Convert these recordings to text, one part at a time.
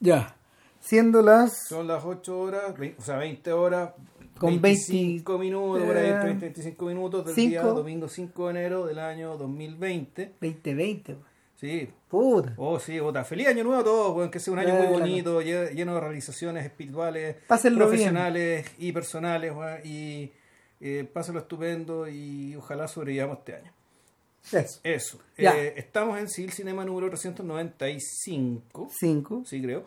Ya. Siendo las. Son las 8 horas, o sea, 20 horas. Con 25 minutos, por ahí, eh, 20, 25 minutos del cinco. día domingo 5 de enero del año 2020. 2020. Sí. Puta. Oh, sí, bota. Feliz año nuevo a todos, weón, que sea un año muy bonito, lle- lleno de realizaciones espirituales, Pásenlo profesionales y personales, weón, y eh, pásenlo estupendo y ojalá sobrevivamos este año. Eso. Eso. Ya. Eh, estamos en Civil Cinema número 395. 5. Sí, creo.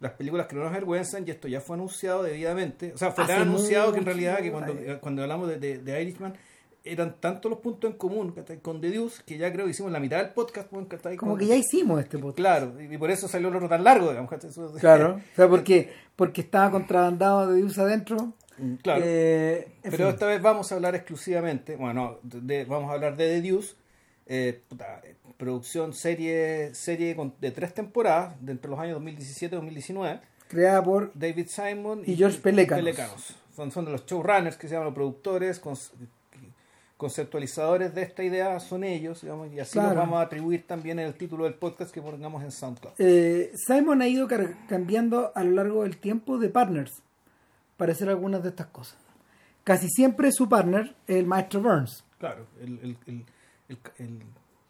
Las películas que no nos avergüenzan, y esto ya fue anunciado debidamente. O sea, fue tan anunciado que en realidad que cuando, cuando hablamos de, de, de Irishman, eran tantos los puntos en común con The Deuce que ya creo que hicimos la mitad del podcast. ¿cachai? Como Con- que ya hicimos este podcast. Claro, y y por eso salió el otro tan largo, digamos. Claro. O sea, porque, porque estaba contrabandado de Dios adentro. Mm, Claro. Eh, Pero fin. esta vez vamos a hablar exclusivamente, bueno, de- vamos a hablar de The Deuce, eh, puta, eh, producción serie serie de tres temporadas, de entre los años 2017 y 2019. Creada por. David Simon Y George Pelecanos. Son, son de los showrunners que se llaman los productores, conceptualizadores de esta idea son ellos, digamos, y así Claro. nos vamos a atribuir también el título del podcast que pongamos en SoundCloud. Eh, Simon ha ido cambiando a lo largo del tiempo de partners para hacer algunas de estas cosas. Casi siempre su partner es el maestro Burns. Claro, el, el, el, el- el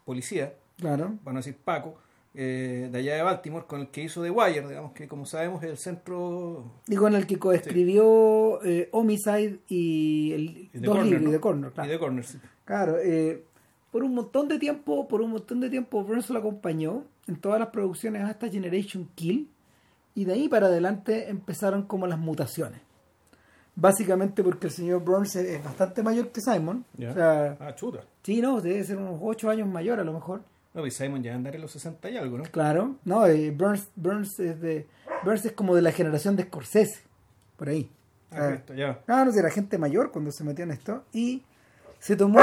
policía, Claro. van a decir Paco, eh, de allá de Baltimore, con el que hizo The Wire, digamos que como sabemos es el centro Y con el que coescribió eh, Homicide y el y dos Corner, libros ¿no? y The Corner. Claro, Y The Corner, sí. Claro, eh, por un montón de tiempo, por un montón de tiempo Burns lo acompañó en todas las producciones hasta Generation Kill y de ahí para adelante empezaron como las mutaciones. Básicamente porque el señor Burns es, bastante mayor que Simon. O sea, Ah, chuta. sí, no, debe ser unos 8 años mayor a lo mejor. No, pues Simon ya andar en los 60 y algo, ¿no? Claro, no, eh, Burns, Burns es de Burns es como de la generación de Scorsese, por ahí. Ah, Ah, esto, ya. Claro, era gente mayor cuando se metió en esto y se tomó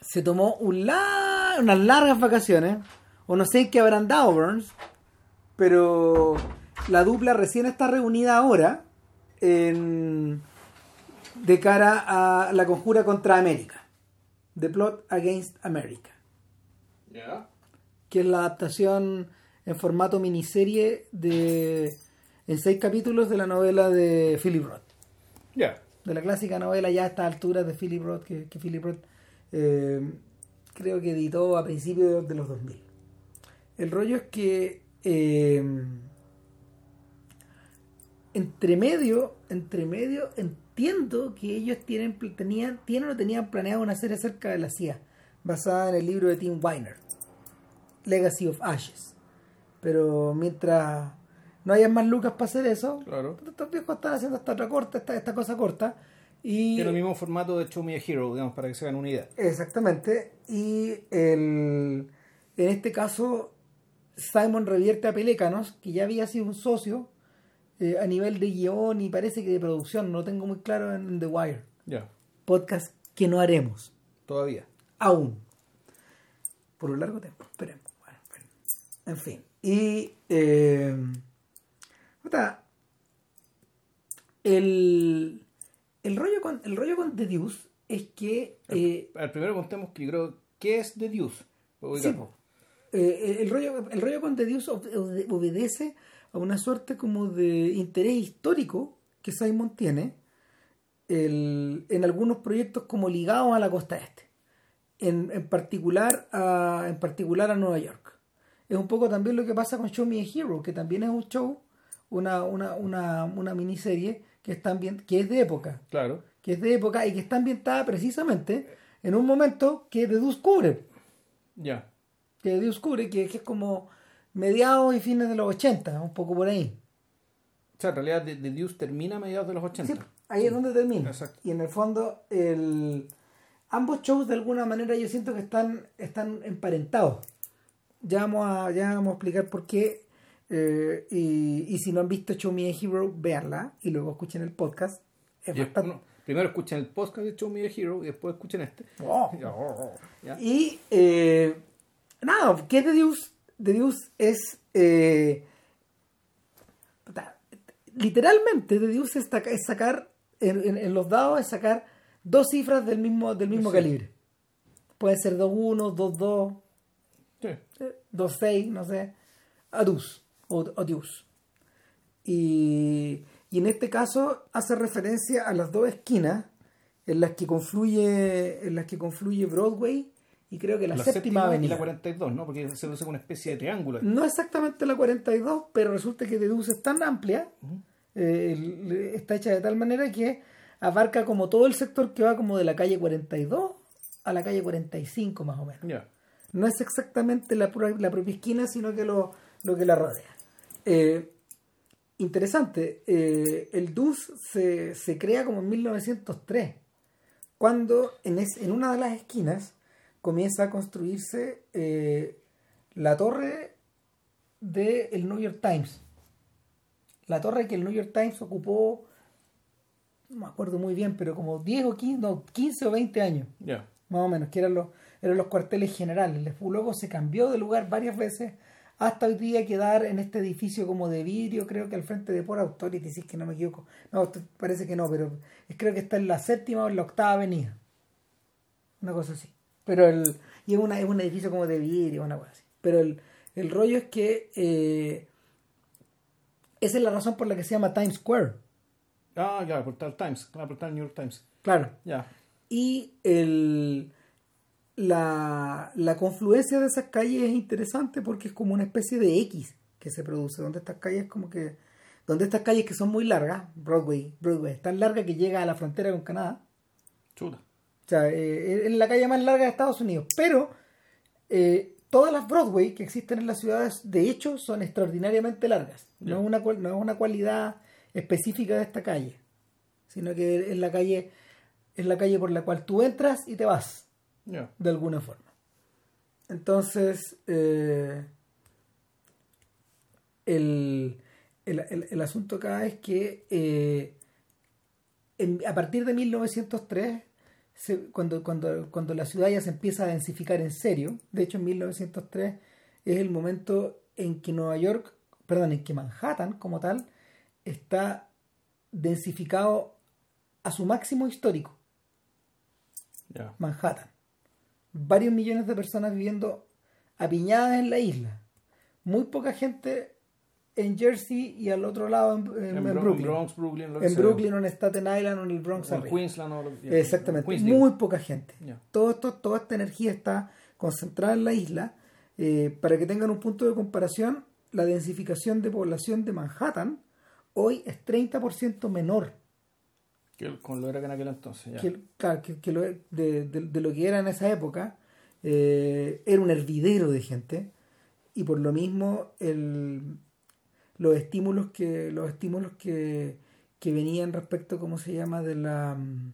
se tomó un la- unas largas vacaciones o no sé qué habrán dado Burns, pero la dupla recién está reunida ahora en de cara a la conjura contra América, The Plot Against America que es la adaptación en formato miniserie de en seis capítulos de la novela de Philip Roth, Ya. de la clásica novela ya a estas alturas de Philip Roth, que, que Philip Roth eh, creo que editó a principios de los 2000. El rollo es que eh, entre medio, entre medio entiendo que ellos tienen tenían tienen o tenían planeado una serie acerca de la CIA basada en el libro de Tim Weiner Legacy of Ashes pero mientras no haya más lucas para hacer eso Claro. estos viejos están haciendo esta otra corta esta, esta cosa corta y Tiene el mismo formato de Show Me a Hero, digamos, para que se hagan una idea. Exactamente. Y el, en este caso, Simon revierte a Pelécanos, que ya había sido un socio eh, a nivel de guion y parece que de producción, no tengo muy claro en The Wire. Podcast que no haremos, Todavía. aún. Por un largo tiempo, esperemos. Bueno. En fin. Y. Eh, el, el, rollo con, el rollo con The Deuce es que. eh, Al primero contemos que yo creo, ¿qué es The Deuce? Sí. Eh, el, rollo, el rollo con The Deuce ob- ob- obedece a una suerte como de interés histórico que Simon tiene el- en algunos proyectos como ligados a la costa este. En, en particular a, en particular a Nueva York. Es un poco también lo que pasa con Show Me a Hero, que también es un show, una, una, una, una miniserie que es, también, que es de época Claro. que es de época y que está ambientada precisamente en un momento que The Deuce cubre Ya. que The Deuce cubre, que, que es como mediados y fines de los 80, un poco por ahí. O sea, en realidad The, The Deuce termina a mediados de los 80. Sí, ahí es donde termina. Exacto. Y en el fondo, el, ambos shows de alguna manera yo siento que están, están emparentados. Ya vamos a, ya vamos a explicar por qué. eh, y, y si no han visto Show Me a Hero, véanla y luego escuchen el podcast. Es Y bastante- uno- primero escuchen el podcast de Show Me a Hero y después escuchen este. Oh. Y eh, nada, ¿qué es The Deuce? The Deuce es. eh, literalmente, The Deuce es, es sacar. En, en- en los dados es sacar dos cifras del mismo, del mismo Sí. calibre. Puede ser 2-1, 2-2, Sí. eh, 2-6, no sé. A deuce. o, o Deuce. Y, y en este caso hace referencia a las dos esquinas en las que confluye, en las que confluye Broadway y creo que la, séptima, y avenida. la 42, ¿no? Porque se usa una especie de triángulo. No exactamente la 42, pero resulta que Deduce es tan amplia, eh, está hecha de tal manera que abarca como todo el sector que va como de la calle 42 a la calle 45 más o menos. No es exactamente la, la propia esquina, sino que lo, lo que la rodea. Eh, interesante, eh, el DUS se, se crea como en 1903, cuando en, es- en una de las esquinas comienza a construirse eh, la torre del New York Times. La torre que el New York Times ocupó, no me acuerdo muy bien, pero como 10 o 15, no, 15 o 20 años más o menos, que eran los, eran los cuarteles generales. Luego se cambió de lugar varias veces hasta hoy día quedar en este edificio como de vidrio, creo que al frente de Port Authority, si es que no me equivoco. No, parece que no, pero creo que está en la séptima o en la octava avenida. Una cosa así. Pero el, y es, una, es un edificio como de vidrio, una cosa así. Pero el, el rollo es que eh, esa es la razón por la que se llama Times Square. Ah, ya, el portal Times. La portal New York Times. Claro. Ya. Y el, la, la confluencia de esas calles es interesante porque es como una especie de X que se produce, donde estas calles como que, donde estas calles que son muy largas, Broadway, Broadway, es tan larga que llega a la frontera con Canadá, Chuta. O sea, eh, es la calle más larga de Estados Unidos, pero eh, todas las Broadway que existen en las ciudades, de hecho, son extraordinariamente largas, no, es una, no es una cualidad específica de esta calle, sino que es la calle, es la calle por la cual tú entras y te vas de alguna forma. Entonces, eh, el, el, el- el asunto acá es que eh, en- a partir de 1903, se- cuando, cuando, cuando la ciudad ya se empieza a densificar en serio, de hecho en 1903 es el momento en que Nueva York, perdón, en que Manhattan como tal está densificado a su máximo histórico. Manhattan. Varios millones de personas viviendo apiñadas en la isla. Muy poca gente en Jersey y al otro lado en, en- En, en Bro- Brooklyn. Bronx, Brooklyn, en. Brooklyn o en Staten Island o en el Bronx. En. Queensland o lo que- Exactamente. Muy poca gente. Todo esto, toda esta energía está concentrada en la isla. Eh, para que tengan un punto de comparación, la densificación de población de Manhattan hoy es 30% menor Que con lo era que en aquel entonces. Ya. que, claro, que- que lo- de, de- de lo que era en esa época, eh, era un hervidero de gente y por lo mismo el, los estímulos que los estímulos que, que venían respecto, ¿cómo se llama?, de la mm,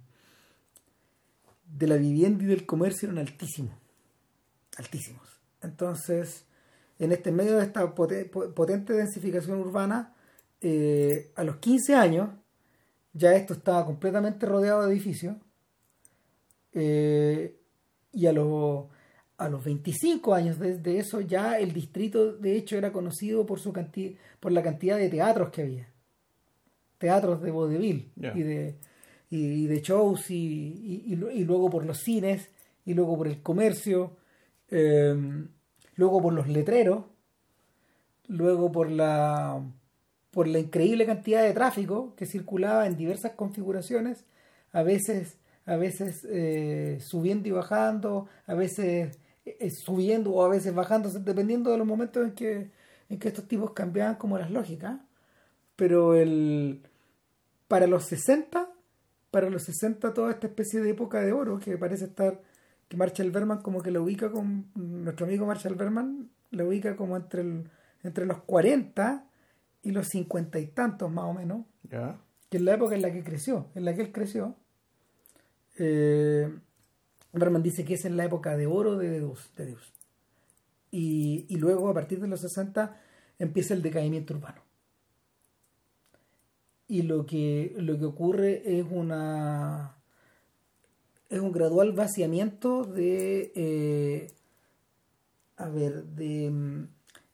de la vivienda y del comercio eran altísimos, altísimos. Entonces, en este medio de esta pote- po- potente densificación urbana, eh, a los 15 años, ya esto estaba completamente rodeado de edificios. eh, y a los, a los 25 años desde eso, ya el distrito, de hecho, era conocido por, su canti- por la cantidad de teatros que había. Teatros de vodevil y, de, y, de shows, y, y, y lu- y luego por los cines, y luego por el comercio, eh, luego por los letreros, luego por la por la increíble cantidad de tráfico que circulaba en diversas configuraciones, a veces, a veces eh, subiendo y bajando, a veces subiendo o a veces bajando, dependiendo de los momentos en que, en que estos tipos cambiaban como las lógicas. Pero el para los 60, para los 60 toda esta especie de época de oro que parece estar, que Marshall Berman como que lo ubica con, nuestro amigo Marshall Berman, lo ubica como entre, el, entre los 40 y los 50 y tantos más o menos, Ya. que es la época en la que creció, en la que él creció. Eh, Berman dice que es en la época de oro de Deus. De Deus. Y, y luego, a partir de los 60, empieza el decaimiento urbano. Y lo que, lo que ocurre es una es un gradual vaciamiento de eh, a ver de,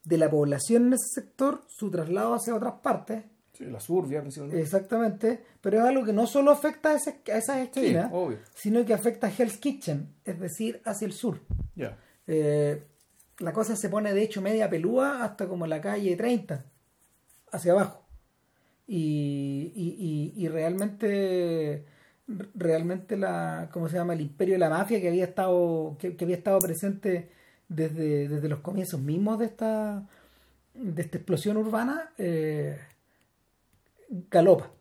de la población en ese sector, su traslado hacia otras partes, Sí, la suburbia principalmente. exactamente, pero es algo que no solo afecta a esas, a esas esquinas, sino que afecta a Hell's Kitchen, es decir, hacia el sur. Eh, la cosa se pone de hecho media pelúa hasta como la calle 30, hacia abajo. Y, y, y, y realmente realmente la cómo se llama el imperio de la mafia que había estado que, había estado presente desde, desde los comienzos mismos de esta de esta explosión urbana eh, galopa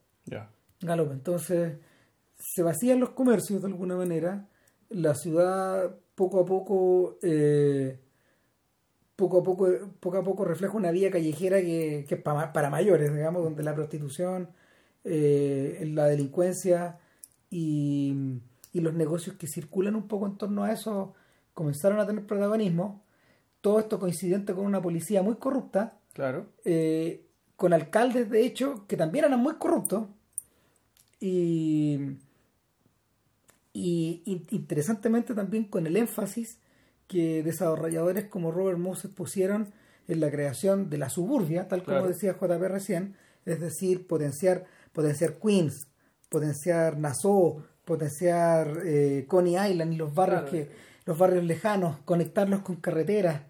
galopa entonces se vacían los comercios de alguna manera la ciudad poco a poco eh, poco a poco poco a poco refleja una vía callejera que, que es para, para mayores digamos donde la prostitución eh, la delincuencia y, los negocios que circulan un poco en torno a eso comenzaron a tener protagonismo. Todo esto coincidente con una policía muy corrupta. Claro. Eh, con alcaldes, de hecho, que también eran muy corruptos. Y, y, interesantemente también con el énfasis que desarrolladores como Robert Moses pusieron en la creación de la suburbia, tal como decía JP recién, es decir, potenciar, potenciar Queens, potenciar Nassau, potenciar eh, Coney Island y los barrios que los barrios lejanos, conectarlos con carreteras.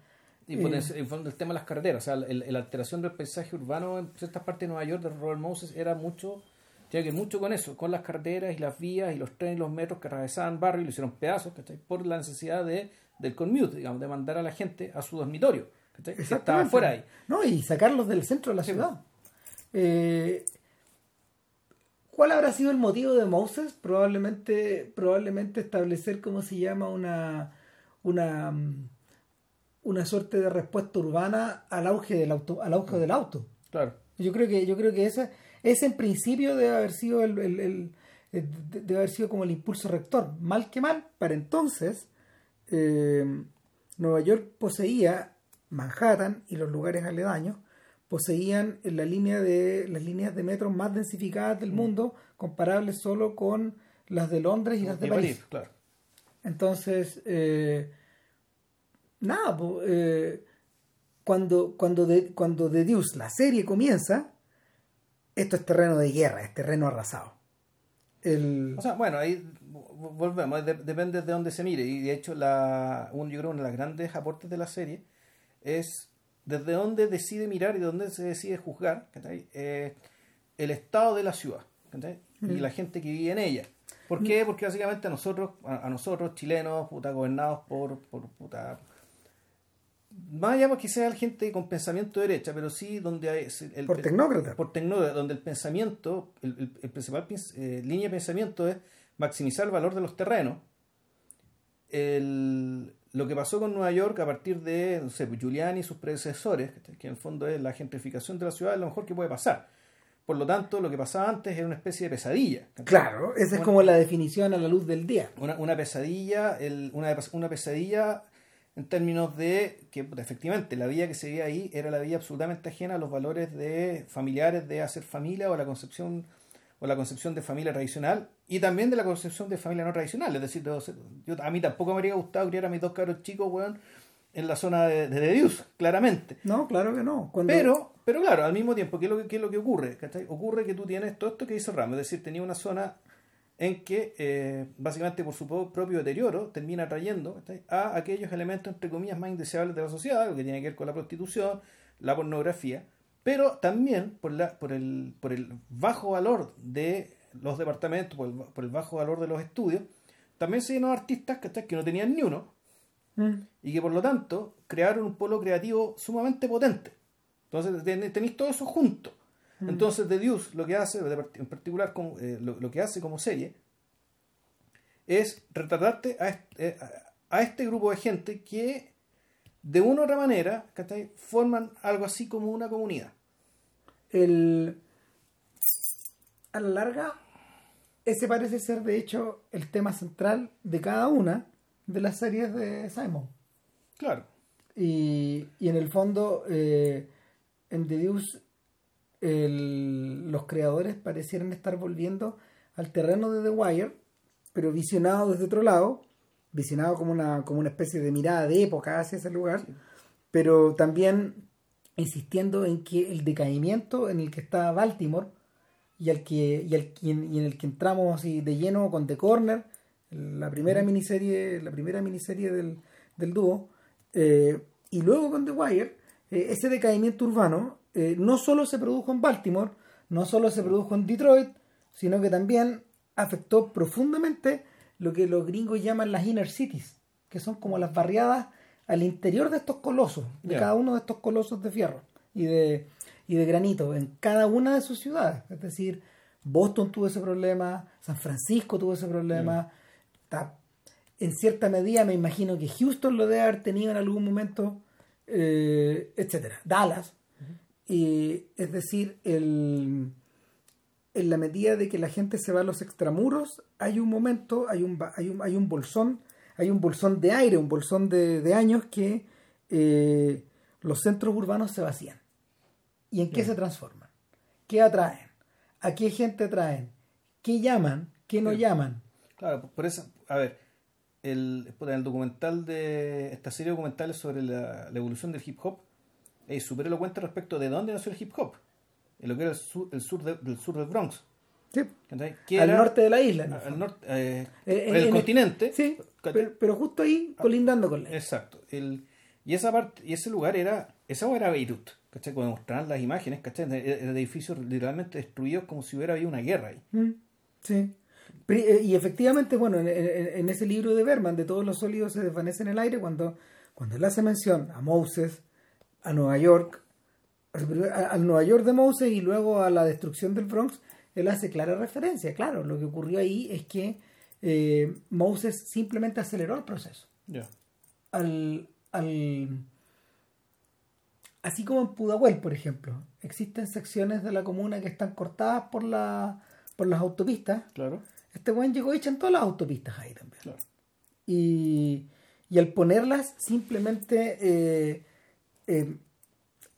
Y potenciar, eh, el tema de las carreteras, o sea, la alteración del paisaje urbano en ciertas partes de Nueva York de Robert Moses era mucho, tiene que mucho con eso, con las carreteras y las vías y los trenes y los metros que atravesaban barrios y lo hicieron pedazos, ¿cachai? Por la necesidad de, del commute, digamos, de mandar a la gente a su dormitorio, ¿cachai? Que estaba fuera ahí. No, y sacarlos del centro de la ciudad. Eh, ¿Cuál habrá sido el motivo de Moses? Probablemente, probablemente establecer cómo se llama una, una, una suerte de respuesta urbana al auge del auto, al auge del auto. Claro. Yo creo que, yo creo que ese, ese en principio debe haber sido el, el, debe haber sido como el impulso rector. Mal que mal, para entonces, eh, Nueva York poseía Manhattan y los lugares aledaños poseían la línea de, las líneas de metro más densificadas del mm. mundo, comparables solo con las de Londres y las de París. claro. Entonces, eh, nada, eh, cuando, cuando, de, cuando The Deuce, la serie comienza, esto es terreno de guerra, es terreno arrasado. O sea, bueno, ahí volvemos, depende de dónde se mire. Y de hecho, la, un, yo creo uno de los grandes aportes de la serie es desde dónde decide mirar y de dónde se decide juzgar eh, el estado de la ciudad y mm. la gente que vive en ella. ¿Por qué? Porque básicamente a nosotros, a, nosotros chilenos, puta, gobernados por, por puta, más allá que sea gente con pensamiento de derecha, pero sí donde hay el, por tecnócrata. Por tecnócrata, donde el pensamiento, el, principal eh, línea de pensamiento es maximizar el valor de los terrenos. El, lo que pasó con Nueva York a partir de no sé, pues, Giuliani y sus predecesores, que en el fondo es la gentrificación de la ciudad, es lo mejor que puede pasar. Por lo tanto, lo que pasaba antes era una especie de pesadilla. Claro, esa es como la definición a la luz del día. Una, una pesadilla, el, una, una, pesadilla en términos de que efectivamente la vida que se veía ahí era la vida absolutamente ajena a los valores de familiares de hacer familia o la concepción o la concepción de familia tradicional y también de la concepción de familia no tradicional. Es decir, yo, a mí tampoco me habría gustado criar a mis dos caros chicos, weón, en la zona de, de Dios, claramente. No, claro que no. Pero, pero claro, al mismo tiempo, ¿qué es lo que, es lo que ocurre? Ocurre que tú tienes todo esto que dice Ram, es decir, tenía una zona en que eh, básicamente por su propio deterioro termina atrayendo a aquellos elementos entre comillas más indeseables de la sociedad, lo que tiene que ver con la prostitución, la pornografía, pero también por, la, por, el, por el bajo valor de los departamentos, por el, bajo valor de los estudios, también se llenó artistas que no tenían ni uno mm. y que por lo tanto crearon un polo creativo sumamente potente. Entonces tenéis todo eso junto. Mm. Entonces The Deuce lo que hace, en particular eh, lo, que hace como serie, es retratarte a este, a este grupo de gente que de una u otra manera forman algo así como una comunidad. El, a la larga, ese parece ser de hecho el tema central de cada una de las series de Simon. Claro. Y, en el fondo, eh, en The Deuce, los creadores parecieran estar volviendo al terreno de The Wire, pero visionado desde otro lado, visionado como una, como una especie de mirada de época hacia ese lugar, pero también insistiendo en que el decaimiento en el que está Baltimore y, al que, y, al, y en el que entramos así de lleno con The Corner, la primera miniserie, la primera miniserie del, del dúo, eh, Y luego con The Wire, eh, ese decaimiento urbano eh, no solo se produjo en Baltimore, no solo se produjo en Detroit, sino que también afectó profundamente lo que los gringos llaman las inner cities, que son como las barriadas al interior de estos colosos, de cada uno de estos colosos de fierro y de, y de granito, en cada una de sus ciudades. Es decir, Boston tuvo ese problema, San Francisco tuvo ese problema, ta- en cierta medida me imagino que Houston lo debe haber tenido en algún momento, eh, etcétera. Dallas. Y, es decir, el, en la medida de que la gente se va a los extramuros, hay un momento, hay un, hay un, hay un bolsón, hay un bolsón de aire, un bolsón de, de años que eh, los centros urbanos se vacían. ¿Y en qué se transforman? ¿Qué atraen? ¿A qué gente atraen? ¿Qué llaman? ¿Qué no llaman? Claro, por eso, a ver, el, puta, el documental de esta serie de documentales sobre la, la evolución del hip hop es súper elocuente respecto de dónde nació el hip hop, en lo que era el sur, el sur de- del sur del Bronx. Sí. Al norte de la isla. en el al norte, eh, Eh, en- el en- continente. Sí, ¿cachai? pero, pero justo ahí colindando con la isla. Exacto. El, y esa parte, y ese lugar era, esa era Beirut, ¿cachai? Cuando mostraban las imágenes, ¿cachai? De edificios literalmente destruidos como si hubiera habido una guerra ahí. Mm, Sí. Eh, Y efectivamente, bueno, en, en- en ese libro de Berman, de todos los sólidos se desvanecen en el aire, cuando, cuando él hace mención a Moses, a Nueva York, al Nueva York de Moses y luego a la destrucción del Bronx, él hace clara referencia. Claro, lo que ocurrió ahí es que eh, Moses simplemente aceleró el proceso. Ya. al, al así como en Pudahuel, por ejemplo, existen secciones de la comuna que están cortadas por la por las autopistas. Claro. Este buen llegó y echan todas las autopistas ahí también. Claro. Y, y al ponerlas simplemente eh, eh,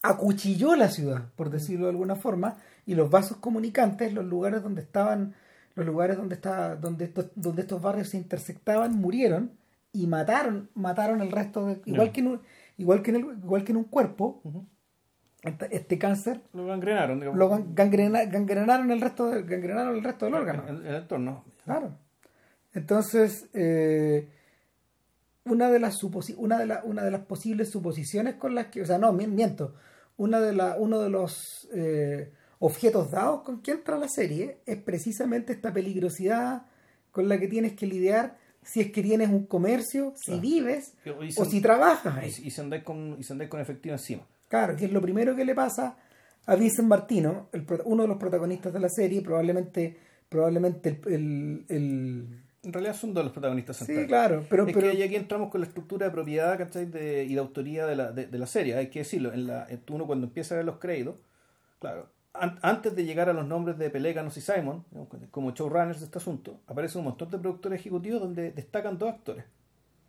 acuchilló la ciudad, por decirlo de alguna forma, y los vasos comunicantes, los lugares donde estaban, los lugares donde estaba, donde estos, donde estos barrios se intersectaban, murieron y mataron, mataron el resto de, igual que en un, igual que en el- igual que en un cuerpo, este, este cáncer Lo gangrenaron, digamos. lo gan- gangrena- gangrenaron el resto del, gangrenaron el resto del órgano. En el entorno. Claro. Entonces, eh, una, de las suposi- una, de la- una de las posibles suposiciones con las que, o sea, no, mien- miento, una de la, uno de los eh, objetos dados con que entra la serie es precisamente esta peligrosidad con la que tienes que lidiar si es que tienes un comercio, si Claro. vives Y- o si trabajas ahí. Y, se andáis con, y se con efectivo encima. Claro, que es lo primero que le pasa a Vincent Martino, el uno de los protagonistas de la serie, probablemente, probablemente el- el- el En realidad son dos los protagonistas Sí, centrales. claro, pero, es pero que ya aquí entramos con la estructura de propiedad ¿cachai? De, y de autoría de la, de, de la serie, hay que decirlo. En la, en- uno cuando empieza a ver los créditos, claro, an- antes de llegar a los nombres de Pelécanos y Simon, como showrunners de este asunto, aparece un montón de productores ejecutivos donde destacan dos actores,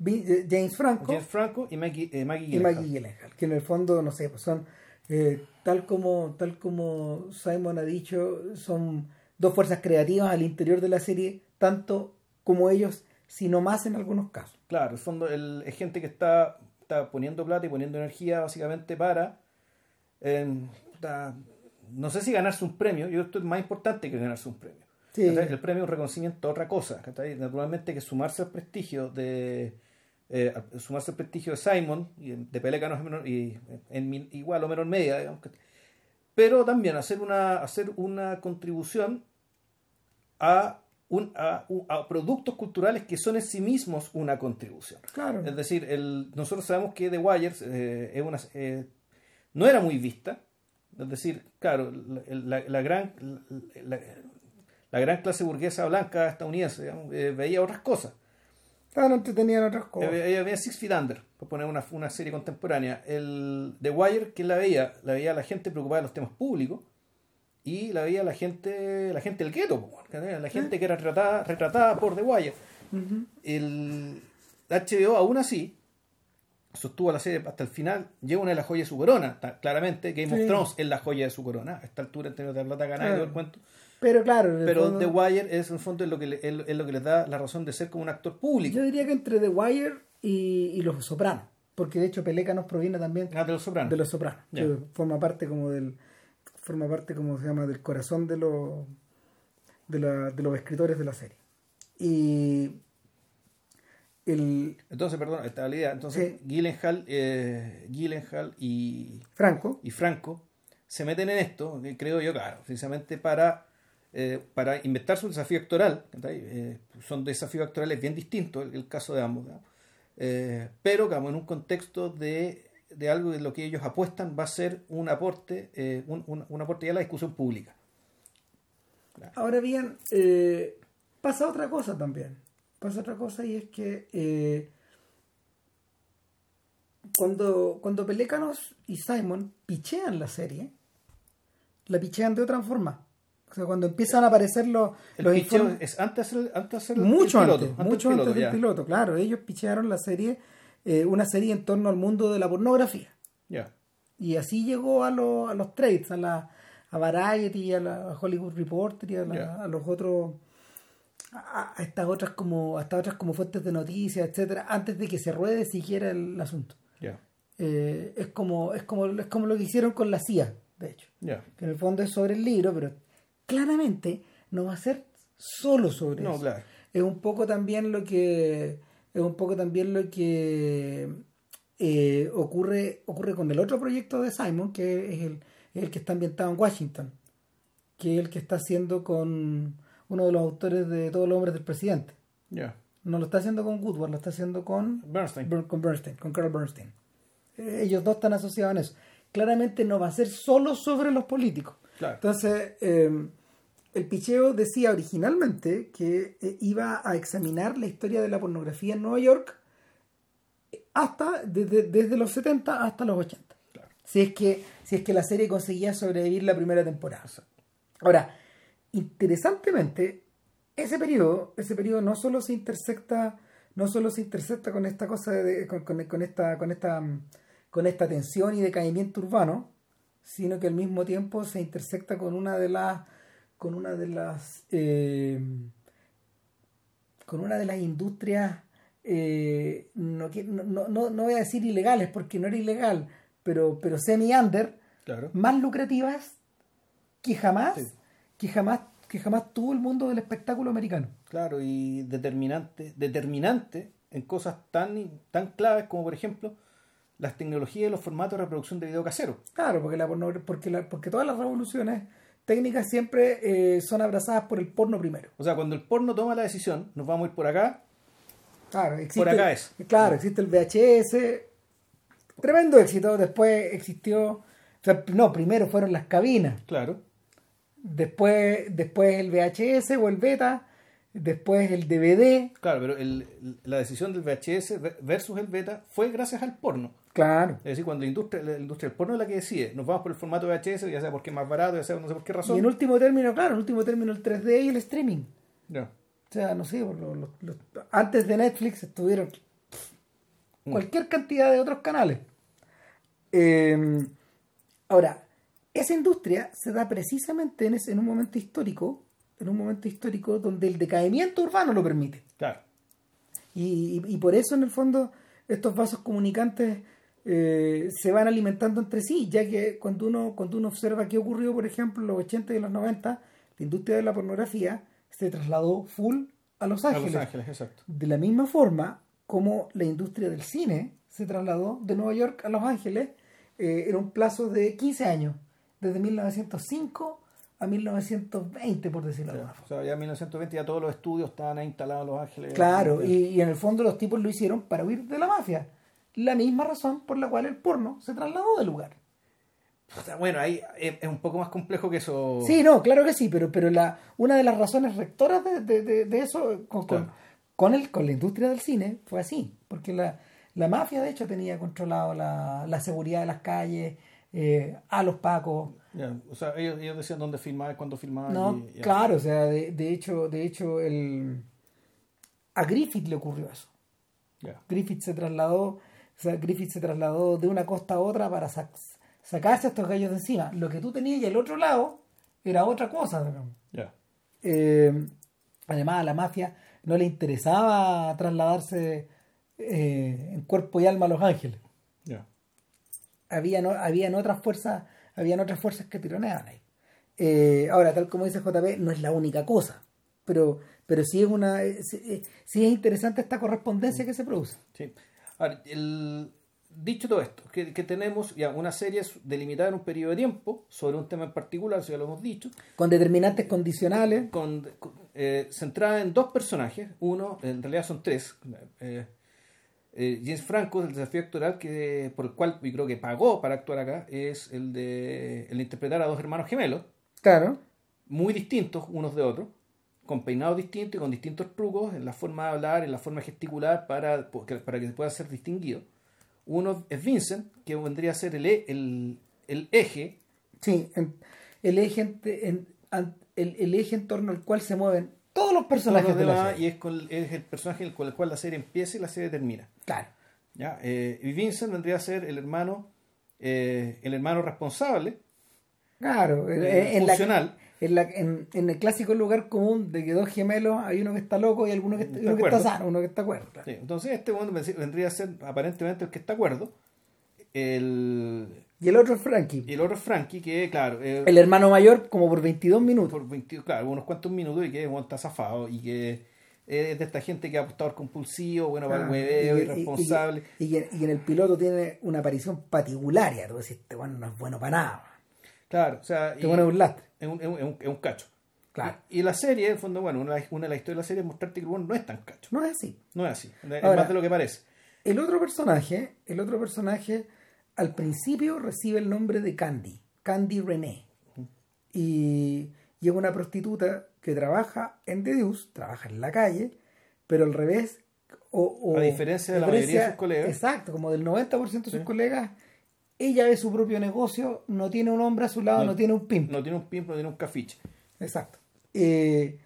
eh, James Franco James Franco y Maggie, eh, Maggie y. Maggie Gyllenhaal, que en el fondo, no sé, pues son, eh, tal, como, tal como Simon ha dicho, son dos fuerzas creativas al interior de la serie, tanto como ellos, sino más en algunos casos. Claro, en el fondo el- es gente que está, está poniendo plata y poniendo energía básicamente para, eh, da- no sé si ganarse un premio, yo esto es más importante que ganarse un premio. El premio es un reconocimiento a otra cosa. Naturalmente que sumarse al prestigio de eh, sumarse al prestigio de Simon y de en menor- y en igual o menor medida, digamos, pero también hacer una, hacer una contribución a, un, a, u- a productos culturales que son en sí mismos una contribución. Claro. Es decir, el, nosotros sabemos que The Wires eh, es una, eh, no era muy vista. Es decir, claro, la, la- la gran, la, la gran clase burguesa blanca estadounidense digamos, eh, veía otras cosas. Claro, entretenían otras cosas. Ella veía Six Feet Under, por poner una, una serie contemporánea. El The Wire, ¿quién la veía? La veía la gente preocupada de los temas públicos y la veía la gente la gente del gueto, la gente que era retratada, retratada por The Wire. El HBO, aún así, sostuvo la serie hasta el final, lleva una de las joyas de su corona. Claramente, Game Sí. of Thrones es la joya de su corona. A esta altura, en términos de plata ganada y todo el cuento. Pero claro, Pero fondo- The Wire es, en el fondo, es lo, que le- es, es lo que les da la razón de ser como un actor público. yo diría que entre The Wire y, y Los Sopranos, porque de hecho Pelécanos proviene también Ah, de los sopranos. de Los Sopranos, que forma parte como del forma parte como se llama del corazón de los de, la- de los escritores de la serie. Y el Entonces, perdón, esta la idea. Entonces. Gyllenhaal, eh, Gyllenhaal y, Franco, y Franco se meten en esto, creo yo, claro, precisamente para, eh, para inventarse un desafío actoral. Eh, son desafíos actorales bien distintos, el, el caso de ambos. Eh, pero, como en un contexto de, de algo de lo que ellos apuestan va a ser un aporte, eh, un, un- un aporte ya a la discusión pública. Ahora bien, eh, pasa otra cosa también. Pasa otra cosa y es que eh, cuando, cuando Pelécanos y Simon pichean la serie, la pichean de otra forma. O sea, cuando empiezan a aparecer los, El los informes- es antes antes el- mucho el piloto, antes, mucho piloto, antes del ya. piloto, claro. Ellos pichearon la serie, eh, una serie en torno al mundo de la pornografía. Ya. Y así llegó a, los a los trades, a la a Variety, a la a Hollywood Reporter y a, la- a los otros a, estas otras como a estas otras como fuentes de noticias, etcétera, antes de que se ruede siquiera el asunto. Ya. Eh, es como es como es como lo que hicieron con la CIA, de hecho, Ya. que en el fondo es sobre el libro, pero claramente no va a ser solo sobre No, eso claro. es un poco también lo que es un poco también lo que eh, ocurre ocurre con el otro proyecto de Simon que es el, el que está ambientado en Washington que es el que está haciendo con uno de los autores de Todos los hombres del presidente. No lo está haciendo con Woodward lo está haciendo con Bernstein. Ber- con Bernstein con Carl Bernstein. Eh, ellos dos están asociados en eso. Claramente no va a ser solo sobre los políticos. Claro. entonces, eh, el picheo decía originalmente que eh, iba a examinar la historia de la pornografía en Nueva York hasta desde, desde los 70 hasta los 80. Claro. Si es que si es que la serie conseguía sobrevivir la primera temporada. Ahora, interesantemente, ese periodo, ese periodo no solo se intersecta, no solo se intersecta con esta cosa de, con, con- con esta, con esta, con esta tensión y decaimiento urbano, sino que al mismo tiempo se intersecta con una de las, con una de las, eh, con una de las industrias, eh, no, no, no, no- voy a decir ilegales porque no era ilegal, pero, pero semi-under, Claro. más lucrativas que jamás, Sí. que jamás, que jamás tuvo el mundo del espectáculo americano. Claro, y determinante, determinante en cosas tan, tan claves como, por ejemplo, las tecnologías y los formatos de reproducción de video casero. Claro, porque la porque la- porque todas las revoluciones técnicas siempre eh, son abrazadas por el porno primero. O sea, cuando el porno toma la decisión, nos vamos a ir por acá, Claro, existe, Por acá es. Claro, existe el VHS. Tremendo éxito. Después existió. o sea, no, primero fueron las cabinas. claro, Después, después el VHS o el beta. Después el DVD. claro, pero el- la decisión del VHS ve- versus el beta fue gracias al porno. Claro. Es decir, cuando la industria, la industria del porno es la que decide, nos vamos por el formato VHS, ya sea porque es más barato, ya sea no sé por qué Y razón. en último término, claro, en último término el 3D y el streaming. Ya. O sea, no sé, lo- lo- lo- antes de Netflix estuvieron cualquier cantidad de otros canales. Eh, ahora, esa industria se da precisamente en, ese, en un momento histórico, en un momento histórico donde el decaimiento urbano lo permite. Claro, Y, y- y por eso, en el fondo, estos vasos comunicantes eh, se van alimentando entre sí, ya que cuando uno, cuando uno observa qué ocurrió, por ejemplo, en los 80 y los 90, la industria de la pornografía se trasladó full a Los a Ángeles. Los Ángeles, exacto. De la misma forma como la industria del cine se trasladó de Nueva York a Los Ángeles eh, en un plazo de 15 años, desde 1905 a 1920, por decirlo de alguna O sea, ya en 1920 ya todos los estudios estaban ahí instalados en Los Ángeles. Claro, y, y en el fondo los tipos lo hicieron para huir de la mafia. La misma razón por la cual el porno se trasladó del lugar. O sea, bueno, ahí es, un poco más complejo que eso. Sí, no, claro que sí, pero, pero la, una de las razones rectoras de, de- de- de eso con, con- con el, con la industria del cine fue así, porque la, la mafia de hecho tenía controlado la, la seguridad de las calles, eh, a los pacos. Ya, o sea, ellos, ellos decían dónde filmar, cuándo filmar. No, y- claro, o sea, de, de hecho, de hecho el, a Griffith le ocurrió eso. Griffith se trasladó, o sea, Griffith se trasladó de una costa a otra para sac- sacarse a estos gallos de encima. Lo que tú tenías y el otro lado era otra cosa, digamos. Eh, además, a la mafia no le interesaba trasladarse eh, en cuerpo y alma a Los Ángeles. Habían, habían otras fuerzas, habían otras fuerzas que tironeaban ahí. Eh, ahora, tal como dice JP, no es la única cosa. pero, pero sí es una sí, es interesante esta correspondencia que se produce. Sí. Ahora, el, dicho todo esto, que, tenemos ya una serie delimitada en un periodo de tiempo sobre un tema en particular, eso ya lo hemos dicho. Con determinantes condicionales. Con, eh, centrada en dos personajes, uno, en realidad son tres. Eh, eh, James Franco, el desafío actoral que, por el cual yo creo que pagó para actuar acá, es el de, el interpretar a dos hermanos gemelos. Claro. Muy distintos unos de otros, con peinados distintos y con distintos trucos en la forma de hablar, en la forma de gesticular para, para que se pueda ser distinguido. Uno es Vincent, que vendría a ser el, e, el, el eje. Sí, el eje, en, el, el, eje en torno al cual se mueven todos los personajes de la serie. Y es, con, es, el personaje con el cual la serie empieza y la serie termina. Claro. ¿Ya? Eh, y Vincent vendría a ser el hermano, eh, el hermano responsable. Claro, eh, en funcional. La, en, en, el clásico lugar común de que dos gemelos hay uno que está loco y alguno que, uno que está sano, uno que está acuerdo. entonces este mundo vendría a ser aparentemente el que está acuerdo. El, y el otro es Frankie. Y el otro es Frankie, que claro. Eh, el hermano mayor, como por 22 minutos. Por 20, claro, unos cuantos minutos y que está zafado y que es de esta gente que ha apostado compulsivo, bueno, para el hueveo, irresponsable. Y, y, y, en el piloto tiene una aparición particularia. Tú decís, este bueno no es bueno para nada. Claro, o sea. Te un lastre. Es un, un, un, cacho. Claro. Y, la serie, en fondo, bueno, una, una de las historias de la serie es mostrarte que bueno, no es tan cacho. No es así. No es así. Es más de lo que parece. El otro personaje, el otro personaje al principio recibe el nombre de Candy, Candy René. Y, y, es una prostituta que trabaja en The Deuce, trabaja en la calle, pero al revés. O, a diferencia de la mayoría de sus colegas. Exacto, como del 90% de sus colegas, ella ve su propio negocio, no tiene un hombre a su lado, no, tiene un pimp. No tiene un pimp, no tiene un cafiche. Exacto. Eh,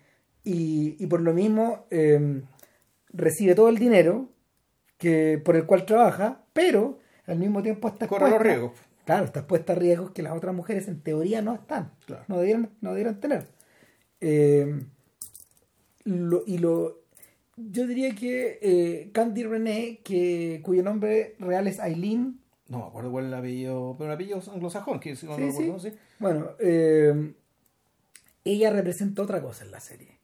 y, y, por lo mismo eh, recibe todo el dinero que, por el cual trabaja, pero al mismo tiempo está Corre los riesgos. Claro, está expuesta a riesgos que las otras mujeres en teoría no están, no, debieran, no tener. Eh, y lo, yo diría que eh, Candy René, que, cuyo nombre real es Aileen. No me acuerdo cuál es el apellido, pero el apellido anglosajón, que sí, sí. Bueno, eh, ella representa otra cosa en la serie.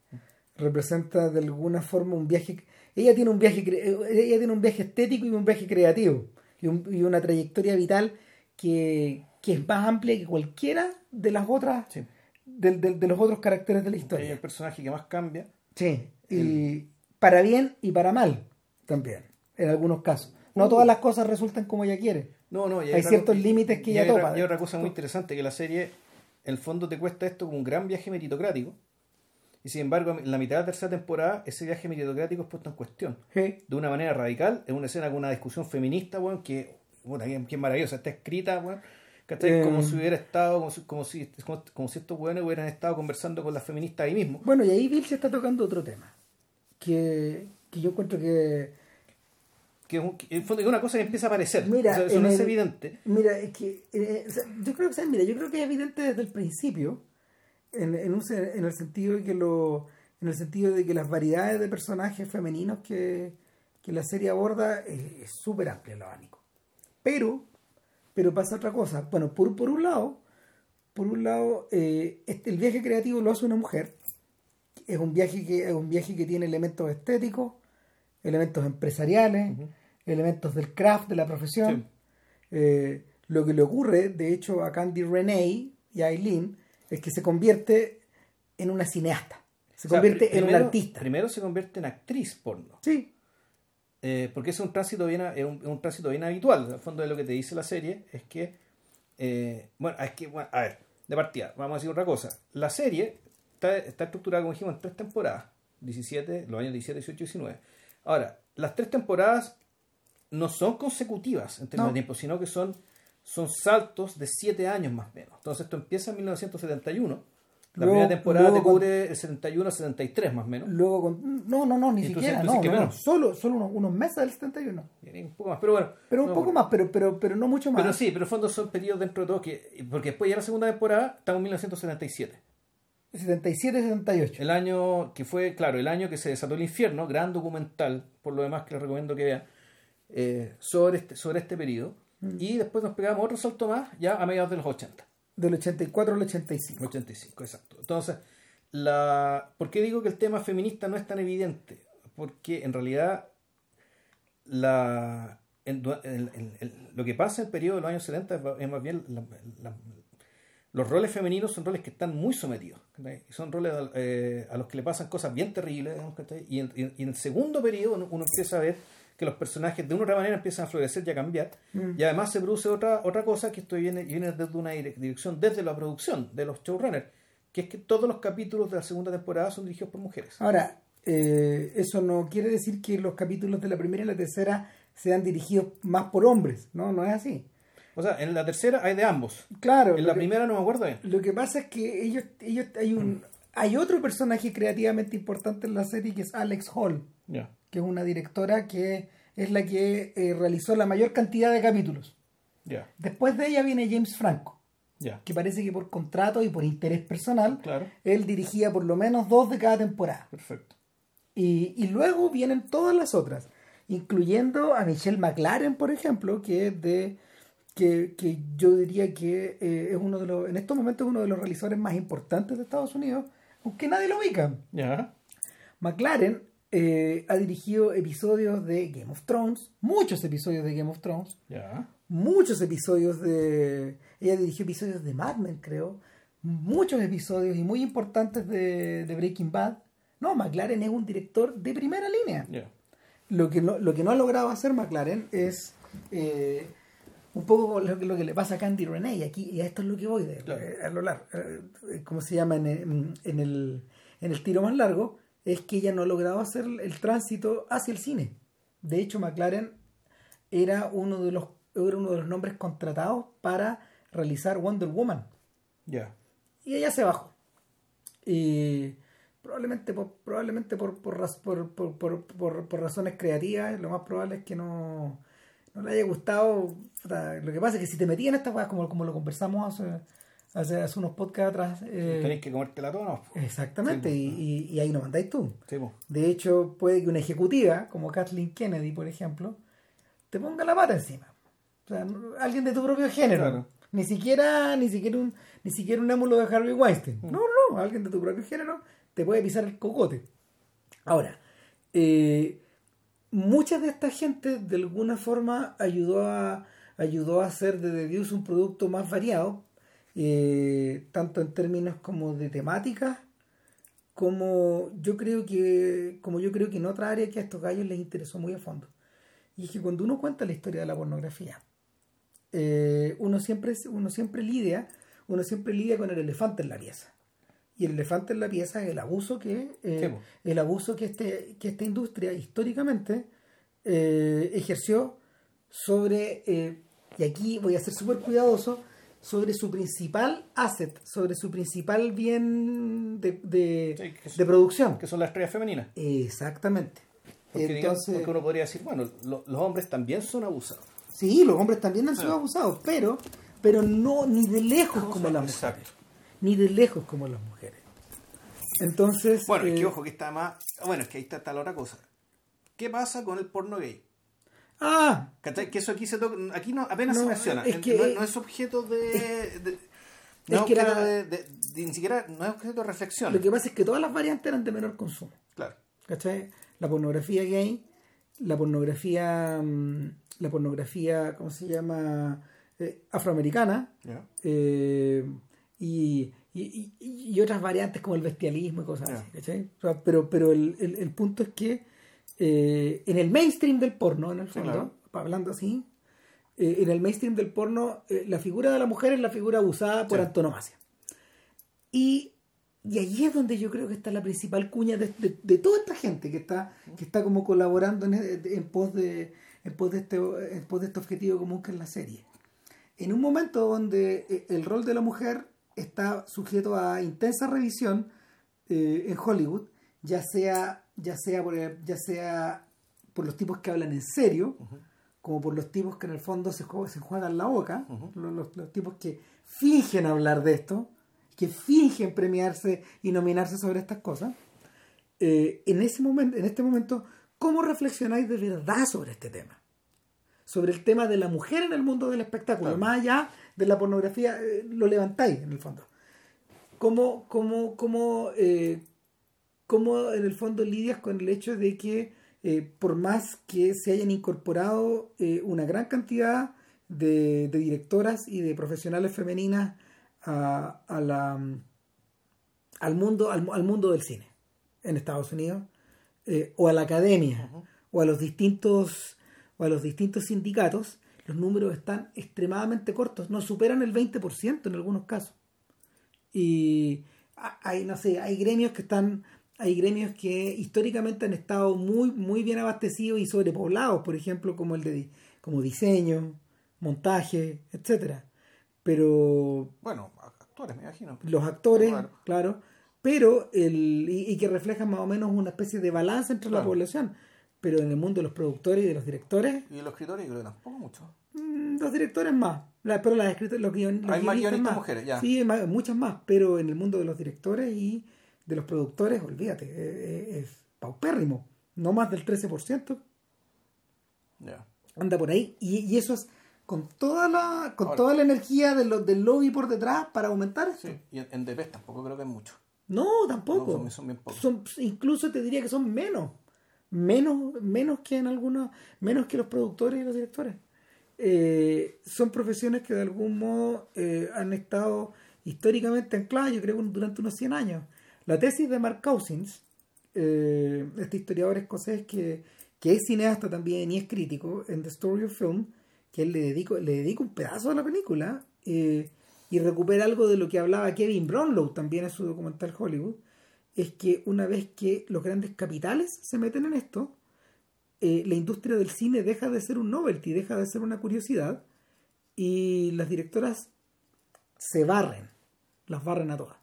Representa de alguna forma un viaje. Ella tiene un viaje, ella tiene un viaje estético y un viaje creativo y, una trayectoria vital que, es más amplia que cualquiera de las otras de, los otros caracteres de la historia. Es el personaje que más cambia. Sí, y para bien y para mal también, en algunos casos. No todas las cosas resultan como ella quiere. No, no, hay, ciertos límites que ella topa. Y otra cosa muy interesante, que la serie, en el fondo te cuesta esto como un gran viaje meritocrático, y sin embargo, en la mitad de la tercera temporada, ese viaje meritocrático es puesto en cuestión. De una manera radical, en una escena con una discusión feminista, bueno, que, bueno, que, maravillosa, está escrita, bueno, como si hubiera estado, como si, como si, como, si estos buenos hubieran estado conversando con las feministas ahí mismo. Bueno, y ahí Bill se está tocando otro tema, que, que yo encuentro que... Que en fondo es una cosa que empieza a aparecer. Mira, eso no es evidente. Mira, es que eh, yo creo que mira, yo creo que es evidente desde el principio en, en, un, en, el sentido de que lo en el sentido de que las variedades de personajes femeninos que, que la serie aborda es súper amplia el abanico. Pero pero pasa otra cosa. Bueno por, por un lado por un lado eh, este, el viaje creativo lo hace una mujer. Es un viaje que es un viaje que tiene elementos estéticos elementos empresariales elementos del craft de la profesión. Eh, lo que le ocurre de hecho a Candy Renee y a Eileen es que se convierte en una cineasta. Se convierte en un artista. Primero se convierte en actriz porno. Sí. Eh, porque es un tránsito bien, es un, tránsito bien habitual. Al fondo de lo que te dice la serie es que, eh, bueno, es que, a ver, de partida, vamos a decir otra cosa. La serie está, está estructurada, como dijimos, en tres temporadas. 17, los años 17, 18 y 19. Ahora, las tres temporadas no son consecutivas en términos de tiempo, sino que son son saltos de 7 años más o menos. Entonces esto empieza en 1971. La primera temporada te cubre el 71 73 más o menos. Luego con, no, no, no, ni siquiera, no, no, solo, solo unos, unos, meses del 71. Un poco más, pero bueno. Pero un poco más, pero, pero, pero no mucho más. Pero sí, pero en fondo son periodos dentro de todo que, porque después ya la segunda temporada estamos en 1977. 77-78. El año que fue, claro, el año que se desató el infierno, gran documental, por lo demás que les recomiendo que vean, eh, sobre, este, sobre este periodo. Mm. Y después nos pegamos otro salto más ya a mediados de los 80. Del 84 al 85. 85, exacto. Entonces, la, ¿por qué digo que el tema feminista no es tan evidente? Porque en realidad la, lo que pasa en el periodo de los años 70 es más bien los roles femeninos son roles que están muy sometidos y son roles eh, a los que le pasan cosas bien terribles y en, y en, el segundo periodo uno, empieza a ver que los personajes de una u otra manera empiezan a florecer y a cambiar mm. y además se produce otra otra cosa que esto viene, viene desde una dirección desde la producción de los showrunners que es que todos los capítulos de la segunda temporada son dirigidos por mujeres ahora eh, eso no quiere decir que los capítulos de la primera y la tercera sean dirigidos más por hombres no no es así o sea, en la tercera hay de ambos. Claro. En la primera no me acuerdo bien. Lo que pasa es que ellos, ellos hay un, hay otro personaje creativamente importante en la serie que es Alex Hall, que es una directora que es la que eh, realizó la mayor cantidad de capítulos. Después de ella viene James Franco, que parece que por contrato y por interés personal, él dirigía por lo menos dos de cada temporada. Perfecto. Y, y luego vienen todas las otras, incluyendo a Michelle McLaren, por ejemplo, que es de que, que yo diría que eh, es uno de los, en estos momentos uno de los realizadores más importantes de Estados Unidos, aunque nadie lo ubica. McLaren eh, ha dirigido episodios de Game of Thrones, muchos episodios de Game of Thrones, muchos episodios de... Ella dirigió episodios de Mad Men, creo, muchos episodios y muy importantes de, de Breaking Bad. No, McLaren es un director de primera línea. Lo, que no, lo que no ha logrado hacer McLaren es... Eh, un poco lo, lo, que le pasa a Candy Renee, y aquí, y a esto es lo que voy de, a lo largo, eh, ¿cómo se llama? En, en, el, en el tiro más largo, es que ella no ha logrado hacer el tránsito hacia el cine. De hecho, McLaren era uno de los, era uno de los nombres contratados para realizar Wonder Woman. Ya. Y ella se bajó. Y probablemente por, probablemente por, por, por, por razones creativas, lo más probable es que no no le haya gustado. Lo que pasa es que si te metías en esta como, como lo conversamos hace, hace, unos podcasts atrás. Eh, Tenéis que comértela toda, ¿no? Exactamente, y, y, ahí no mandáis tú. Sí, de hecho, puede que una ejecutiva, como Kathleen Kennedy, por ejemplo, te ponga la pata encima. O sea, alguien de tu propio género. Ni siquiera, ni siquiera un, ni siquiera un émulo de Harvey Weinstein. Mm. No, no, alguien de tu propio género te puede pisar el cocote. Ahora, eh, mucha de esta gente de alguna forma ayudó a, ayudó a hacer de The Deuce un producto más variado, eh, tanto en términos como de temáticas, como yo creo que, como yo creo que en otra área que a estos gallos les interesó muy a fondo. Y es que cuando uno cuenta la historia de la pornografía, eh, uno siempre, uno siempre lidia, uno siempre lidia con el elefante en la pieza y el elefante en la pieza es el abuso que eh, el abuso que este que esta industria históricamente ejerció sobre y aquí voy a ser súper cuidadoso sobre su principal asset sobre su principal bien de, de, producción que son las estrellas femeninas exactamente porque, entonces porque uno podría decir bueno los hombres también son abusados sí los hombres también han sido abusados pero pero no ni de lejos como las mujeres ni de lejos como las mujeres. Entonces. Bueno, es que eh, ojo, que está más. Bueno, es que ahí está, la otra cosa. ¿Qué pasa con el porno gay? Ah. Que eso aquí se toca. Aquí no, apenas se menciona. Es que, no, es objeto de. no es, objeto de, Ni siquiera. No es objeto de reflexión. Lo que pasa es que todas las variantes eran de menor consumo. Claro. ¿Cachai? La pornografía gay, la pornografía. Mm, la pornografía, ¿cómo se llama? Eh, afroamericana. Eh, y, y, y, otras variantes como el bestialismo y cosas así. pero pero el, el, punto es que eh, en el mainstream del porno, en el fondo, hablando así, eh, en el mainstream del porno, eh, la figura de la mujer es la figura abusada por antonomasia. Y, y allí es donde yo creo que está la principal cuña de, de, toda esta gente que está, que está como colaborando en, en pos de en pos de este en pos de este objetivo común que es la serie. En un momento donde el rol de la mujer está sujeto a intensa revisión eh, en Hollywood, ya sea, ya, sea por, ya sea por los tipos que hablan en serio, como por los tipos que en el fondo se, se juegan la boca, los, los, tipos que fingen hablar de esto, que fingen premiarse y nominarse sobre estas cosas. Eh, en, ese momento, en este momento, ¿cómo reflexionáis de verdad sobre este tema? Sobre el tema de la mujer en el mundo del espectáculo, más allá de la pornografía, eh, lo levantáis en el fondo. cómo, cómo, cómo, eh, cómo en el fondo lidias con el hecho de que eh, por más que se hayan incorporado eh, una gran cantidad de, de, directoras y de profesionales femeninas a, a la, al, mundo, al, al, mundo del cine en Estados Unidos, eh, o a la academia, uh -huh. o a los distintos o a los distintos sindicatos, los números están extremadamente cortos, no superan el 20% en algunos casos. Y hay, no sé, hay gremios que están, hay gremios que históricamente han estado muy, muy bien abastecidos y sobrepoblados, por ejemplo, como el de como diseño, montaje, etcétera. Pero bueno, actores, me imagino. Los actores, claro, claro pero el y, y, que reflejan más o menos una especie de balance entre claro. la población. Pero en el mundo de los productores y de los directores. Y de los escritores, creo que tampoco mucho. Los directores más. La, pero las escritores, los, guion, los Hay más. mujeres, ya. Sí, más, muchas más. Pero en el mundo de los directores y de los productores, olvídate, es, es paupérrimo. No más del 13%. Ya. Anda por ahí. Y, y, eso es con toda la con Ahora, toda la energía de lo, del lobby por detrás para aumentar esto. Sí. Y en, en DP tampoco creo que es mucho. No, tampoco. No, son, bien pocos. Son, incluso te diría que son menos. Menos, menos que en algunos, menos que los productores y los directores. Eh, son profesiones que de algún modo eh, han estado históricamente ancladas, yo creo, durante unos 100 años. La tesis de Mark Cousins, eh, este historiador escocés que, es cineasta también y es crítico en The Story of Film, que él le dedica, le dedica un pedazo de la película eh, y recupera algo de lo que hablaba Kevin Brownlow también en su documental Hollywood, es que una vez que los grandes capitales se meten en esto, eh, la industria del cine deja de ser un novelty, deja de ser una curiosidad y las directoras se barren, las barren a todas.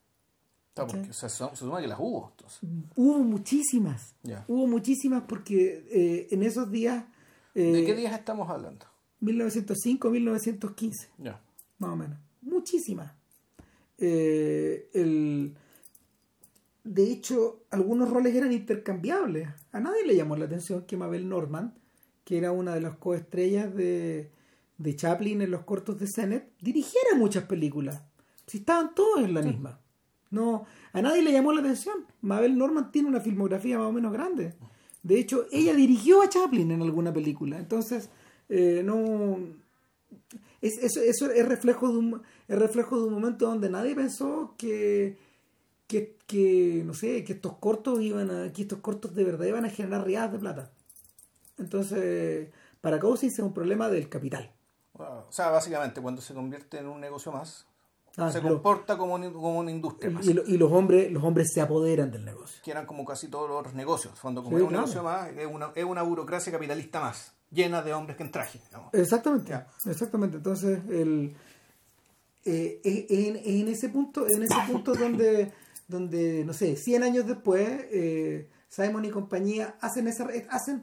Ah, porque, o sea, se supone que las hubo. Entonces. Hubo muchísimas. Yeah. Hubo muchísimas porque eh, en esos días... Eh, ¿De qué días estamos hablando? 1905, 1915. Ya. Yeah. Más o menos. Muchísimas. Eh, el, de hecho, algunos roles eran intercambiables. A nadie le llamó la atención que Mabel Norman, que era una de las coestrellas de, de Chaplin en los cortos de Sennett, dirigiera muchas películas. Si estaban todos en la sí. misma. No, a nadie le llamó la atención. Mabel Norman tiene una filmografía más o menos grande. De hecho, ella dirigió a Chaplin en alguna película. Entonces, eh, no. Es, eso, es reflejo de un es reflejo de un momento donde nadie pensó que, que, que no sé, que estos cortos iban a, que estos cortos de verdad iban a generar riadas de plata. Entonces, para Cousins es un problema del capital. O sea, básicamente cuando se convierte en un negocio más, Ah, se comporta como, como una industria más. Y, lo, y, los hombres los hombres se apoderan del negocio. Que eran como casi todos los otros negocios. Cuando como sí, es un claro. negocio más, es una, es una burocracia capitalista más, llena de hombres que en traje. Digamos. Exactamente, ya. exactamente. Entonces, el, eh, en, en, ese punto, en ese punto donde, donde, no sé, 100 años después, eh, Simon y compañía hacen esa, hacen,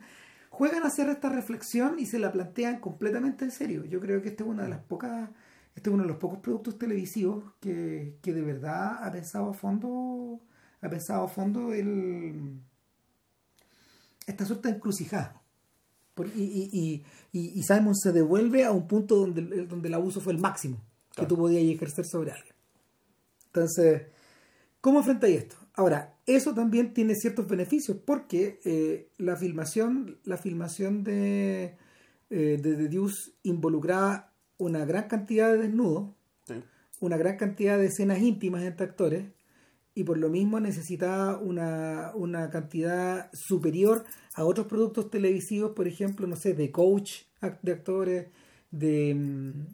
juegan a hacer esta reflexión y se la plantean completamente en serio. Yo creo que esta es una de las pocas este es uno de los pocos productos televisivos que, que de verdad ha pensado a fondo ha pensado a fondo el esta suerte de encrucijada y, y, y, y, Simon se devuelve a un punto donde, donde el abuso fue el máximo claro. que tú podías ejercer sobre alguien entonces ¿cómo enfrentáis esto? ahora eso también tiene ciertos beneficios porque eh, la filmación la filmación de eh, de The Deuce involucraba una gran cantidad de desnudos, sí. una gran cantidad de escenas íntimas entre actores, y por lo mismo necesitaba una, una cantidad superior a otros productos televisivos, por ejemplo, no sé, de coach de actores, de um,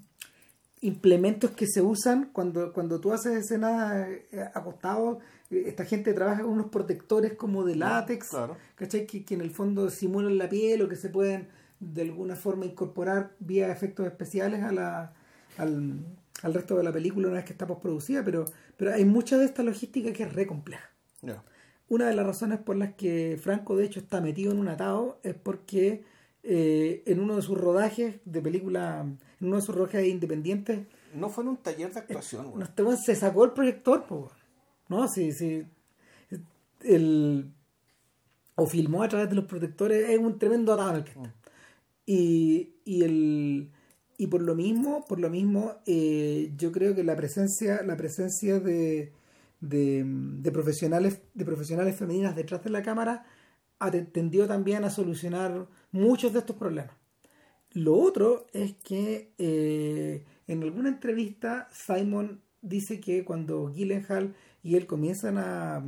implementos que se usan cuando, cuando tú haces escenas eh, acostados. Esta gente trabaja con unos protectores como de látex, claro. ¿cachai? Que, que en el fondo simulan la piel o que se pueden de alguna forma incorporar vía efectos especiales a la, al, al resto de la película una vez que está postproducida, pero, pero hay mucha de esta logística que es re compleja. Yeah. Una de las razones por las que Franco de hecho está metido en un atado es porque eh, en uno de sus rodajes de película, en uno de sus rodajes independientes... No fue en un taller de actuación. Eh, no, se sacó el proyector, ¿no? Sí, sí. El, o filmó a través de los protectores, es un tremendo atado en el que está. Mm. Y, y, el, y por lo mismo, por lo mismo eh, yo creo que la presencia, la presencia de, de, de profesionales, de profesionales femeninas detrás de la cámara tendió también a solucionar muchos de estos problemas. Lo otro es que eh, en alguna entrevista Simon dice que cuando Gyllenhaal y él comienzan a,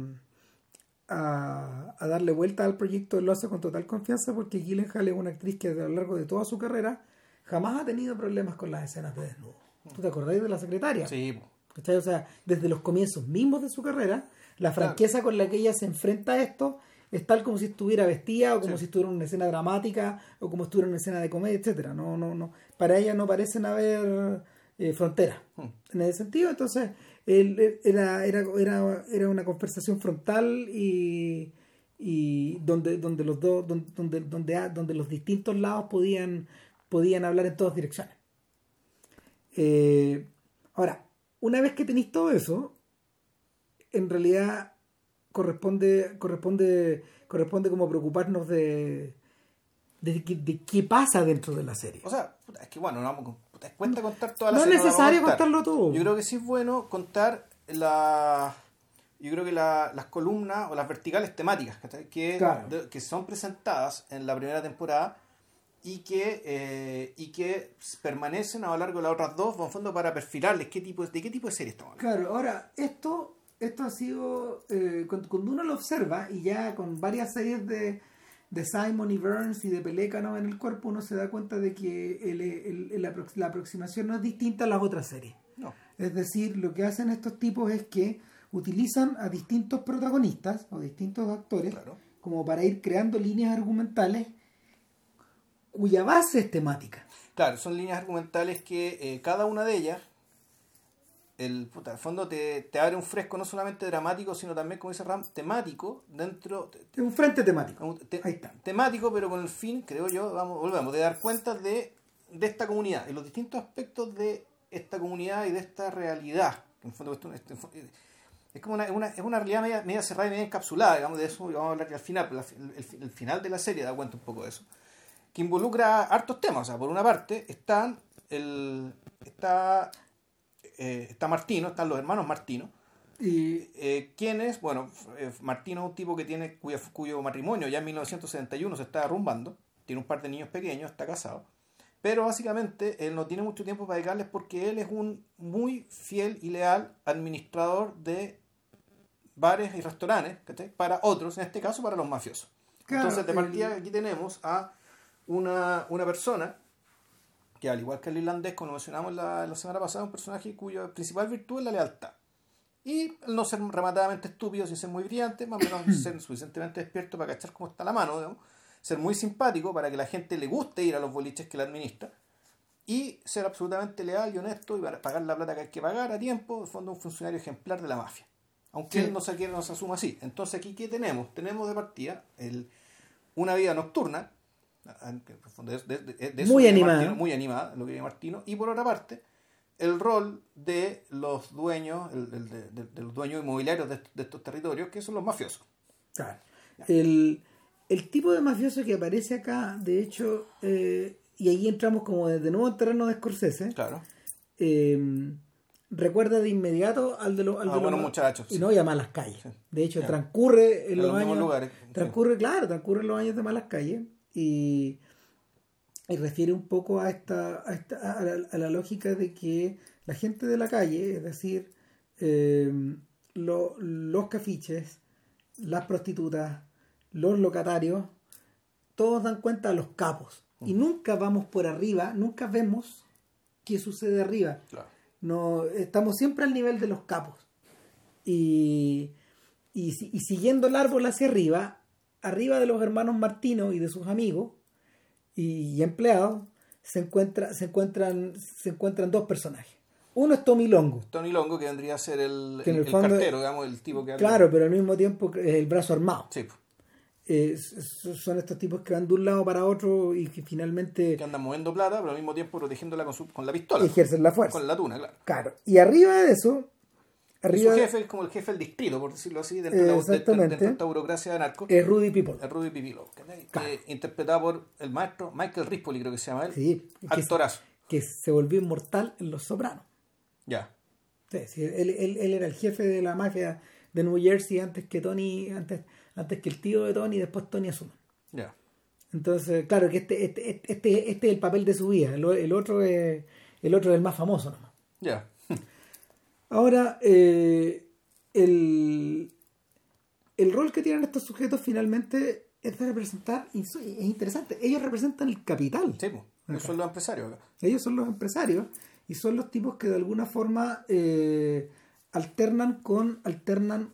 a, a, darle vuelta al proyecto, lo hace con total confianza porque Gyllenhaal es una actriz que a lo largo de toda su carrera jamás ha tenido problemas con las escenas de desnudo. ¿Tú te acordáis de la secretaria? Sí. O sea, desde los comienzos mismos de su carrera, la franqueza con la que ella se enfrenta a esto es tal como si estuviera vestida o como si estuviera en una escena dramática o como estuviera en una escena de comedia, etcétera. No, no, no. Para ella no parecen haber eh, fronteras hmm. en ese sentido. Entonces, era, era, era, era una conversación frontal y, y donde, donde los dos, donde, donde, donde, los distintos lados podían, podían hablar en todas direcciones. Eh, ahora, una vez que tenéis todo eso, en realidad corresponde, corresponde, corresponde como preocuparnos de, de, qué pasa dentro de la serie. O sea, es que bueno, no contar toda la. No es necesario contarlo todo. Yo creo que sí es bueno contar la yo creo que las columnas o las verticales temáticas que, que son presentadas en la primera temporada y que, eh, y que permanecen a lo largo de las otras dos, en fondo para perfilarles qué tipo, de qué tipo de serie estamos hablando. Claro, ahora, esto esto ha sido, eh, cuando, uno lo observa y ya con varias series de, de Simon y Burns y de Pelécano en el cuerpo, uno se da cuenta de que el, la, aproximación no es distinta a las otras series. No. Es decir, lo que hacen estos tipos es que utilizan a distintos protagonistas o distintos actores como para ir creando líneas argumentales cuya base es temática. Claro, son líneas argumentales que eh, cada una de ellas el, puta, al fondo te, te, abre un fresco no solamente dramático, sino también, como dice Ram, temático dentro... De un frente temático. Ahí está. Temático, pero con el fin, creo yo, vamos, volvemos, de dar cuenta de, de esta comunidad, y los distintos aspectos de esta comunidad y de esta realidad. En fondo, es como una, una, es una realidad media, cerrada y media encapsulada, digamos, de eso vamos a hablar al final, el, el, final de la serie da cuenta un poco de eso, que involucra hartos temas. O sea, por una parte están el, está eh, está Martino, están los hermanos Martino. Y eh, quienes, bueno, eh, Martino es un tipo que tiene cuyo, cuyo matrimonio ya en 1971 se está derrumbando, tiene un par de niños pequeños, está casado, pero básicamente él no tiene mucho tiempo para dedicarles porque él es un muy fiel y leal administrador de bares y restaurantes para otros, en este caso para los mafiosos. Entonces, de partida aquí tenemos a una, una persona que al igual que el irlandés, como mencionamos la, la semana pasada, un personaje cuya principal virtud es la lealtad. Y no ser rematadamente estúpido, sin ser muy brillante, más o menos ser suficientemente despierto para cachar cómo está la mano, ser muy simpático para que la gente le guste ir a los boliches que la administra, y ser absolutamente leal y honesto y pagar la plata que hay que pagar a tiempo, de fondo un funcionario ejemplar de la mafia. Aunque él no se quiera, no se asuma así. Entonces aquí, ¿qué tenemos? Tenemos de partida el, una vida nocturna, muy animada. muy animada, lo que Martino. Y por otra parte, el rol de los dueños, de, los dueños inmobiliarios de, estos territorios, que son los mafiosos. El, tipo de mafioso que aparece acá, de hecho, eh, y ahí entramos como de nuevo en terreno de Scorsese. Claro. Eh, recuerda de inmediato al de, los al buenos muchachos. Y no, y a Malas Calles. De hecho, transcurre en, los, años. Lugares. Transcurre, claro, transcurre en los años de Malas Calles y, refiere un poco a, esta, a, esta, a, la, lógica de que la gente de la calle, es decir, eh, los cafiches, las prostitutas, los locatarios, todos dan cuenta a los capos. Y nunca vamos por arriba, nunca vemos qué sucede arriba. No, estamos siempre al nivel de los capos. Y, y, y, siguiendo el árbol hacia arriba, arriba de los hermanos Martino y de sus amigos y, empleados se, encuentra, se, encuentran, se encuentran dos personajes. Uno es Tommy Longo. Tommy Longo, que vendría a ser el, el, cartero, digamos, el tipo que... Claro, pero al mismo tiempo es el brazo armado. Sí. son estos tipos que van de un lado para otro y que finalmente... Que andan moviendo plata, pero al mismo tiempo protegiéndola con, su, con la pistola. Ejercen la fuerza. Con la tuna, claro. Claro. Y arriba de eso Arriba, su jefe es como el jefe del distrito, por decirlo así, dentro, de, de, esta burocracia de narco. Es Rudy Pipolo. Es Rudy Pipolo, interpretado por el maestro Michael Rispoli, creo que se llama él. Sí, actorazo. Que, se volvió inmortal en Los Sopranos. Ya. Sí, sí, él, él, él era el jefe de la mafia de New Jersey antes que Tony, antes, antes que el tío de Tony y después Tony asume. Ya. Entonces, claro que este, este, este, este, es el papel de su vida, el, otro es el otro es el más famoso nomás. Ya. Ahora, eh, el, el rol que tienen estos sujetos finalmente es de representar, y es interesante, ellos representan el capital. Sí. Ellos son los empresarios acá. Ellos son los empresarios y son los tipos que de alguna forma eh, alternan con, alternan,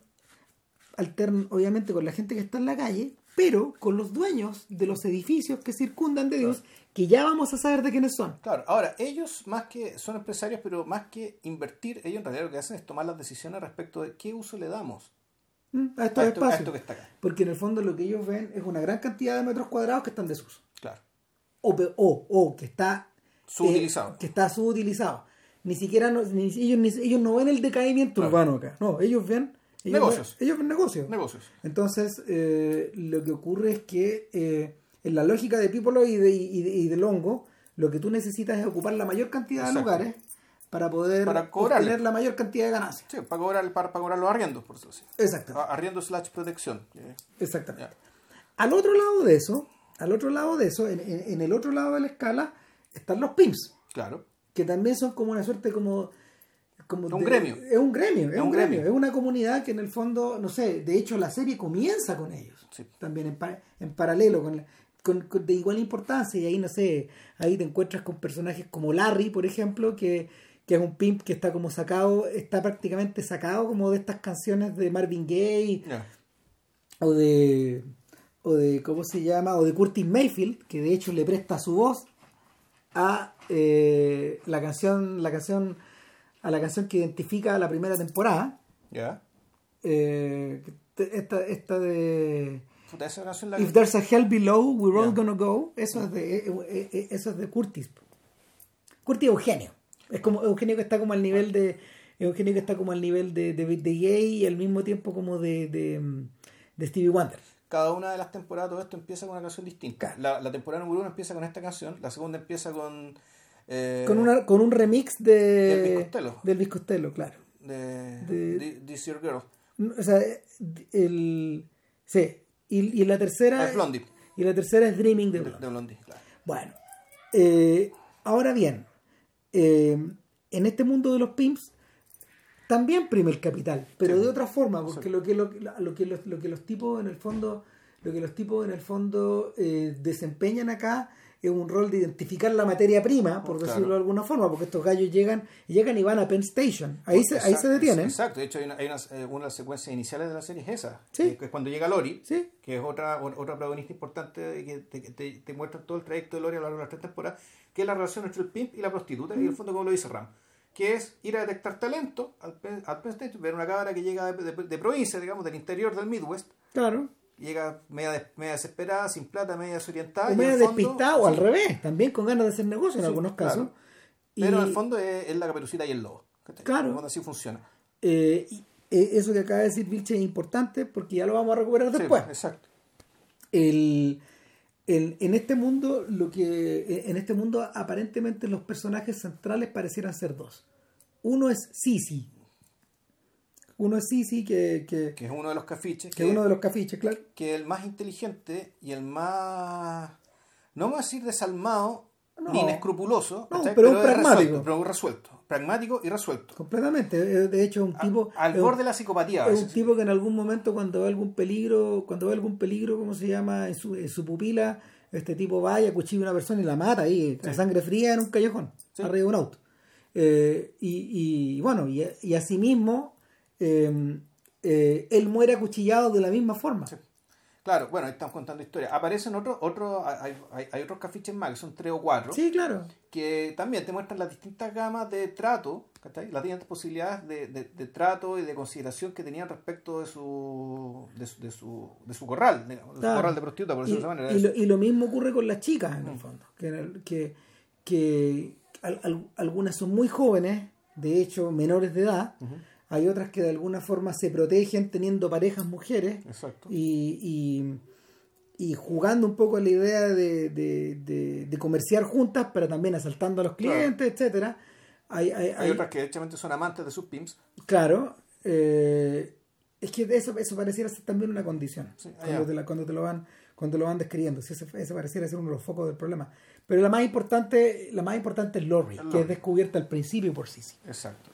alternan obviamente con la gente que está en la calle, pero con los dueños de los edificios que circundan de Dios, que ya vamos a saber de quiénes son. Claro, ahora, ellos más que son empresarios, pero más que invertir, ellos en realidad lo que hacen es tomar las decisiones respecto de qué uso le damos ¿Mm? a estos a esto, a espacios. esto que está acá. Porque en el fondo lo que ellos ven es una gran cantidad de metros cuadrados que están desuso. Claro. O, o, o que está Subutilizado. eh, que está subutilizado. Ni siquiera no- ni- ellos, ni- ellos no ven el decaimiento Claro. urbano acá. No, ellos ven ellos Negocios. ven- ellos ven negocios. Negocios. Entonces, eh, lo que ocurre es que eh, en la lógica de Pípolo y de, y, de, y de Longo, lo que tú necesitas es ocupar la mayor cantidad de lugares para poder Para obtener la mayor cantidad de ganancias. Sí, para cobrar, para, para cobrar los arriendos, por eso así. Exacto. Arriendo slash protección. Exactamente. Al otro lado de eso, al otro lado de eso, en, en- en el otro lado de la escala, están los PIMS, Claro. que también son como una suerte como... como Un de- gremio. Es un gremio, es, Es un un gremio. gremio. Es una comunidad que en el fondo, no sé, de hecho la serie comienza con ellos. Sí. También en, en paralelo, con, la- con- con- de igual importancia. Y ahí, no sé, ahí te encuentras con personajes como Larry, por ejemplo, que, que es un pimp que está como sacado, está prácticamente sacado como de estas canciones de Marvin Gaye o de o de cómo se llama o de Curtis Mayfield que de hecho le presta su voz a eh, la canción la canción a la canción que identifica la primera temporada Ya. eh, esta, esta de Puta, esa canción la If there's a hell below we're all gonna go eso es de eh, eh, eh, eso es de Curtis Curtis Eugenio es como Eugenio que está como al nivel de Eugenio que está como al nivel de de, de Gay y al mismo tiempo como de, de, de Stevie Wonder cada una de las temporadas todo esto empieza con una canción distinta. Claro. La, la temporada número uno empieza con esta canción, la segunda empieza con eh, con una con un remix de Del Elvis Costello. del claro de, de- Thi- This Your Girl. o sea el sí y, y la tercera es Blondie. y la tercera es Dreaming de Blondie. de Blondie, claro. bueno eh, ahora bien eh, en este mundo de los pimps también prime el capital pero Sí. de otra forma porque lo que lo, lo que los, lo que los tipos en el fondo lo que los tipos en el fondo eh, desempeñan acá es un rol de identificar la materia prima, por Claro. decirlo de alguna forma, porque estos gallos llegan llegan y van a Penn Station. Ahí se, ahí se detienen. Exacto, de hecho hay, una, hay una, eh, una de las secuencias iniciales de la serie es esa, Sí. que es cuando llega Lori, Sí. que es otra otra protagonista importante que te, que te, te muestra todo el trayecto de Lori a lo largo de las tres temporadas, que es la relación entre el pimp y la prostituta, y en el fondo como lo dice Ram, que es ir a detectar talento al, Penn- al Penn Station, ver una cabra que llega de, de- de provincia, digamos, del interior del Midwest, Claro. Llega media, des- media desesperada, sin plata, media desorientada. O y fondo- despistado, o al sí, revés, también con ganas de hacer negocio en Sí, algunos claro. casos. Y, Pero en el fondo es, es la caperucita y el lobo. Claro. Así funciona. eh, y, eh, eso que acaba de decir Vilche es importante porque ya lo vamos a recuperar Sí, después. exacto. el, el- en este mundo lo que en este mundo aparentemente los personajes centrales parecieran ser dos uno es Sisi uno es Sisi que, que, Que es uno de los cafiches. que es uno de los cafiches claro que el más inteligente y el más, no vamos a decir desalmado, No. ni inescrupuloso, No, pero un es pragmático. resuelto, pero resuelto, pragmático y resuelto. completamente Eh, de hecho es un tipo al es un- borde de la psicopatía. es un tipo que en algún momento cuando ve algún peligro cuando ve algún peligro cómo se llama en su, en su pupila este tipo va y acuchilla a una persona y la mata ahí a sangre fría en un callejón Sí. arriba de un auto Eh, y, y, bueno y, y asimismo eh, eh, él muere acuchillado de la misma forma Sí. Claro, bueno, estamos contando historias. Aparecen otros, otros hay, hay, hay otros cafiches más, que son tres o cuatro, sí claro que también te muestran las distintas gamas de trato, ¿cachai? las distintas posibilidades de, de- de trato y de consideración que tenían respecto de su, de su, de su, de su corral, digamos, de Claro. su corral de prostituta, por y, decirlo de y lo, y lo mismo ocurre con las chicas en el Mm. fondo que, que, que al- al- algunas son muy jóvenes de hecho menores de edad. Hay otras que de alguna forma se protegen teniendo parejas mujeres Exacto. y, y, y jugando un poco a la idea de, de, de- de comerciar juntas pero también asaltando a los clientes etcétera Hay, hay, Hay otras que derechamente son amantes de sus pimps. Claro. eh, es que eso, eso pareciera ser también una condición. Sí, ah, cuando, te la- cuando te lo van cuando lo van describiendo. Sí, ese, ese pareciera ser uno de los focos del problema. Pero la más importante, la más importante es Lori, que es descubierta al principio por Sisi. Exacto.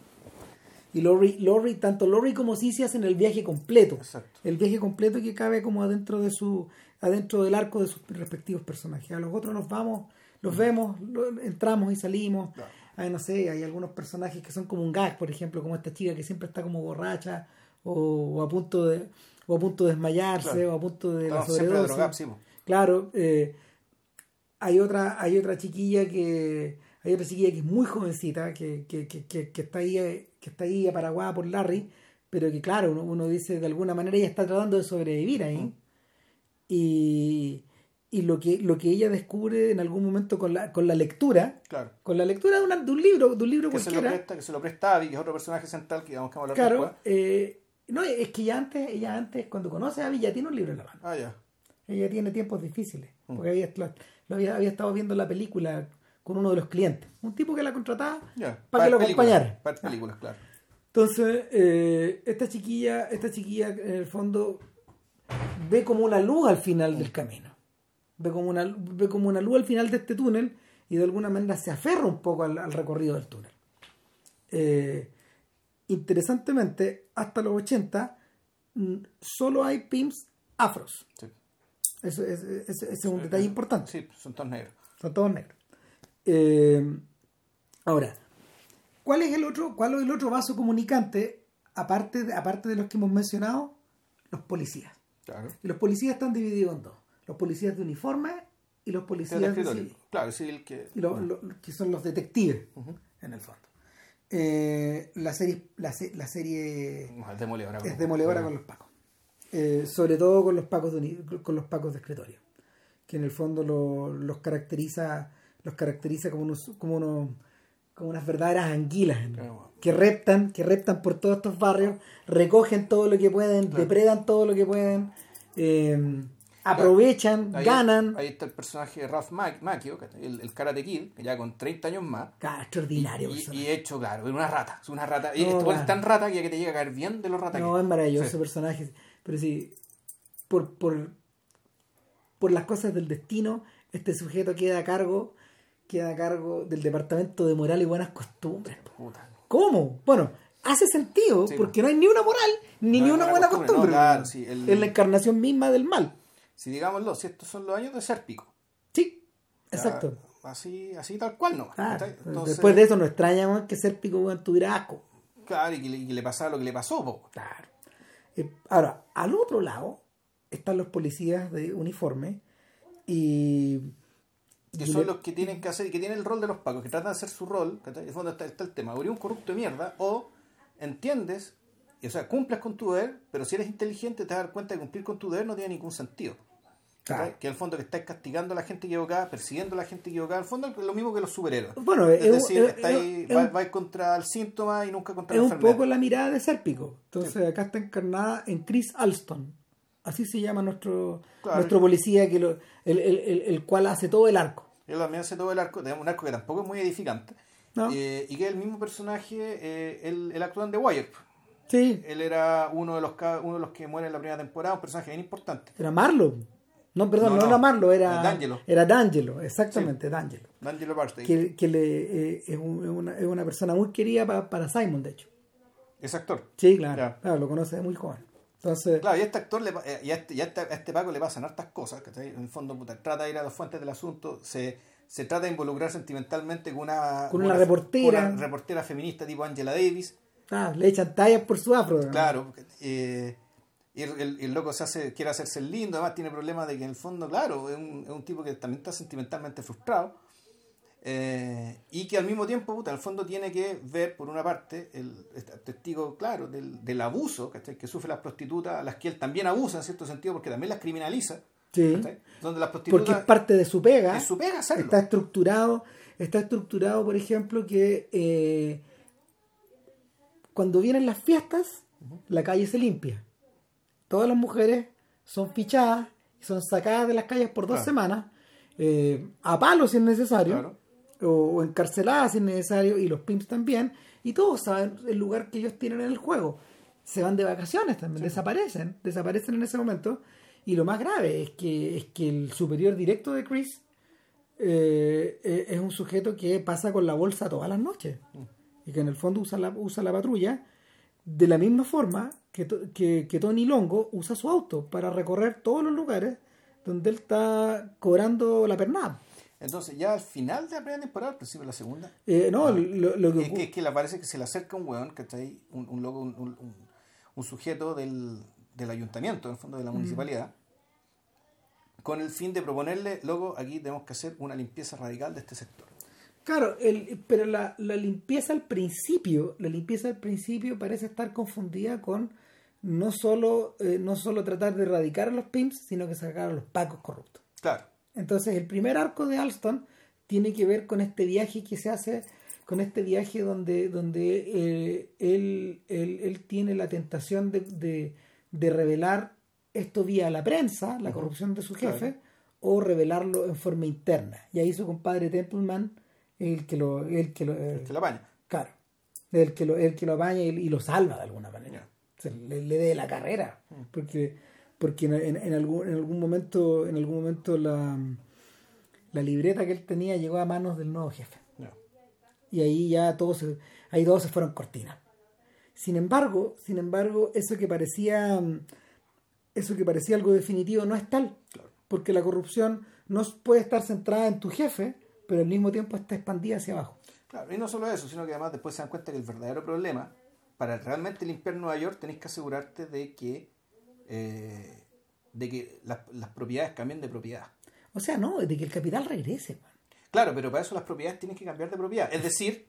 Y Lori, Lori, tanto Lori como Sisi hacen el viaje completo. Exacto. El viaje completo que cabe como adentro de su, adentro del arco de sus respectivos personajes. A los otros nos vamos, los vemos, lo- entramos y salimos. Claro. Ay, no sé, hay algunos personajes que son como un gag, por ejemplo, como esta chica que siempre está como borracha o, o a punto de o a punto de desmayarse Claro. o a punto de la Estamos siempre sobredosis. sí. Claro, eh, hay otra, hay otra chiquilla que, hay otra chiquilla que es muy jovencita, que, que, que, que, que está ahí, eh, que está ahí aparaguada por Larry, pero que claro, uno, uno dice de alguna manera ella está tratando de sobrevivir ahí. Y, y lo que, lo que ella descubre en algún momento con la, con la lectura, Claro. con la lectura de, una- de un libro, de un libro Que se, lo cualquiera. presta, que se lo presta Abby, que es otro personaje central que vamos a hablar Claro, después. eh, no, es que ella antes, ella antes, cuando conoce a Abby, ya tiene un libro en la mano. Ah, ya. Ella tiene tiempos difíciles, Mm. porque había, lo, lo había, había estado viendo la película con uno de los clientes, un tipo que la contrataba para que lo acompañara. Para películas, claro. Entonces, eh, esta chiquilla, esta chiquilla en el fondo ve como una luz al final del camino. Ve como una, ve como una luz al final de este túnel y de alguna manera se aferra un poco al, al recorrido del túnel. Eh, interesantemente, hasta los 80 mm, solo hay pimps afros. Sí. Eso es, es- ese es un detalle importante. Sí, son todos negros. Son todos negros. Eh, ahora, ¿cuál es el otro, cuál es el otro vaso comunicante, aparte de, aparte de los que hemos mencionado? Los policías. Claro. Y los policías están divididos en dos. Los policías de uniforme y los policías el de. Claro, sí, el que. Y lo- lo- que son los detectives, en el fondo. Eh, la serie, la, la serie No, es demoledora. es demoledora con los pacos. Eh, sobre todo con los pacos de con los pacos de escritorio. Que en el fondo lo- los caracteriza, los caracteriza como unos, como unos, como unas verdaderas anguilas, ¿no? Claro. que reptan, que reptan por todos estos barrios, recogen todo lo que pueden, depredan todo lo que pueden, eh, aprovechan, Ahí- ganan. Ahí está el personaje de Ralph Mac- Macchio, el, el Karate Kid, que ya con 30 años más. Ah, extraordinario. Y, y hecho, claro, es una rata. Es una rata. y No, esto claro. es tan rata que, que te llega a caer bien de los ratas. No, es maravilloso Sí. ese personaje. Pero sí, por, por, por las cosas del destino, este sujeto queda a cargo, queda a cargo del departamento de moral y buenas costumbres. Puta. ¿Cómo? Bueno, hace sentido, Sí, porque no hay ni una moral, ni, No ni una buena costumbre, costumbre. no, claro, sí, el- Es la encarnación misma del mal. Si digámoslo, si estos son los años de Sérpico. Sí, Ya, exacto. Así, así tal cual, ¿no? Claro. Entonces, Después de eso no extraña weón, que Sérpico tuviera asco. Claro, y que, le, y que le pasaba lo que le pasó, po. Claro. Eh, ahora, al otro lado están los policías de uniforme y... Que son los que tienen que hacer, y que tienen el rol de los pacos, que tratan de hacer su rol, ¿cachai? En el fondo está, está el tema, o eres un corrupto de mierda, o entiendes, y, o sea, cumples con tu deber, pero si eres inteligente te das dar cuenta que cumplir con tu deber no tiene ningún sentido. Claro. Que en el fondo que estás castigando a la gente equivocada, persiguiendo a la gente equivocada, en el fondo es lo mismo que los superhéroes. Bueno, es es un- decir, es- está ahí, es- va- es un- vais contra el síntoma y nunca contra es la un enfermedad. poco la mirada de Sérpico. Entonces acá está encarnada en Chris Alston. Así se llama nuestro, Claro. nuestro policía, que lo, el, el- el- el cual hace todo el arco. Él también hace todo el arco, tenemos un arco que tampoco es muy edificante. ¿no? Eh, y que es el mismo personaje, eh, él, él actúa en The Wire. Sí, Él era uno de los uno de los que muere en la primera temporada, un personaje bien importante. era Marlo. No, perdón, No, no, no, era Marlo, era D'Angelo. Era D'Angelo, exactamente, D'Angelo. D'Angelo Barstey. Que, que le, eh, es, un- es una, es una persona muy querida pa- para Simon, de hecho. Es actor. Sí, claro, claro, lo conoce de muy joven. Entonces, Claro, y a este actor le, eh, y a este, y a este, a este Paco le pasan hartas cosas, ¿cachai? En el fondo, puta, trata de ir a las fuentes del asunto, se, se trata de involucrar sentimentalmente con una, Con una reportera. con una reportera feminista tipo Angela Davis, ah, le echan tallas por su afro. ¿no? claro. eh, y el, el- el loco se hace, quiere hacerse el lindo, además tiene problemas de que en el fondo, claro, es un, es un tipo que también está sentimentalmente frustrado. Eh, y que al mismo tiempo, puta, el fondo tiene que ver, por una parte, el, este testigo, claro, del, del abuso ¿cachai? que sufren las prostitutas, a las que él también abusa en cierto sentido, porque también las criminaliza. Sí. Donde las porque prostitutas es parte de su pega. es su pega hacerlo. Está estructurado, está estructurado, por ejemplo, que eh, cuando vienen las fiestas, la calle se limpia. Todas las mujeres son fichadas y son sacadas de las calles por dos Claro. semanas, eh, a palos si es necesario, Claro. O, o encarcelada si es necesario, y los pimps también, y todos saben el lugar que ellos tienen en el juego. Se van de vacaciones también, desaparecen, desaparecen en ese momento. Y lo más grave es que, es que el superior directo de Chris eh, eh, es un sujeto que pasa con la bolsa todas las noches y que en el fondo usa la, usa la patrulla de la misma forma que, to- que, que Tony Longo usa su auto para recorrer todos los lugares donde él está cobrando la pernada. Entonces, ya al final de la primera temporada, al principio de la segunda, Eh, no, lo, lo que es que, es que le parece que se le acerca un weón, ¿cachai? Un, un loco, un, un- un- sujeto del, del ayuntamiento, en el fondo de la municipalidad, con el fin de proponerle, loco, aquí tenemos que hacer una limpieza radical de este sector. Claro, el, pero la, la limpieza al principio, la limpieza al principio parece estar confundida con no solo, eh, no solo tratar de erradicar a los pimps, sino que sacar a los pacos corruptos. Claro, Entonces el primer arco de Alston tiene que ver con este viaje que se hace, con este viaje donde, donde eh, él, él- él tiene la tentación de, de, de revelar esto vía la prensa, la corrupción de su jefe, o revelarlo en forma interna. Y ahí su compadre Templeman el que lo, el que lo, eh, que la paña. claro, el que lo, el que lo apaña y, y lo salva de alguna manera. O sea, le, le dé la carrera. Porque, porque en, en- en algún, en algún momento, en algún momento la, la libreta que él tenía llegó a manos del nuevo jefe. No. Y ahí ya todos se, ahí todos se fueron cortinas. Sin embargo, sin embargo, eso que parecía eso que parecía algo definitivo no es tal. Claro. Porque la corrupción no puede estar centrada en tu jefe, pero al mismo tiempo está expandida hacia abajo. Claro, y no solo eso, sino que además después se dan cuenta que el verdadero problema, para realmente limpiar Nueva York, tenés que asegurarte de que, eh, de que las, las propiedades cambien de propiedad. O sea, no, de que el capital regrese. Claro, pero para eso las propiedades tienen que cambiar de propiedad. Es decir,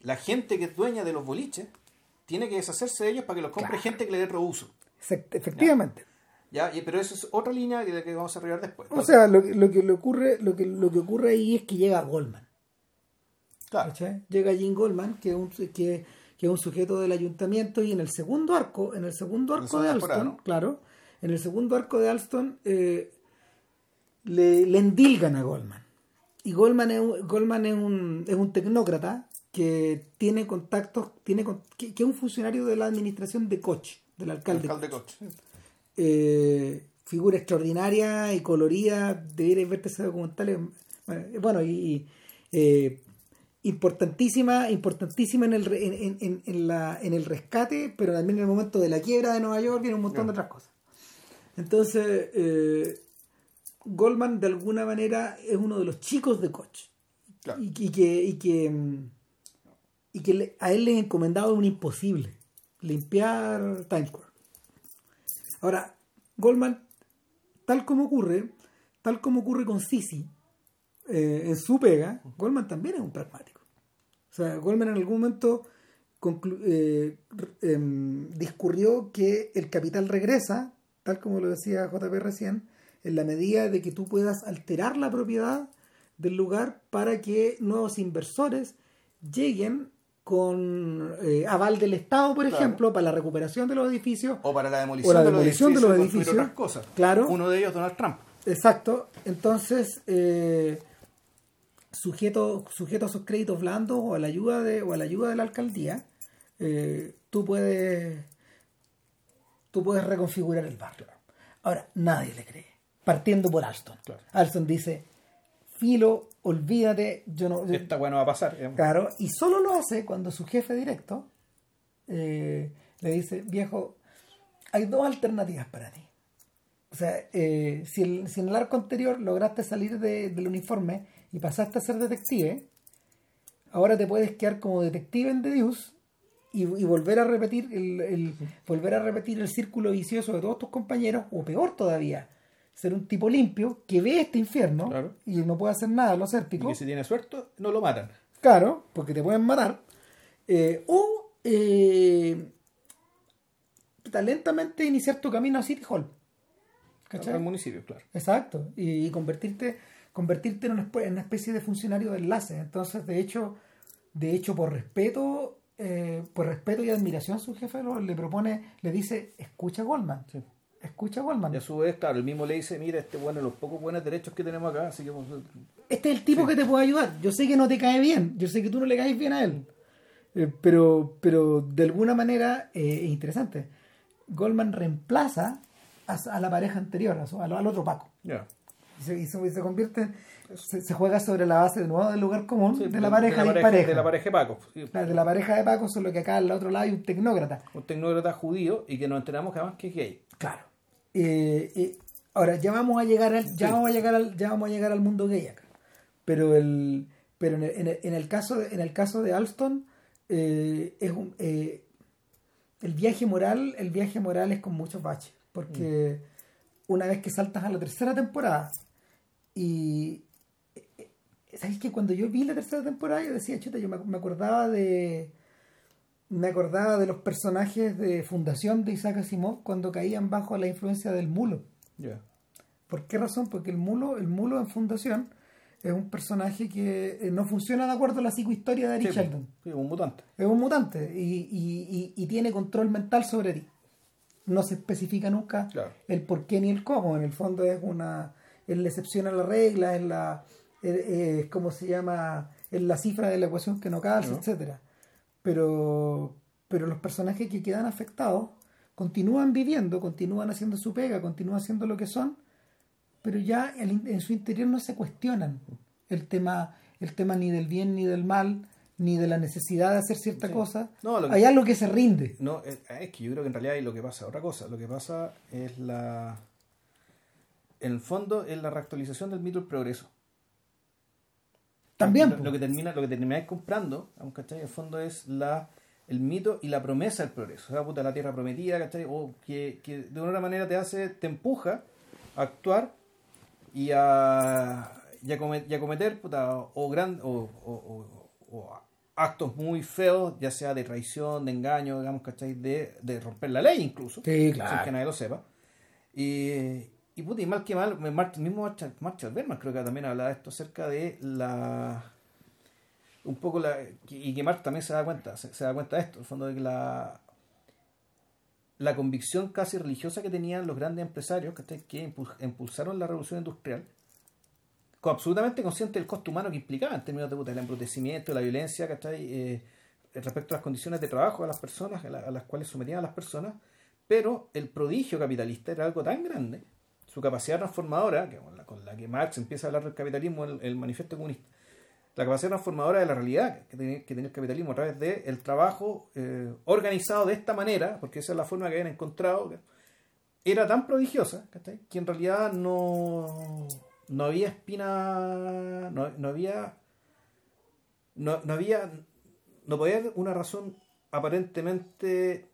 la gente que es dueña de los boliches tiene que deshacerse de ellos para que los compre Claro. gente que le dé reuso. Efect- Efectivamente. ¿Ya? Pero eso es otra línea que, que vamos a arreglar después. O sea, lo, que- lo que le ocurre, lo que, lo que ocurre ahí es que llega Goldman. claro. Llega Jim Goldman, que es un que, que es un sujeto del ayuntamiento, y en el segundo arco, en el segundo arco de Alston, ¿no? claro, en el segundo arco de Alston eh, le, le endilgan a Goldman. Y Goldman es un, Goldman es un, es un tecnócrata que tiene contactos, tiene que, que es un funcionario de la administración de Koch, del alcalde. Alcalde Koch. Koch. Eh, figura extraordinaria y colorida, debería verte ese documental. Bueno, bueno, y, y, eh, importantísima, importantísima en el, en, en- en- la, en el rescate, pero también en el momento de la quiebra de Nueva York viene un montón de otras cosas. Entonces, eh, Goldman de alguna manera es uno de los chicos de Koch. Claro. Y, y que, y que, y que le- a él le han encomendado un imposible, limpiar Times Square. Ahora, Goldman, tal como ocurre, tal como ocurre con Sisi, eh, en su pega, Goldman también es un pragmático. O sea, Goldman en algún momento eh, em, discurrió que el capital regresa, tal como lo decía JP recién, en la medida de que tú puedas alterar la propiedad del lugar para que nuevos inversores lleguen con eh, aval del Estado, por Claro. ejemplo, para la recuperación de los edificios O para la demolición, la de, los demolición de los edificios. otras cosas. Claro. Uno de ellos, Donald Trump. Exacto. Entonces, eh, sujeto, sujeto a esos créditos blandos o a la ayuda de, o a la ayuda de la alcaldía, eh, tú puedes tú puedes reconfigurar el barrio. Ahora, nadie le cree. Partiendo por Alston. Claro. Alston dice, filo, olvídate, yo no... yo- Esta bueno va a pasar. digamos. Claro, y solo lo hace cuando su jefe directo eh, le dice, viejo, hay dos alternativas para ti. O sea, eh, si, el- si en el arco anterior lograste salir de- del uniforme y pasaste a ser detective, ahora te puedes quedar como detective en The Deuce y, y volver a repetir el, el- volver a repetir el círculo vicioso de todos tus compañeros, o peor todavía, ser un tipo limpio que ve este infierno Claro. y no puede hacer nada, los Y sérpicos. que si tiene suerte, no lo matan. Claro, porque te pueden matar. Eh, o eh, lentamente iniciar tu camino a City Hall. ¿Cachai? Al municipio, claro. Exacto. Y, y convertirte, convertirte en una, especie de funcionario de enlace. Entonces, de hecho, de hecho, por respeto, eh, por respeto y admiración, su jefe lo- le propone, le dice, escucha a Goldman. Sí. Escucha a Goldman. Y a su vez, claro, el mismo le dice, mira, este bueno, los pocos buenos derechos que tenemos acá, así que este es el tipo que te puede ayudar. Yo sé que no te cae bien, yo sé que tú no le caes bien a él. Eh, pero, pero de alguna manera eh, es interesante. Goldman reemplaza a, a la pareja anterior, a su- al, al otro Paco. Ya. Y se, y se- y se convierte, se, se juega sobre la base de nuevo del lugar común Sí, de la pareja de la pareja, pareja. de la pareja de Paco. Sí. Claro, de la pareja de Paco, solo que acá al otro lado hay un tecnócrata. Un tecnócrata judío y que nos enteramos que además que es gay. Claro. Eh, eh, ahora, ya vamos a llegar al, ya Sí. vamos a llegar al, ya vamos a llegar al mundo gay acá. Pero el, pero en el, en el- en el caso de, en el caso de Alston, eh, es un, eh, el viaje moral, el viaje moral es con muchos baches. Porque una vez que saltas a la tercera temporada, y eh, ¿sabes que cuando yo vi la tercera temporada yo decía, chuta, yo me, acordaba de me acordaba de los personajes de Fundación de Isaac Asimov cuando caían bajo la influencia del mulo. ¿Por qué razón? Porque el mulo, el mulo en Fundación es un personaje que eh, no funciona de acuerdo a la psicohistoria de Eric Sí, Sheldon. sí, un mutante. Es un mutante y, y- y- y tiene control mental sobre ti. No se especifica nunca Claro. el por qué ni el cómo. En el fondo es una es la excepción a la regla, es la es, es ¿cómo se llama? Es la cifra de la ecuación que no calza, ¿No? etcétera. Pero pero los personajes que quedan afectados continúan viviendo, continúan haciendo su pega, continúan haciendo lo que son, pero ya en, en su interior no se cuestionan el tema el tema ni del bien ni del mal ni de la necesidad de hacer cierta Sí. cosa No, lo que- hay algo que se rinde No, es, es que yo creo que en realidad hay lo que pasa, otra cosa. Lo que pasa es la. En el fondo es la reactualización del mito del progreso. también Lo, lo que termina, lo que termináis comprando, ¿cachai? En el fondo es la el mito y la promesa del progreso. O sea, puta, la tierra prometida, ¿cachai? O que, que de una manera te hace, te empuja a actuar y a, y a, come- y a cometer puta, o, gran, o, o- actos muy feos, ya sea de traición, de engaño, digamos, ¿cachai? De, de romper la ley incluso, Sí, sin claro. que nadie lo sepa. Y, y puta, y mal que mal, mismo Marshall, Marshall Berman creo que también hablaba de esto acerca de la un poco la y que Marx también se da cuenta se, da cuenta de esto en el fondo de que la la convicción casi religiosa que tenían los grandes empresarios que impu- impulsaron la revolución industrial con absolutamente consciente del costo humano que implicaba en términos de puta, el embrutecimiento, la violencia ¿cachai? Eh, respecto a las condiciones de trabajo de las personas a las cuales sometían a las personas pero el prodigio capitalista era algo tan grande su capacidad transformadora que con la, que Marx empieza a hablar del capitalismo en el, manifiesto comunista la capacidad transformadora de la realidad que tenía el capitalismo a través del el trabajo eh, organizado de esta manera, porque esa es la forma que habían encontrado, era tan prodigiosa que en realidad no, no había espina, no, no había, no, no había, no podía haber una razón aparentemente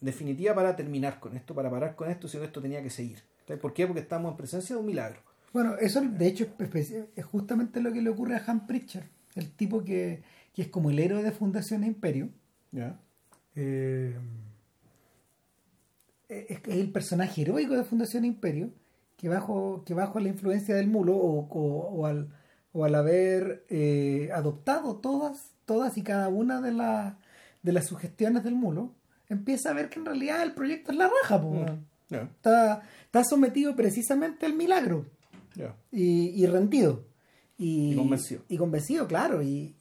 definitiva para terminar con esto, para parar con esto, sino que esto tenía que seguir. ¿Por qué? Porque estamos en presencia de un milagro. Bueno, eso de hecho es justamente lo que le ocurre a Han Pritchard, el tipo que, que es como el héroe de Fundación Imperio. ¿ya? Eh, es, es el personaje heroico de Fundación Imperio que bajo, que bajo la influencia del mulo o, o- o al, o al haber eh, adoptado todas, todas y cada una de, las de las sugestiones del mulo, empieza a ver que en realidad el proyecto es la raja. po, weón. Está, está sometido precisamente al milagro y, y rendido. Y, Y convencido. Y convencido, claro. Y,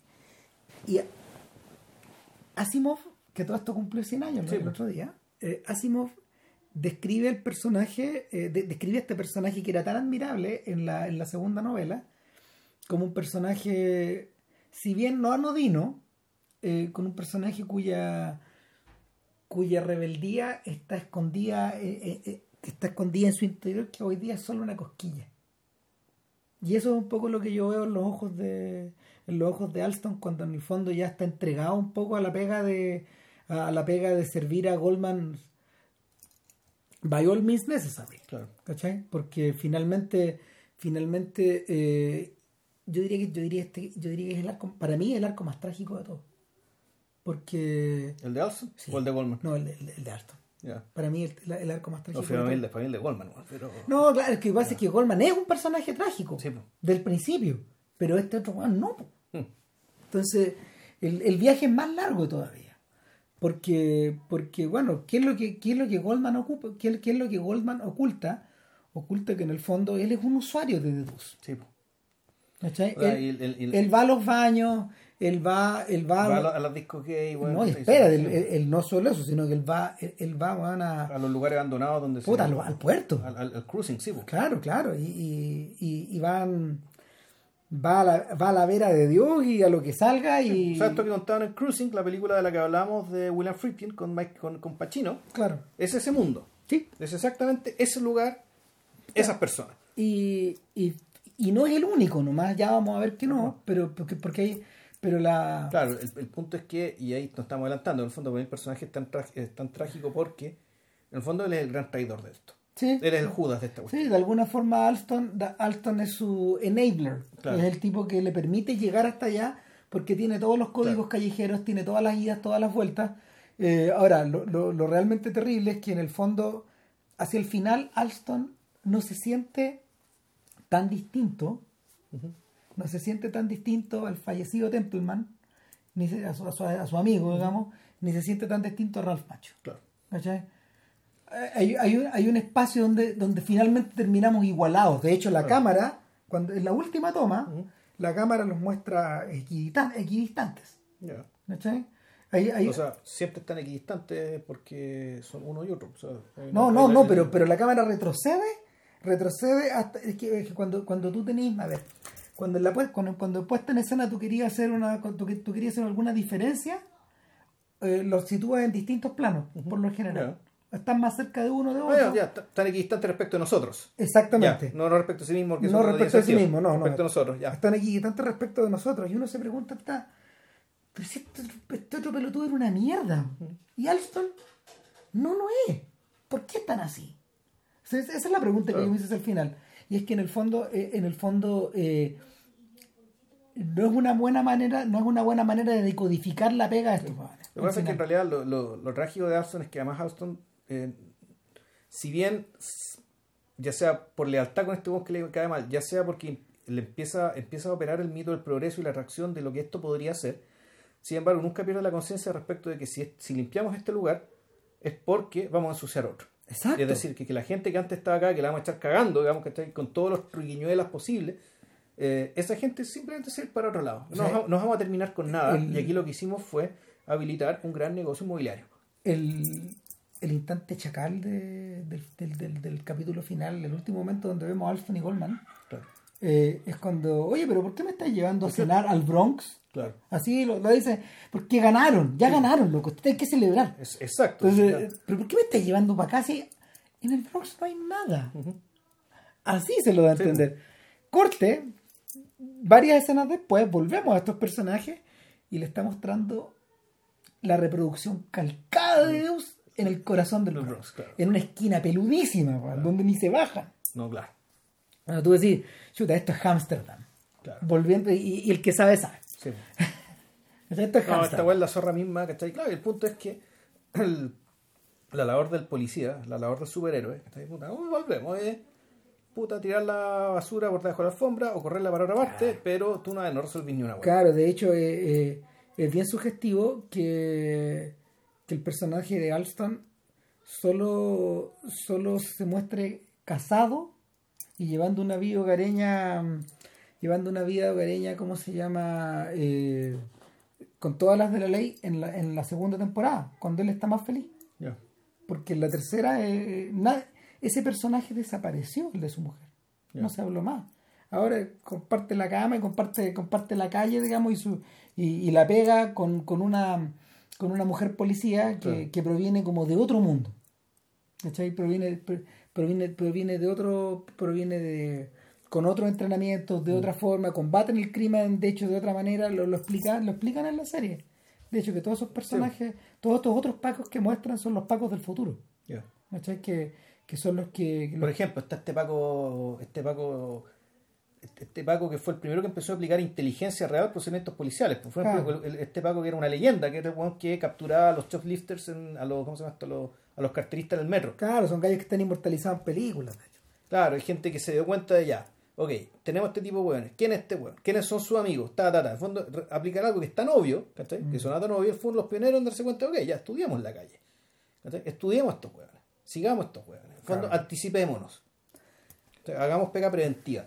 y Asimov, que todo esto cumplió 100 años ¿no? Sí, el pues. otro día, eh, Asimov describe el personaje, eh, de- describe a este personaje que era tan admirable en la, en la segunda novela, como un personaje, si bien no anodino, eh, con un personaje cuya cuya rebeldía está escondida eh, eh, eh, está escondida en su interior que hoy día es solo una cosquilla y eso es un poco lo que yo veo en los ojos de en los ojos de Alston cuando en el fondo ya está entregado un poco a la pega de a la pega de servir a Goldman by all means necessary Claro. ¿cachai? porque finalmente finalmente eh, yo diría que yo diría este yo diría que es el arco para mí es el arco más trágico de todo porque ¿El de Alston Sí. o el de Goldman? no el de, el de- el de Alston para mí el, el arco más No, trágico fue de el de, fue el de Goldman, ¿no? pero... No, claro, es que igual es que Goldman es un personaje trágico Sí, del principio, pero este otro weón no. Hmm. Entonces, el, el viaje es más largo todavía. Porque, porque bueno, ¿qué es lo que, qué es lo que Goldman ocupa? ¿Qué, qué es lo que Goldman oculta? Oculta que en el fondo él es un usuario de Deduz. Sí, él, el- el- él va a los baños, él va, él va, va a, las discos gay, bueno, no, espera, él, él- él no solo eso, sino que él va, él, él va weón, a, a los lugares abandonados donde se- puta, al, al puerto. al, al- al cruising, sí, pues. Claro, claro, y, y, y- y van, va a, la, va a la vera de Dios y a lo que salga y... O sea, esto que contaban en Cruising, la película de la que hablamos de William Friedkin con, Mike, con, con Pacino, Claro, es ese mundo. sí. Es exactamente ese lugar, esas personas. Y, y, y no es el único, nomás ya vamos a ver que no, pero porque, porque hay, pero la... Claro, el, el punto es que, y ahí nos estamos adelantando, en el fondo porque el personaje es tan, es tan trágico porque, en el fondo él es el gran traidor de esto. Sí, Él es el Judas de esta cuestión. sí, de alguna forma Alston, Alston es su enabler, Claro. es el tipo que le permite llegar hasta allá porque tiene todos los códigos callejeros, tiene todas las idas, todas las vueltas. Eh, ahora, lo, lo, lo realmente terrible es que en el fondo, hacia el final, Alston no se siente tan distinto, no se siente tan distinto al fallecido Templeman, ni se- a, su, a su- a su amigo, digamos, ni se siente tan distinto a Ralph Macho. Claro. ¿Cachai? Eh, Hay, hay, un, hay un espacio donde, donde finalmente terminamos igualados. De hecho, la cámara, cuando en la última toma, la cámara los muestra equidistan- equidistantes. Hay- O sea, siempre están equidistantes porque son uno y otro. o sea, hay no, no, no, pero, pero la cámara retrocede, retrocede hasta. Es que, es que cuando, cuando tú tenés, a ver, cuando, la, cuando, cuando puesta en escena tú querías hacer una, tú, tú querías hacer alguna diferencia, eh, los sitúas en distintos planos, por lo general. Están más cerca de uno de otro. ya, ya, t- están equidistantes respecto a nosotros. Exactamente. Ya, no, no respecto a sí mismo, no respecto a sí mismo, no, no. Respecto a nosotros, ya. Están tanto respecto de nosotros. Y uno se pregunta, está, pero si este, este otro pelotudo era una mierda. Y Alston no lo es. ¿Por qué están así? O sea, esa es la pregunta que yo me hice al final. Y es que en el fondo, eh, en el fondo, eh, no es una buena manera, no es una buena manera de decodificar la pega de estos jóvenes. Lo que pasa es que en realidad lo, lo, lo trágico de Alston es que además Alston, eh, si bien, ya sea por lealtad con este weón que le cae mal, ya sea porque le empieza, empieza a operar el mito del progreso y la atracción de lo que esto podría ser, sin embargo nunca pierde la conciencia respecto de que si, si limpiamos este lugar es porque vamos a ensuciar otro. Exacto. Es decir, que, que la gente que antes estaba acá, que la vamos a echar cagando, digamos que está con todos los truquiñuelas posibles, eh, esa gente simplemente se va para otro lado. No Sí. vamos- a terminar con nada. El- Y aquí lo que hicimos fue habilitar un gran negocio inmobiliario. el, el instante chacal de- del, del, del- del capítulo final, el último momento donde vemos a Goldman, Claro. eh, es cuando, oye, pero ¿por qué me estás llevando a cenar al Bronx? Claro. Así lo, lo dice, porque ganaron, ya ganaron, loco, usted hay que celebrar. Es, exacto. Entonces, claro. ¿pero por qué me estás llevando para acá si en el Bronx no hay nada? Así se lo da a Sí. entender. Corte, varias escenas después, volvemos a estos personajes y le está mostrando la reproducción calcada de Deus en el corazón del Del Bronx. Claro. En una esquina peludísima, donde ni se baja. No, claro. Bueno, tú decís, chuta, esto es Ámsterdam. Claro. Volviendo, y, y el que sabe, sabe. Sí. Esto es No, esta es la zorra misma, ¿cachai? Claro, y el punto es que el- la labor del policía, la labor del superhéroe, ¿cachai? Puta, volvemos, es puta, tirar la basura por debajo de la alfombra o correrla para otra parte, pero tú no, no resolvís ni una weá. Claro, de hecho eh, eh, es bien sugestivo que, que el personaje de Alston solo, solo se muestre casado y llevando una vida hogareña, llevando una vida hogareña, ¿cómo se llama? Eh, con todas las de la ley en la, en la segunda temporada, cuando él está más feliz. Ya. Porque en la tercera, eh, na- ese personaje desapareció, el de su mujer. No se habló más. Ahora comparte la cama y comparte, comparte la calle, digamos, y, su, y, y la pega con, con, una, con una mujer policía que, que proviene como de otro mundo. ¿Cachai? Proviene, pro- proviene, proviene de otro, proviene de con otros entrenamientos, de otra forma, combaten el crimen, de hecho, de otra manera, lo, lo, explican, lo explican en la serie. De hecho, que todos esos personajes, todos estos otros pacos que muestran son los pacos del futuro. ¿Cachai? Que, que son los que... Por ejemplo, está este Paco, este Paco, este, Paco que fue el primero que empezó a aplicar inteligencia real a procedimientos policiales. Por ejemplo, este Paco que era una leyenda, que era el que capturaba a los shoplifters, en, a los, ¿cómo se llama esto? A los, a los carteristas en el metro. Claro, son gallos que están inmortalizados en películas. de hecho. Claro, hay gente que se dio cuenta de ya. Ok, tenemos este tipo de hueones. ¿Quién es este hueón? ¿Quiénes son sus amigos? Ta, ta, ta. En fondo, aplicar algo que es tan obvio, ¿cachai? Que son tan obvio, fueron los pioneros en darse cuenta, ok, ya estudiamos la calle. ¿cachai? Estudiemos estos hueones. Sigamos estos hueones. Claro. anticipémonos. O sea, hagamos pega preventiva.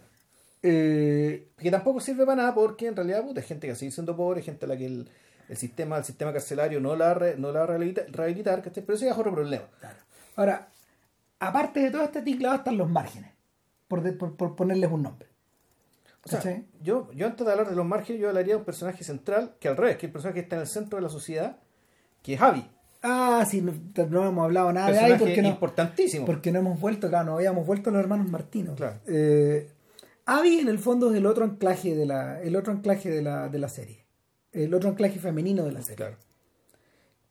Eh, que tampoco sirve para nada porque en realidad puta, hay gente que sigue siendo pobre, gente a la que el, el sistema el sistema carcelario no la, re- no la va a rehabilitar, rehabilitar, pero ese es otro problema. Ahora, aparte de todo este tinglado están los márgenes, por, de- por, por ponerles un nombre. O sea, yo, yo antes de hablar de los márgenes, yo hablaría de un personaje central, que al revés, que el personaje que está en el centro de la sociedad, que es Javi. Ah, sí, no, no hemos hablado nada de ahí porque no, importantísimo. porque no hemos vuelto, claro, no habíamos vuelto a los hermanos Martino. Claro. Eh, Abby en el fondo es el otro anclaje de la, el otro anclaje de la, de la serie. El otro anclaje femenino de la serie. Claro.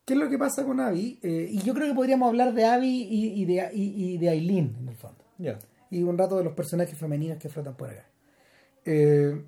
¿Qué es lo que pasa con Abby? Eh, y yo creo que podríamos hablar de Abby y, y de, y, y de Aileen, en el fondo. Ya. Y un rato de los personajes femeninos que flotan por acá. Eh,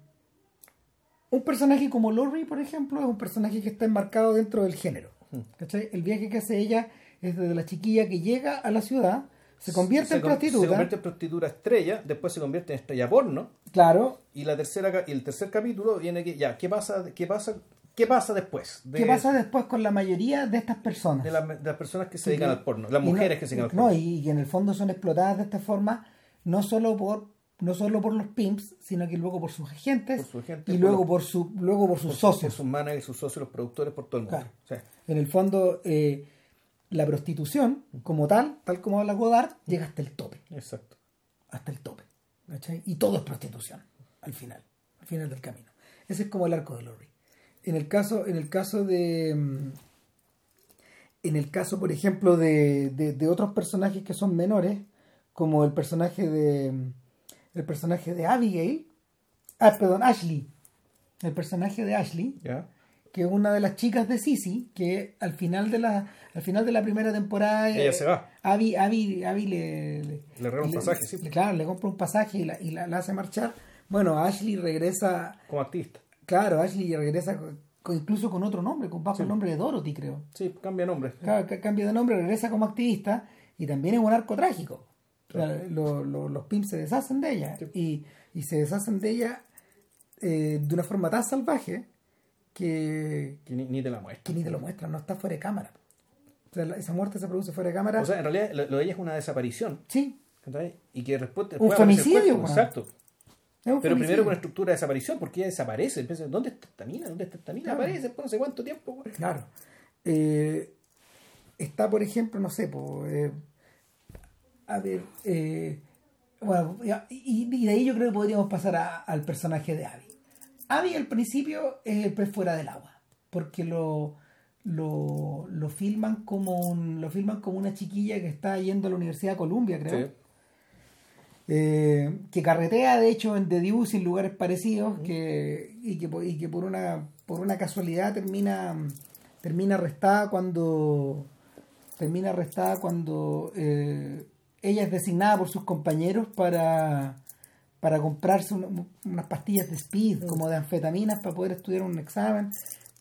un personaje como Lori, por ejemplo, es un personaje que está enmarcado dentro del género. ¿Cachai? El viaje que hace ella es desde la chiquilla que llega a la ciudad, se convierte Se en con- prostituta. Se convierte en prostituta estrella, después se convierte en estrella porno, Claro. y la tercera y el tercer capítulo viene que ya, ¿qué pasa, qué pasa, qué pasa después? De, ¿Qué pasa después con la mayoría de estas personas? de, las, de las personas que se dedican que- al porno, las no- mujeres que se dedican al No, porno. y, y en el fondo son explotadas de esta forma, no solo por no solo por los pimps, sino que luego por sus agentes, Por sus agentes, y por luego los- por su luego por sus por socios. sus managers, sus socios, los productores, por todo el mundo. Claro. O sea, En el fondo, eh, la prostitución, como tal, tal como habla Godard, llega hasta el tope. exacto. Hasta el tope. ¿cachai? Y todo es prostitución, al final, al final del camino. Ese es como el arco de Lori. En el caso, en el caso de. mm, En el caso, por ejemplo, de, de, de otros personajes que son menores, como el personaje de. El personaje de Abigail. Ah, perdón, Ashley. El personaje de Ashley ¿Ya? que es una de las chicas de Sisi, que al final de la, al final de la primera temporada Ella eh, se va. Abby, Abby, Abby le, le, Le regala un pasaje, sí. le- claro, le compra un pasaje y la, y la, la hace marchar. Bueno, Ashley regresa, Como activista. claro, Ashley regresa con- incluso con otro nombre, con bajo el nombre de Dorothy, creo. Sí, cambia nombre. Claro, cambia de nombre, regresa como activista y también es un arco trágico. Lo- lo- los pimps se deshacen de ella y, y se deshacen de ella eh, de una forma tan salvaje que, Que ni, ni te la muestra. que ni te lo muestran, no está fuera de cámara. O sea, la- esa muerte se produce fuera de cámara. O sea, en realidad lo, lo de ella es una desaparición. sí. Y que después, Un femicidio. Exacto. Pero femicidio. primero con una estructura de desaparición, porque ella desaparece. Empieza, ¿Dónde está esta mina? ¿Dónde está esta mina? Claro. Aparece después no sé cuánto tiempo. Claro. Eh, está, por ejemplo, no sé, po, eh, a ver, eh, bueno, y, y de ahí yo creo que podríamos pasar a- al personaje de Abby. Abby al principio es el pez fuera del agua, porque lo, lo, lo filman como un, lo filman como una chiquilla que está yendo a la Universidad de Columbia, creo. Sí. Eh, que carretea de hecho en The Deuce en lugares parecidos que, y, que, y que por una por una casualidad termina termina arrestada cuando termina arrestada cuando eh, ella es designada por sus compañeros para para comprarse un- unas pastillas de speed como de anfetaminas para poder estudiar un examen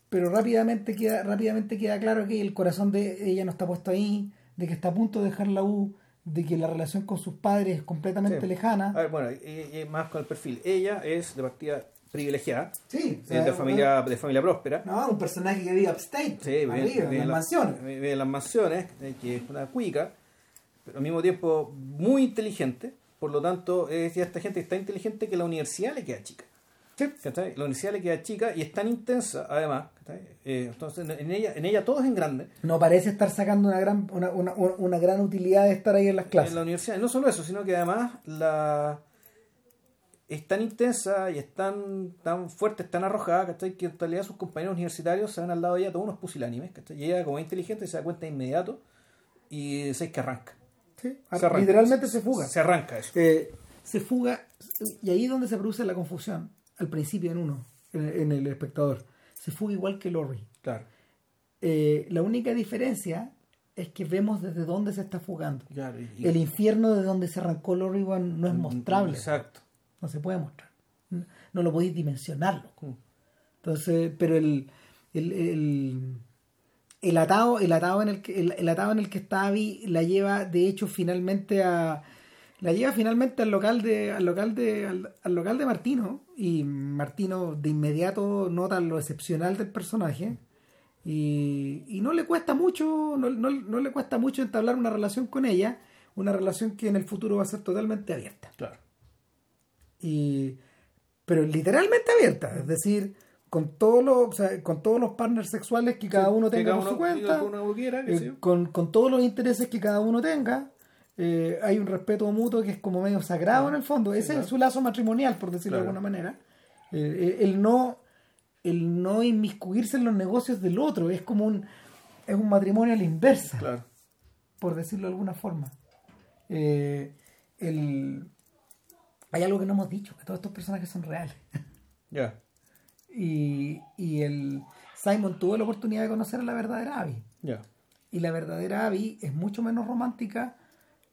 pero rápidamente queda rápidamente queda claro que el corazón de ella no está puesto ahí de que está a punto de dejar la U de que la relación con sus padres es completamente Sí. lejana A ver, bueno, y- y más con el perfil. Ella es de partida privilegiada, Sí, de familia, de familia próspera. No, un personaje que vive upstate, Sí, arriba, en las mansiones. vive en las mansiones, eh, que es una cuica, pero al mismo tiempo muy inteligente. Por lo tanto, es ya esta gente es tan inteligente que la universidad le queda chica. ¿cachai? La universidad le queda chica y es tan intensa, además. Eh, entonces, en ella, en ella todo es en grande. No parece estar sacando una gran, una, una, una- gran utilidad de estar ahí en las clases. En la universidad. No solo eso, sino que además la es tan intensa y es tan, tan fuerte, es tan arrojada, ¿cachai? Que en realidad sus compañeros universitarios se van al lado de ella todos unos pusilánimes, ¿cachai? Y ella como es inteligente se da cuenta de inmediato y se que arranca. Sí, Se literalmente se fuga. Se arranca eso. Eh, se fuga, y ahí es donde se produce la confusión, al principio en uno, en, en el espectador. Se fuga igual que Lori. Claro. Eh, la única diferencia es que vemos desde dónde se está fugando. Claro, y- y- El infierno de donde se arrancó Lori no es mostrable. Exacto. no se puede mostrar. No, no lo podéis dimensionarlo. Mm. Entonces, pero el, el, el, el atado, el atado en el que, el, el atado en el que está Abby la lleva, de hecho, finalmente a la lleva finalmente al local de al local de al, al local de Martino. Y Martino de inmediato nota lo excepcional del personaje. Y, y no le cuesta mucho no, no, no le cuesta mucho entablar una relación con ella. Una relación que en el futuro va a ser totalmente abierta. Claro. y pero literalmente abierta, es decir, con todos los, o sea, con todos los partners sexuales que cada uno Que tenga cada por su cuenta, eh, con, con todos los intereses que cada uno tenga. eh, hay un respeto mutuo que es como medio sagrado en el fondo. Ese claro. es su lazo matrimonial, por decirlo de alguna manera. Eh, el no el no inmiscuirse en los negocios del otro es como un es un matrimonio a la inversa Claro. por decirlo de alguna forma. El- hay algo que no hemos dicho, que todos estos personajes son reales. Ya. Y, y el Simon tuvo la oportunidad de conocer a la verdadera Abby. Y la verdadera Abby es mucho menos romántica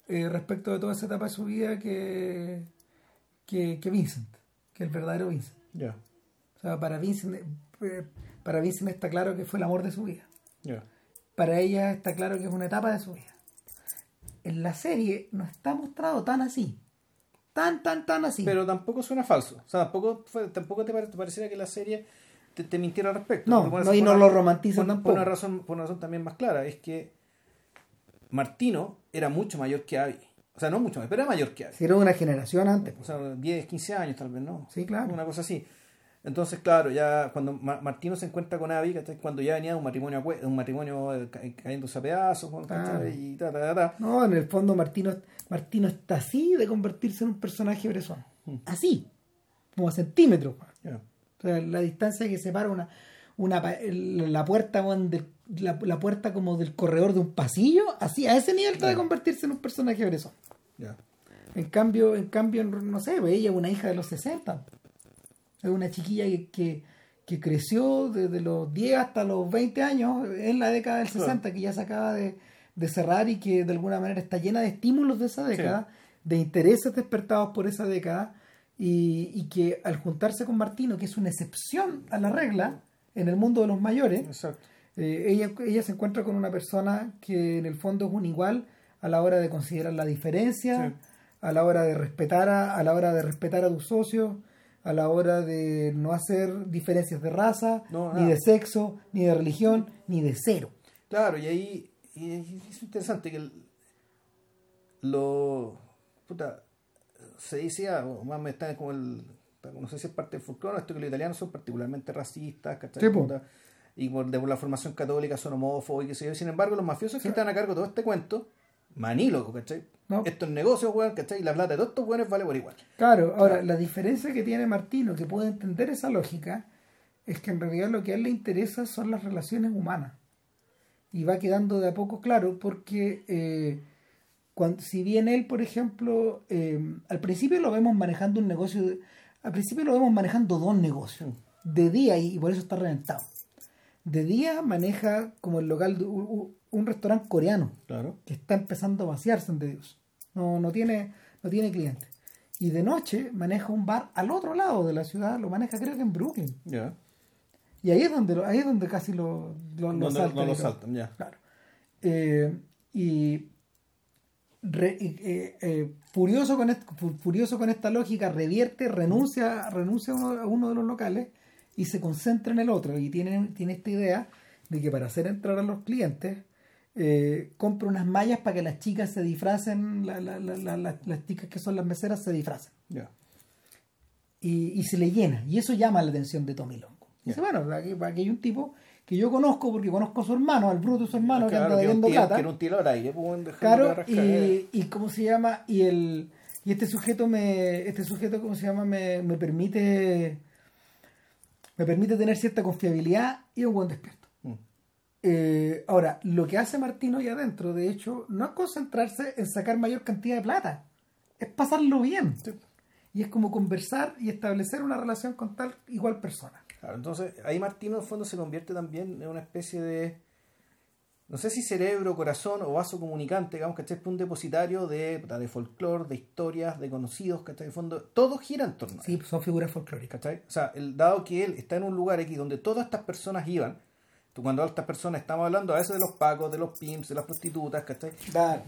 eh, respecto de toda esa etapa de su vida que, que, que Vincent, que el verdadero Vincent. Ya. O sea, para Vincent, eh, para Vincent está claro que fue el amor de su vida. Ya. Para ella está claro que es una etapa de su vida. En la serie no está mostrado tan así. Tan, tan, tan así. Pero tampoco suena falso. O sea, tampoco, fue- tampoco te, pare- te pareciera que la serie te, te mintiera al respecto. No, no, y no lo romantiza por- tampoco. Por una, razón, por una razón también más clara. Es que Martino era mucho mayor que Abby. O sea, no mucho mayor, pero era mayor que Abby. Era una generación antes. O sea, 10, 15 años tal vez, ¿no? Sí, claro. Una cosa así. Entonces, claro, ya cuando Ma- Martino se encuentra con Abby, cuando ya venía de un matrimonio, un matrimonio eh, ca- cayéndose a pedazos. Claro. y ta, ta, ta, ta. No, en el fondo Martino, Martino está así de convertirse en un personaje bresón. Mm. Así. Como a centímetros. O sea, la distancia que separa una, una la puerta del- la, la puerta como del corredor de un pasillo, así, a ese nivel está de convertirse en un personaje bresón. Ya. En cambio, en cambio, no sé, pues ella es una hija de los 60. Es una chiquilla que, que, que creció desde los 10 hasta los 20 años en la década del 60, que ya se acaba de, de cerrar y que de alguna manera está llena de estímulos de esa década, de intereses despertados por esa década, y, y que al juntarse con Martino, que es una excepción a la regla en el mundo de los mayores, eh, ella, ella se encuentra con una persona que en el fondo es un igual a la hora de considerar la diferencia, Sí. a la hora de respetar a, a la hora de respetar a tus socios, a la hora de no hacer diferencias de raza, No, ni de sexo, ni de religión, ni de cero. Claro, y ahí y es interesante que el- lo. Puta, se decía, o más me está como el. No sé si es parte del folclore, esto que los italianos son particularmente racistas, ¿cachai? Y por, de por la formación católica son homófobos y qué sé yo. Sin embargo, los mafiosos que están a cargo de todo este cuento, manílocos, ¿cachai? No. Estos negocios, weón, ¿cachai? Y la plata de todos estos weones vale por igual. Claro, ahora la diferencia que tiene Martino, que puede entender esa lógica, es que en realidad lo que a él le interesa son las relaciones humanas. Y va quedando de a poco claro porque eh, cuan- si bien él, por ejemplo, eh, al principio lo vemos manejando un negocio, al principio lo vemos manejando dos negocios, de día y, y por eso está reventado. De día maneja como el local de un restaurante coreano Claro. que está empezando a vaciarse de Dios. No, no tiene, no tiene clientes. Y de noche maneja un bar al otro lado de la ciudad, lo maneja creo que en Brooklyn. Y ahí es donde, ahí es donde casi lo, saltan no lo saltan, ya. Claro. Eh, y re- eh, eh, furioso, con furioso con esta lógica, revierte, renuncia, renuncia a uno, a uno de los locales y se concentra en el otro. Y tiene, tiene esta idea de que para hacer entrar a los clientes, compra unas mallas para que las chicas se disfracen, la- la- la- la- la- las chicas que son las meseras se disfracen. Y, y se le llena. Y eso llama la atención de Tommy Dice, bueno, aquí, aquí hay un tipo que yo conozco porque conozco a su hermano, al bruto de su hermano, que Claro, anda que plata. que era un tiro al aire, pues, Claro, la rascadera. y, y cómo se llama, y el y este sujeto me, este sujeto, ¿cómo se llama? Me, me permite me permite tener cierta confiabilidad y un buen despierto. Mm. Eh, ahora, lo que hace Martino ahí adentro, de hecho, no es concentrarse en sacar mayor cantidad de plata, es pasarlo bien. Sí. Y es como conversar y establecer una relación con tal igual persona. Claro, entonces ahí Martino en el fondo se convierte también en una especie de, no sé si cerebro, corazón o vaso comunicante, digamos, ¿cachai? Un depositario de, de folclore, de historias, de conocidos, ¿cachai? En fondo, todo gira en torno a él, Sí, son figuras folclóricas. ¿cachai? O sea, el, dado que él está en un lugar aquí donde todas estas personas iban, tú cuando estas personas estamos hablando a veces de los pacos, de los pimps, de las prostitutas, ¿cachai?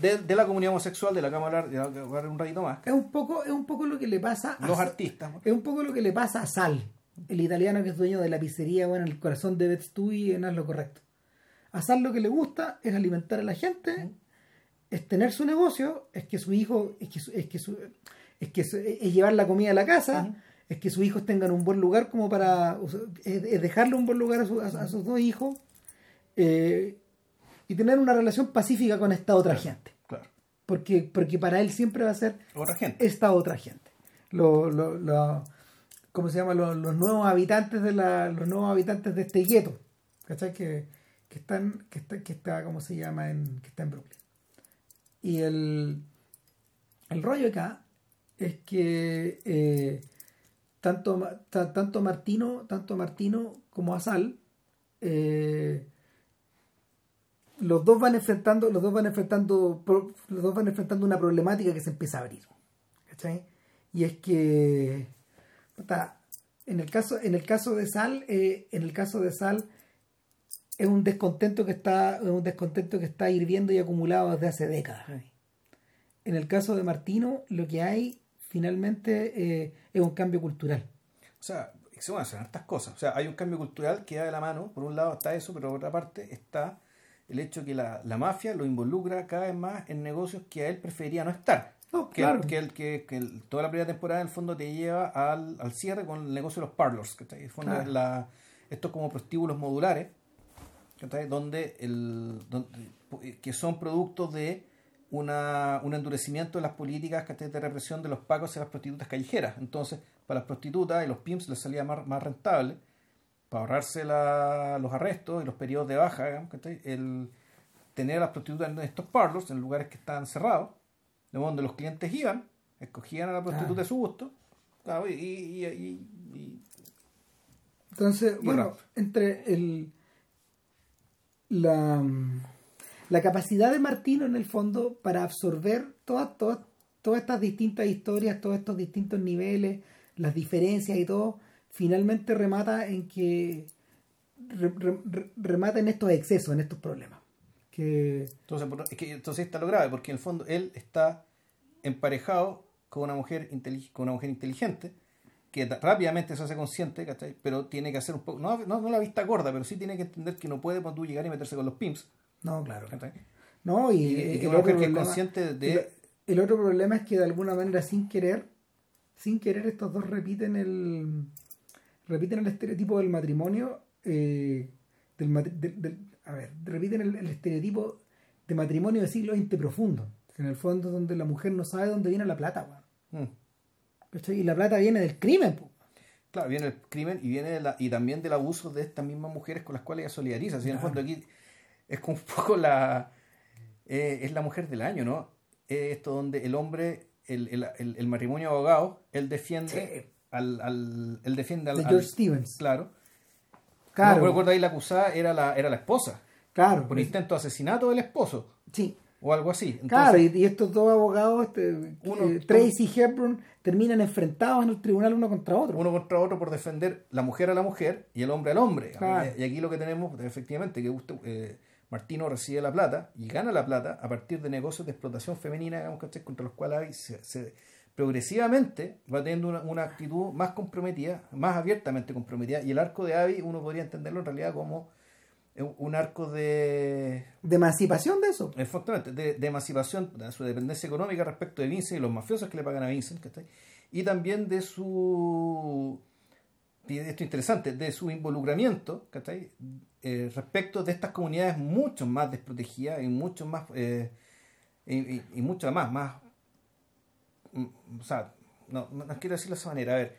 De, de la comunidad homosexual, de la que vamos a hablar, de la que vamos a hablar un ratito más, Es un poco, es un poco lo que le pasa a los artistas, ¿no? Es un poco lo que le pasa a Sal, el italiano que es dueño de la pizzería, bueno, el corazón de Betstui en Haz lo correcto. Sal lo que le gusta es alimentar a la gente, es tener su negocio, es que su hijo, es que su- es que su- es que su- es llevar la comida a la casa, es que sus hijos tengan un buen lugar como para es, dejarle un buen lugar a, sus dos hijos eh, y tener una relación pacífica con esta otra gente. Claro. Porque, porque para él siempre va a ser otra gente. esta otra gente. Lo, lo, ¿Cómo se llama? Los, nuevos habitantes de la, los nuevos habitantes de este gueto. ¿Cachai? Que, que están, que está, que está, ¿cómo se llama? En, que está en Brooklyn. Y el, el rollo acá es que eh, tanto, tanto Martino, tanto Martino como Asal eh, los dos van enfrentando, los dos van enfrentando, los dos van enfrentando una problemática que se empieza a abrir. ¿cachai? Y es que en el caso, en el caso de Sal, eh, en el caso de Sal, es un descontento que está, un descontento que está hirviendo y acumulado desde hace décadas. En el caso de Martino, lo que hay finalmente eh, es un cambio cultural. O sea, se van a hacer estas cosas. O sea, hay un cambio cultural que da de la mano. Por un lado está eso, pero por otra parte está el hecho que la, la mafia lo involucra cada vez más en negocios que a él prefería no estar. Que, claro. que, el, que, que toda la primera temporada en el fondo te lleva al, al cierre con el negocio de los parlors. Fondo la, estos como prostíbulos modulares, donde, el, donde, que son productos de una, un endurecimiento de las políticas de represión de los pagos y las prostitutas callejeras. Entonces, para las prostitutas y los pimps les salía más, más rentable para ahorrarse la, los arrestos y los periodos de baja, el tener a las prostitutas en estos parlors, en lugares que estaban cerrados, donde los clientes iban, escogían a la prostituta de su gusto, y, y, entonces, bueno, entre el la, la capacidad de Martino en el fondo para absorber todas, todas, todas estas distintas historias, todos estos distintos niveles, las diferencias y todo, finalmente remata en que remata en estos excesos, en estos problemas. Que... Entonces, entonces está lo grave, porque en el fondo él está emparejado con una mujer, con una mujer inteligente que rápidamente se hace consciente, pero tiene que hacer un poco, no, no, la vista gorda, pero sí tiene que entender que no puede cuando tú llegar y meterse con los pimps. No, claro. No, y, que es consciente de... El otro problema es que de alguna manera sin querer, sin querer estos dos repiten el repiten el estereotipo del matrimonio, eh, del, a ver, repiten el, estereotipo de matrimonio de siglo XX profundo, en el fondo donde la mujer no sabe dónde viene la plata, mm. Y la plata viene del crimen, Claro, viene del crimen y viene y también del abuso de estas mismas mujeres con las cuales ella solidariza. en el fondo aquí es como un poco la... Eh, es la mujer del año, ¿no? esto donde el hombre, el, el, el, matrimonio abogado, él defiende al, al, él defiende al, George Stevens. Claro. Claro. No recuerdo ahí la acusada era la, era la esposa. Claro. Por intento de asesinato del esposo. Sí. O algo así. claro, y, estos dos abogados, este, uno, eh, Tracy y Hepburn, terminan enfrentados en el tribunal uno contra otro. Uno contra otro por defender la mujer a la mujer y el hombre al hombre. Y aquí lo que tenemos, efectivamente, que eh, Martino recibe la plata y gana la plata a partir de negocios de explotación femenina, digamos, contra los cuales se, se progresivamente va teniendo una, actitud más comprometida, más abiertamente comprometida, y el arco de Abby uno podría entenderlo en realidad como un arco de... De emancipación de eso. Exactamente, de, emancipación de su dependencia económica respecto de Vincent y los mafiosos que le pagan a Vincent, y también de su... esto es interesante, de su involucramiento eh, respecto de estas comunidades mucho más desprotegidas y mucho más... Eh, y, y, mucho más, más o sea, no, no, quiero decirlo de esa manera. A ver,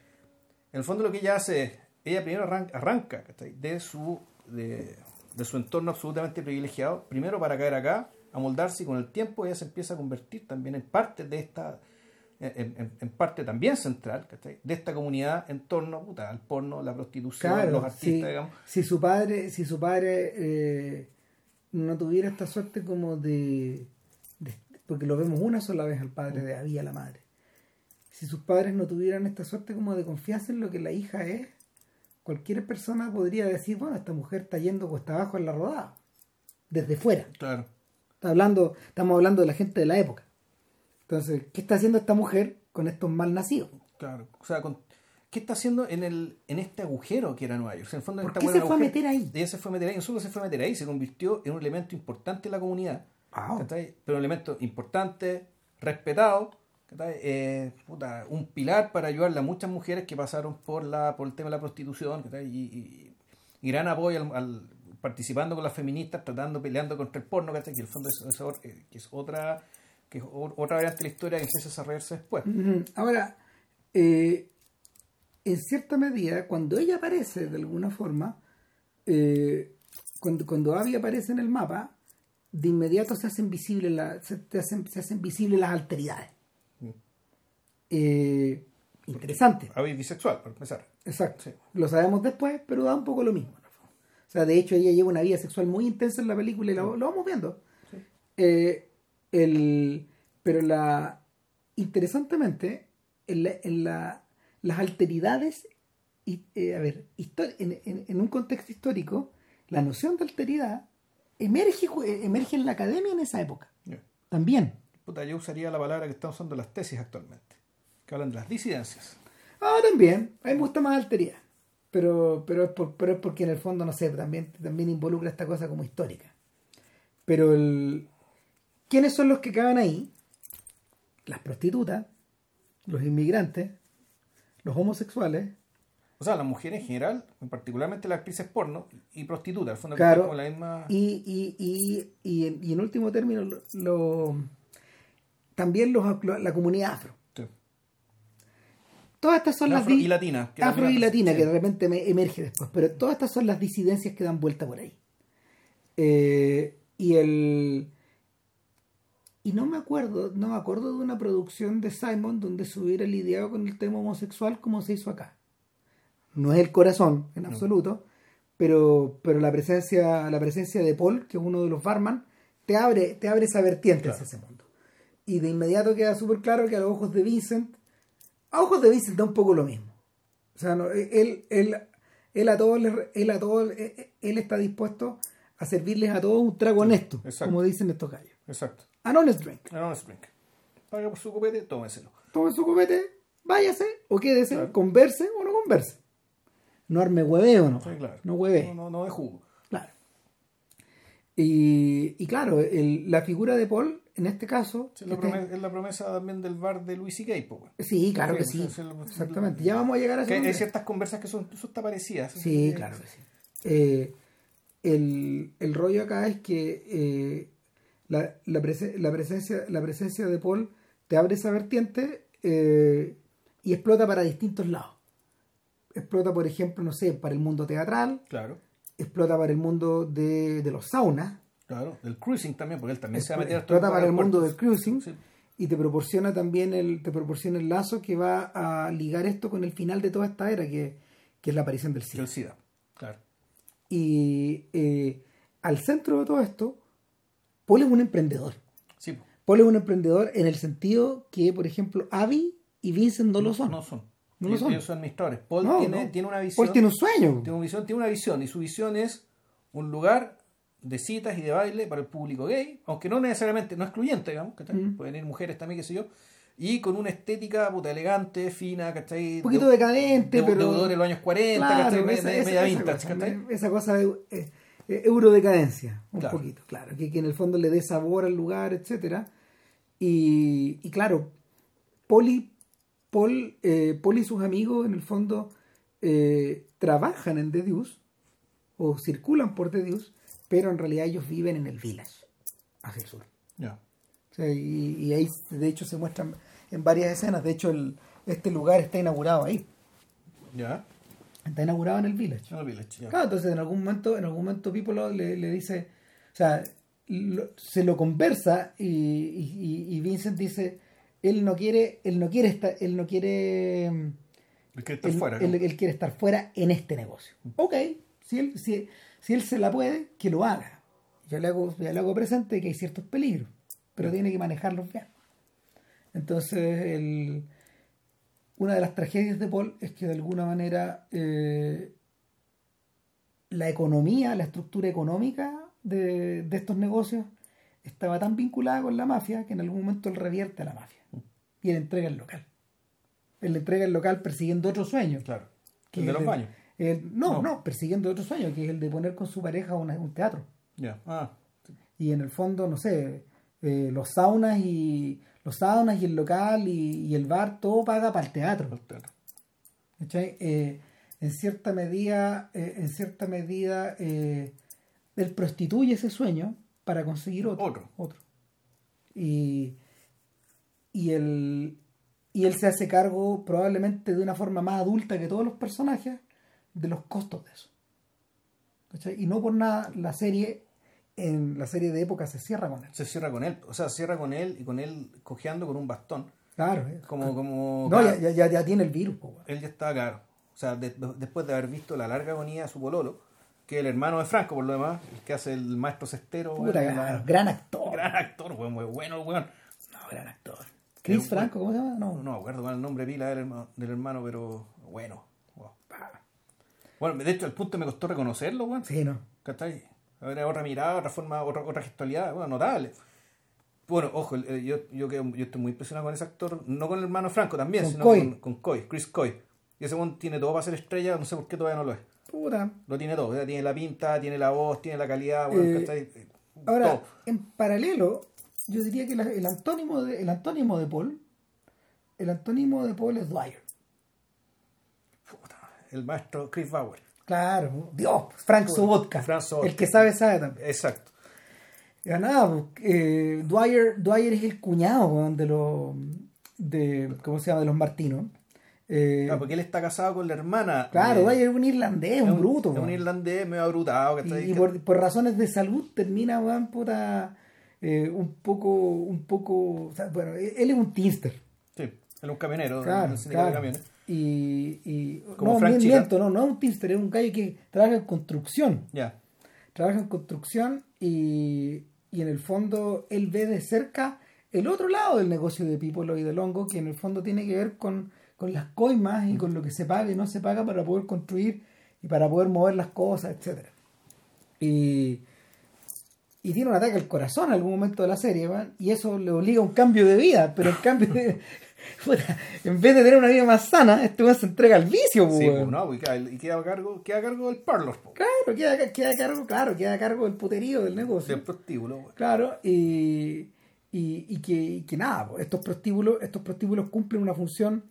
en el fondo lo que ella hace es, ella primero arranca, de su de, su entorno absolutamente privilegiado, primero para caer acá, amoldarse y con el tiempo ella se empieza a convertir también en parte de esta, en, parte también central de esta comunidad en torno al porno, la prostitución, los artistas, digamos. Si su padre, si su padre eh, no tuviera esta suerte como de, porque lo vemos una sola vez al padre de Abby a la madre si sus padres no tuvieran esta suerte como de confianza en lo que la hija es, cualquier persona podría decir, bueno, esta mujer está yendo cuesta abajo en la rodada, desde fuera. Claro. Está hablando, estamos hablando de la gente de la época. Entonces, ¿qué está haciendo esta mujer con estos mal nacidos? Claro, o sea, ¿qué está haciendo en el en este agujero que era Nueva York? en ¿Por qué se fue a meter ahí? Ella se fue a meter ahí, no solo se fue a meter ahí, se convirtió en un elemento importante en la comunidad. Pero un elemento importante, respetado, eh, un pilar para ayudarle a muchas mujeres que pasaron por la por el tema de la prostitución y, y, y, gran apoyo al, participando con las feministas, tratando, peleando contra el porno, que el fondo es, eh, es otra que otra variante de la historia que empieza a desarrollarse después. Ahora, eh, en cierta medida, cuando ella aparece de alguna forma, eh, cuando, cuando Abby aparece en el mapa, de inmediato se hacen visibles, la, se, hacen, se hacen visibles las alteridades. Eh, interesante. Abby bisexual, por empezar. Exacto. Lo sabemos después, pero da un poco lo mismo. O sea, de hecho, ella lleva una vida sexual muy intensa en la película y lo, vamos viendo. Eh, el, pero la interesantemente, en, la, las alteridades, y, eh, a ver, en, en, un contexto histórico, la noción de alteridad emerge, emerge en la academia en esa época. También. Puta, yo usaría la palabra que están usando las tesis actualmente, que hablan de las disidencias. Ah, también. A mí me gusta más alteridad. Pero, pero, es pero es porque en el fondo, no sé, también, también involucra esta cosa como histórica. Pero el, ¿quiénes son los que caben ahí? Las prostitutas, los inmigrantes, los homosexuales, o sea, las mujeres en general, particularmente las actrices porno y prostitutas, al fondo claro, la misma... y, y, y, y, y, en último término, lo, también los, la comunidad afro. Todas estas son las... Afro y latina. afro y latina, que de repente emerge después, pero todas estas son las disidencias que dan vuelta por ahí. Eh, y el... Y no me acuerdo, no me acuerdo de una producción de Simon donde se hubiera lidiado con el tema homosexual como se hizo acá no es el corazón en absoluto, pero, pero la presencia, la presencia de Paul, que es uno de los barman, te abre, te abre esa vertiente hacia ese mundo. Y de inmediato queda súper claro que a los ojos de Vincent, a ojos de Vincent da un poco lo mismo. O sea, él, él, él a todos, él a todos, él está dispuesto a servirles a todos un trago honesto, como dicen estos gallos. Exacto. An honest drink. An honest drink. Paga por su copete, tómeselo. Tome su copete, váyase o quédese, converse o no converse no arme hueveo, ¿no? No hueve. No, no, de jugo. Claro. Y, y claro, el, la figura de Paul, en este caso... es, la promesa, también del bar de Luis y Gay, Sí, claro que sí. Exactamente. Ya vamos a llegar a eso. Hay ciertas conversas que son incluso hasta parecidas. Sí, claro que sí. Eh, el, el, rollo acá es que eh, la, la, la, presencia, la presencia de Paul te abre esa vertiente eh, y explota para distintos lados explota, por ejemplo, no sé, para el mundo teatral. Claro. Explota para el mundo de, los saunas. Claro, del cruising también, porque él también se va a meter Explota para el mundo del cruising. Y te proporciona también el, te proporciona el lazo que va a ligar esto con el final de toda esta era, que, es la aparición del SIDA. El SIDA, claro. Y eh, al centro de todo esto, Paul es un emprendedor. Sí. Paul es un emprendedor en el sentido que, por ejemplo, Abby y Vincent no, lo son. No son. No ellos, son. ellos son administradores. Paul tiene, tiene, una visión. Paul tiene un sueño. Tiene una visión, tiene una visión. Y su visión es un lugar de citas y de baile para el público gay, aunque no necesariamente, no excluyente, digamos, que mm. pueden ir mujeres también, qué sé yo, y con una estética puta elegante, fina, ¿cachai? Un poquito decadente, pero. Deudor en los años 40, claro, Media, vintage, esa, esa cosa de eh, eh, eurodecadencia, un poquito, claro, que, que, en el fondo le dé sabor al lugar, etcétera y, y claro, Poli Paul, eh, Paul y sus amigos en el fondo eh, trabajan en The Deuce o circulan por The Deuce, pero en realidad ellos viven en el village, hacia el sur. y, ahí de hecho se muestran en varias escenas, de hecho el, este lugar está inaugurado ahí. Ya. Está inaugurado en el village. En el village Claro, entonces en algún momento, en algún momento Pipo le, le dice, o sea, se lo conversa y, y Vincent dice él no quiere, él no quiere estar, él no quiere. Él quiere estar fuera. Él, quiere estar fuera en este negocio. Ok, si él, si, si él se la puede, que lo haga. Yo le hago, le hago presente que hay ciertos peligros, pero tiene que manejarlos bien. Entonces, el, una de las tragedias de Paul es que de alguna manera eh, la economía, la estructura económica de, de estos negocios estaba tan vinculada con la mafia que en algún momento él revierte a la mafia y él entrega el local. Él entrega el local persiguiendo otro sueño. Claro. el de los baños. No, no, persiguiendo otro sueño, que es el de poner con su pareja un teatro. Ya. Ah. Y en el fondo, no sé, eh, los saunas y los saunas y el local y, y el bar, todo paga para el teatro. el teatro. Eh, en cierta medida, eh, en cierta medida, él prostituye ese sueño para conseguir otro. Otro. Y, y, y él se hace cargo probablemente de una forma más adulta que todos los personajes de los costos de eso. ¿Cachai? Y no por nada la serie, en la serie de época se cierra con él. Se cierra con él, o sea, se cierra con él y con él cojeando con un bastón. Claro. eh. Como, como No, ya, ya, ya- ya tiene el virus. po, él ya estaba claro. O sea, de- de- después de haber visto la larga agonía de su pololo, que el hermano de Franco, por lo demás, el que hace el maestro cestero. Puta, weón, gran, gran actor. gran actor, weón, muy bueno, weón. No, gran actor. Chris Franco, ¿cómo se llama? No, No me acuerdo es el nombre pila del hermano, del hermano pero bueno. Bueno, de hecho, al punto me costó reconocerlo, weón. Sí, no. ¿Cachai? Era otra mirada, otra forma, otra, otra gestualidad, bueno, notable. Bueno, ojo, eh, yo, yo, quedo- yo estoy muy impresionado con ese actor, no con el hermano Franco también, Con sino Coy. con, con Coy, Chris Coy. Y ese weón tiene todo para ser estrella, no sé por qué todavía no lo es. Puta. Lo tiene todo, tiene la pinta, tiene la voz, tiene la calidad, weón, Eh, ¿cachai? Eh, Ahora, todo. en paralelo, yo diría que la- el antónimo de, el antónimo de Paul, el antónimo de Paul es Dwyer. El maestro Chris Bauer. Claro, Dios, Frank Sobotka. Frank Sobotka. El que sabe, sabe también. Exacto. Ya nada, pues, eh, Dwyer, Dwyer es el cuñado de los, de, ¿cómo se llama? De los Martinos. Eh, Claro, porque él está casado con la hermana. claro, Dwyer es un irlandés, un, bruto. Es un irlandés medio abrutado, y, y por, por razones de salud termina, weón, puta, eh, un poco, un poco, o sea, bueno, él es un teamster. Sí, él es un camionero Claro, sindicato claro. de camiones. Y, y Como no, Frank miento, no, no es un teamster, es un gallo que trabaja en construcción. Ya. Trabaja en construcción y, y en el fondo él ve de cerca el otro lado del negocio de Pipolo y del hongo, que en el fondo tiene que ver con, con las coimas y con lo que se paga y no se paga para poder construir y para poder mover las cosas, etcétera Y, y tiene un ataque al corazón en algún momento de la serie, ¿va? y eso le obliga a un cambio de vida, pero el cambio de... puta, en vez de tener una vida más sana, este weón se entrega al vicio, Sí, pues, no, y queda, y queda a cargo, queda a cargo del parlor, po, Claro, queda, queda a cargo, claro, queda a cargo del puterío del negocio. del prostíbulo. Claro, y, y, y que, y que nada, pues, estos prostíbulos, estos prostíbulos cumplen una función,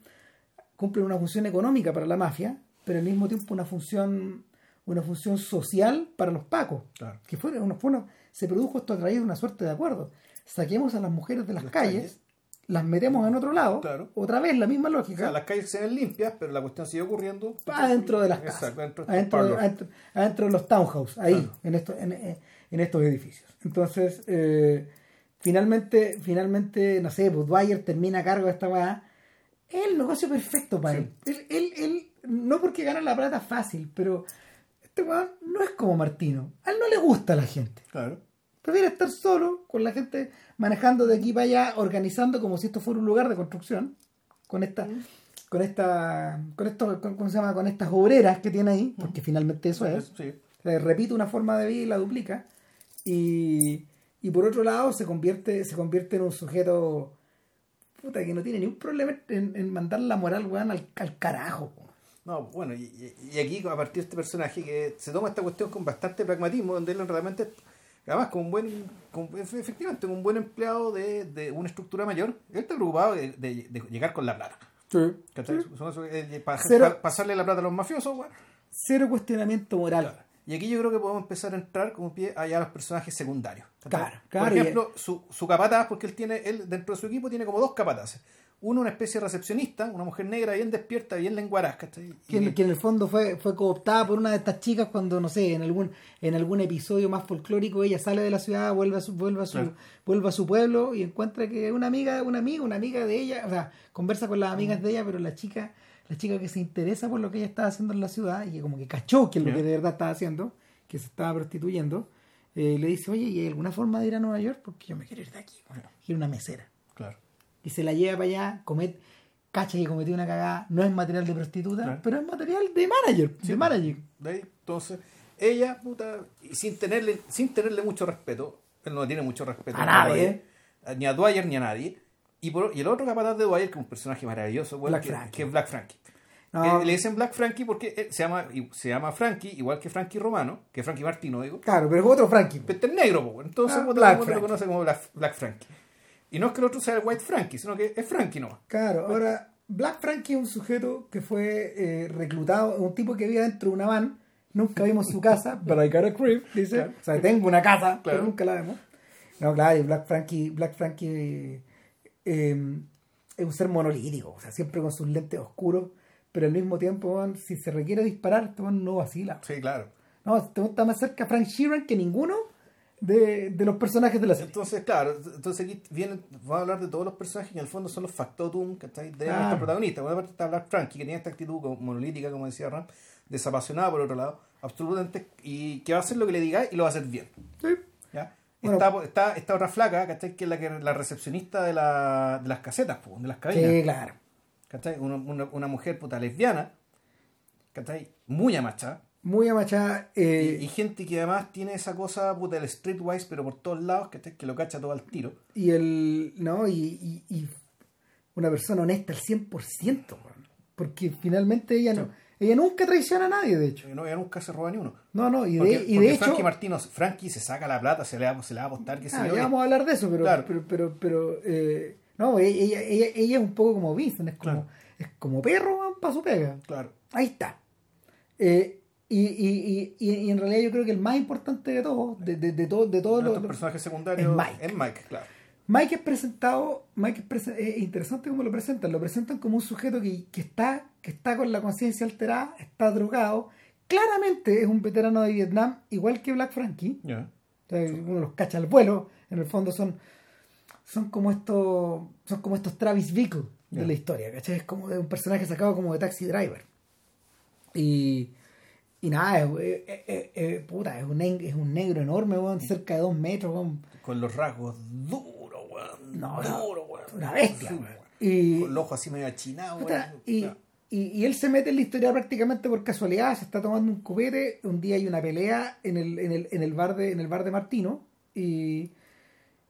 cumplen una función económica para la mafia, pero al mismo tiempo una función, una función social para los pacos. Claro. Que fue una, fue una- se produjo esto a través de una suerte de acuerdo. Saquemos a las mujeres de las, Las calles, calles. Las metemos en otro lado, Claro. otra vez la misma O lógica. sea, las calles se ven limpias, pero la cuestión sigue ocurriendo. adentro de las casas, Exacto, adentro de estos adentro, de, parlors. adentro- adentro de los townhouses, ahí, Claro. en, esto, en, en- en estos edificios. Entonces, eh, finalmente, finalmente, no sé, pues Dwyer termina a cargo de esta weá. Es el negocio perfecto para Sí. él. él. él- él- No porque gana la plata fácil, pero este weón no es como Martino. A él no le gusta la gente. Claro. Prefiere estar solo, con la gente manejando de aquí para allá, organizando como si esto fuera un lugar de construcción, con esta, con esta, con esto, con- ¿cómo se llama? Con estas obreras que tiene ahí, porque finalmente eso es. Sí. Repite una forma de vida y la duplica. Y, y por otro lado se convierte, se convierte en un sujeto puta que no tiene ni un problema en, en mandar la moral weón, al, al carajo. No, bueno, y, y- y aquí a partir de este personaje que se toma esta cuestión con bastante pragmatismo, donde él realmente, además como un buen, como- efectivamente, un buen empleado de, de una estructura mayor, él está preocupado de, de- de llegar con la plata. esos, eh, pasarle la plata a los mafiosos, weón. Cero cuestionamiento moral. Y aquí yo creo que podemos empezar a entrar como pie allá a los personajes secundarios. Claro, claro, Por ejemplo, su, su capataz, porque él tiene, él dentro de su equipo tiene como dos capataces. Uno, una especie de recepcionista, una mujer negra bien despierta, bien lenguaraz, ¿cachai? que, en, Y- que en el fondo fue, fue cooptada por una de estas chicas cuando, no sé, en algún, en algún episodio más folclórico ella sale de la ciudad, vuelve a su, vuelve a su, Claro. vuelve a su pueblo y encuentra que una amiga, una amiga, una amiga de ella, o sea, conversa con las amigas de ella, pero la chica, la chica que se interesa por lo que ella estaba haciendo en la ciudad y que como que cachó que es lo que de verdad estaba haciendo, que se estaba prostituyendo, eh, le dice, oye, ¿y hay alguna forma de ir a Nueva York? Porque yo me quiero ir de aquí, bueno, quiero una mesera. Claro. Y se la lleva para allá, comet, cacha que cometió una cagada, no es material de prostituta, Claro. pero es material de manager, de manager. De ahí, entonces, ella, puta, y sin tenerle, sin tenerle mucho respeto, él no tiene mucho respeto A nadie. ni a Dwyer ni a nadie. Y, por, y el otro capataz de Dwyer, que es un personaje maravilloso, bueno, Black que, es Black Frankie. No. Le dicen Black Frankie porque él se llama, se llama Frankie, igual que Frankie Romano, que Frankie Martino, digo. Claro, pero es otro Frankie. Pero este es negro, po, entonces Ah, Black lo conoce como Black, Black Frankie. Y no es que el otro sea el White Frankie, sino que es Frankie nomás. Claro, ahora Black Frankie es un sujeto que fue eh, reclutado, un tipo que vivía dentro de una van, nunca vimos su casa, pero I got a crib, dice. Claro. O sea, tengo una casa, pero nunca la vemos. No, claro, y Black Frankie, Black Frankie eh, eh, es un ser monolítico, o sea, siempre con sus lentes oscuros, pero al mismo tiempo, si se requiere disparar, este no vacila. Sí, claro. No, este está más cerca Frank Sheeran que ninguno de, de los personajes de la serie. Entonces, claro, entonces aquí viene, vamos a hablar de todos los personajes que en el fondo son los factotum ¿cachai? de Claro. nuestro protagonista. Por una parte está Black Frankie, que tiene esta actitud monolítica, como decía Ram, desapasionada por otro lado, absolutamente, y que va a hacer lo que le digáis y lo va a hacer bien. Sí. ¿ya? Bueno. está, está, está otra flaca, ¿cachai? Que es la, que, la recepcionista de, la, de las casetas, de las cabinas. Sí, claro. ¿cachai? Una, una, una mujer puta lesbiana, ¿cachai? Muy amachada. Muy amachada. eh, y, y gente que además tiene esa cosa puta del streetwise, pero por todos lados, ¿cachai? Que lo cacha todo al tiro. Y el. No, y, y- y una persona honesta al 100%, weón. Porque finalmente ella no. Ella nunca traiciona a nadie, de hecho. Que no, ella nunca se roba ni uno. No, no, y de, Porque, y porque de hecho. Frankie Martino, Frankie se saca la plata, se le va, se le va a apostar, que se Ah, ya vamos a hablar de eso, pero. Claro. Pero, pero, pero, eh, no, ella, ella, ella es un poco como Vincent, es como, Claro. es como perro para su pega. Claro. Ahí está. Eh, y, y, y, y en realidad yo creo que el más importante de todos, de, de, de, todo- de todos los. personaje secundario es Mike. es Mike, claro. Mike es presentado, Mike es, prese- es interesante como lo presentan, lo presentan como un sujeto que, que está, que está con la conciencia alterada, está drogado, claramente es un veterano de Vietnam, igual que Black Frankie, sea, uno los cacha al vuelo, en el fondo son, son como estos, son como estos Travis Bickle de la historia, ¿cachai? Es como de un personaje sacado como de taxi driver. Y, y nada, es, es- es- puta, es un, es un negro enorme, weón, cerca de dos metros, weón. Con los rasgos duros, weón. No, duro, weón. una bestia, weón. Y, Con los ojos así medio puta, weón. y, y, y él se mete en la historia prácticamente por casualidad, se está tomando un cubete, un día hay una pelea en el, en el, en el bar de, en el bar de Martino, y,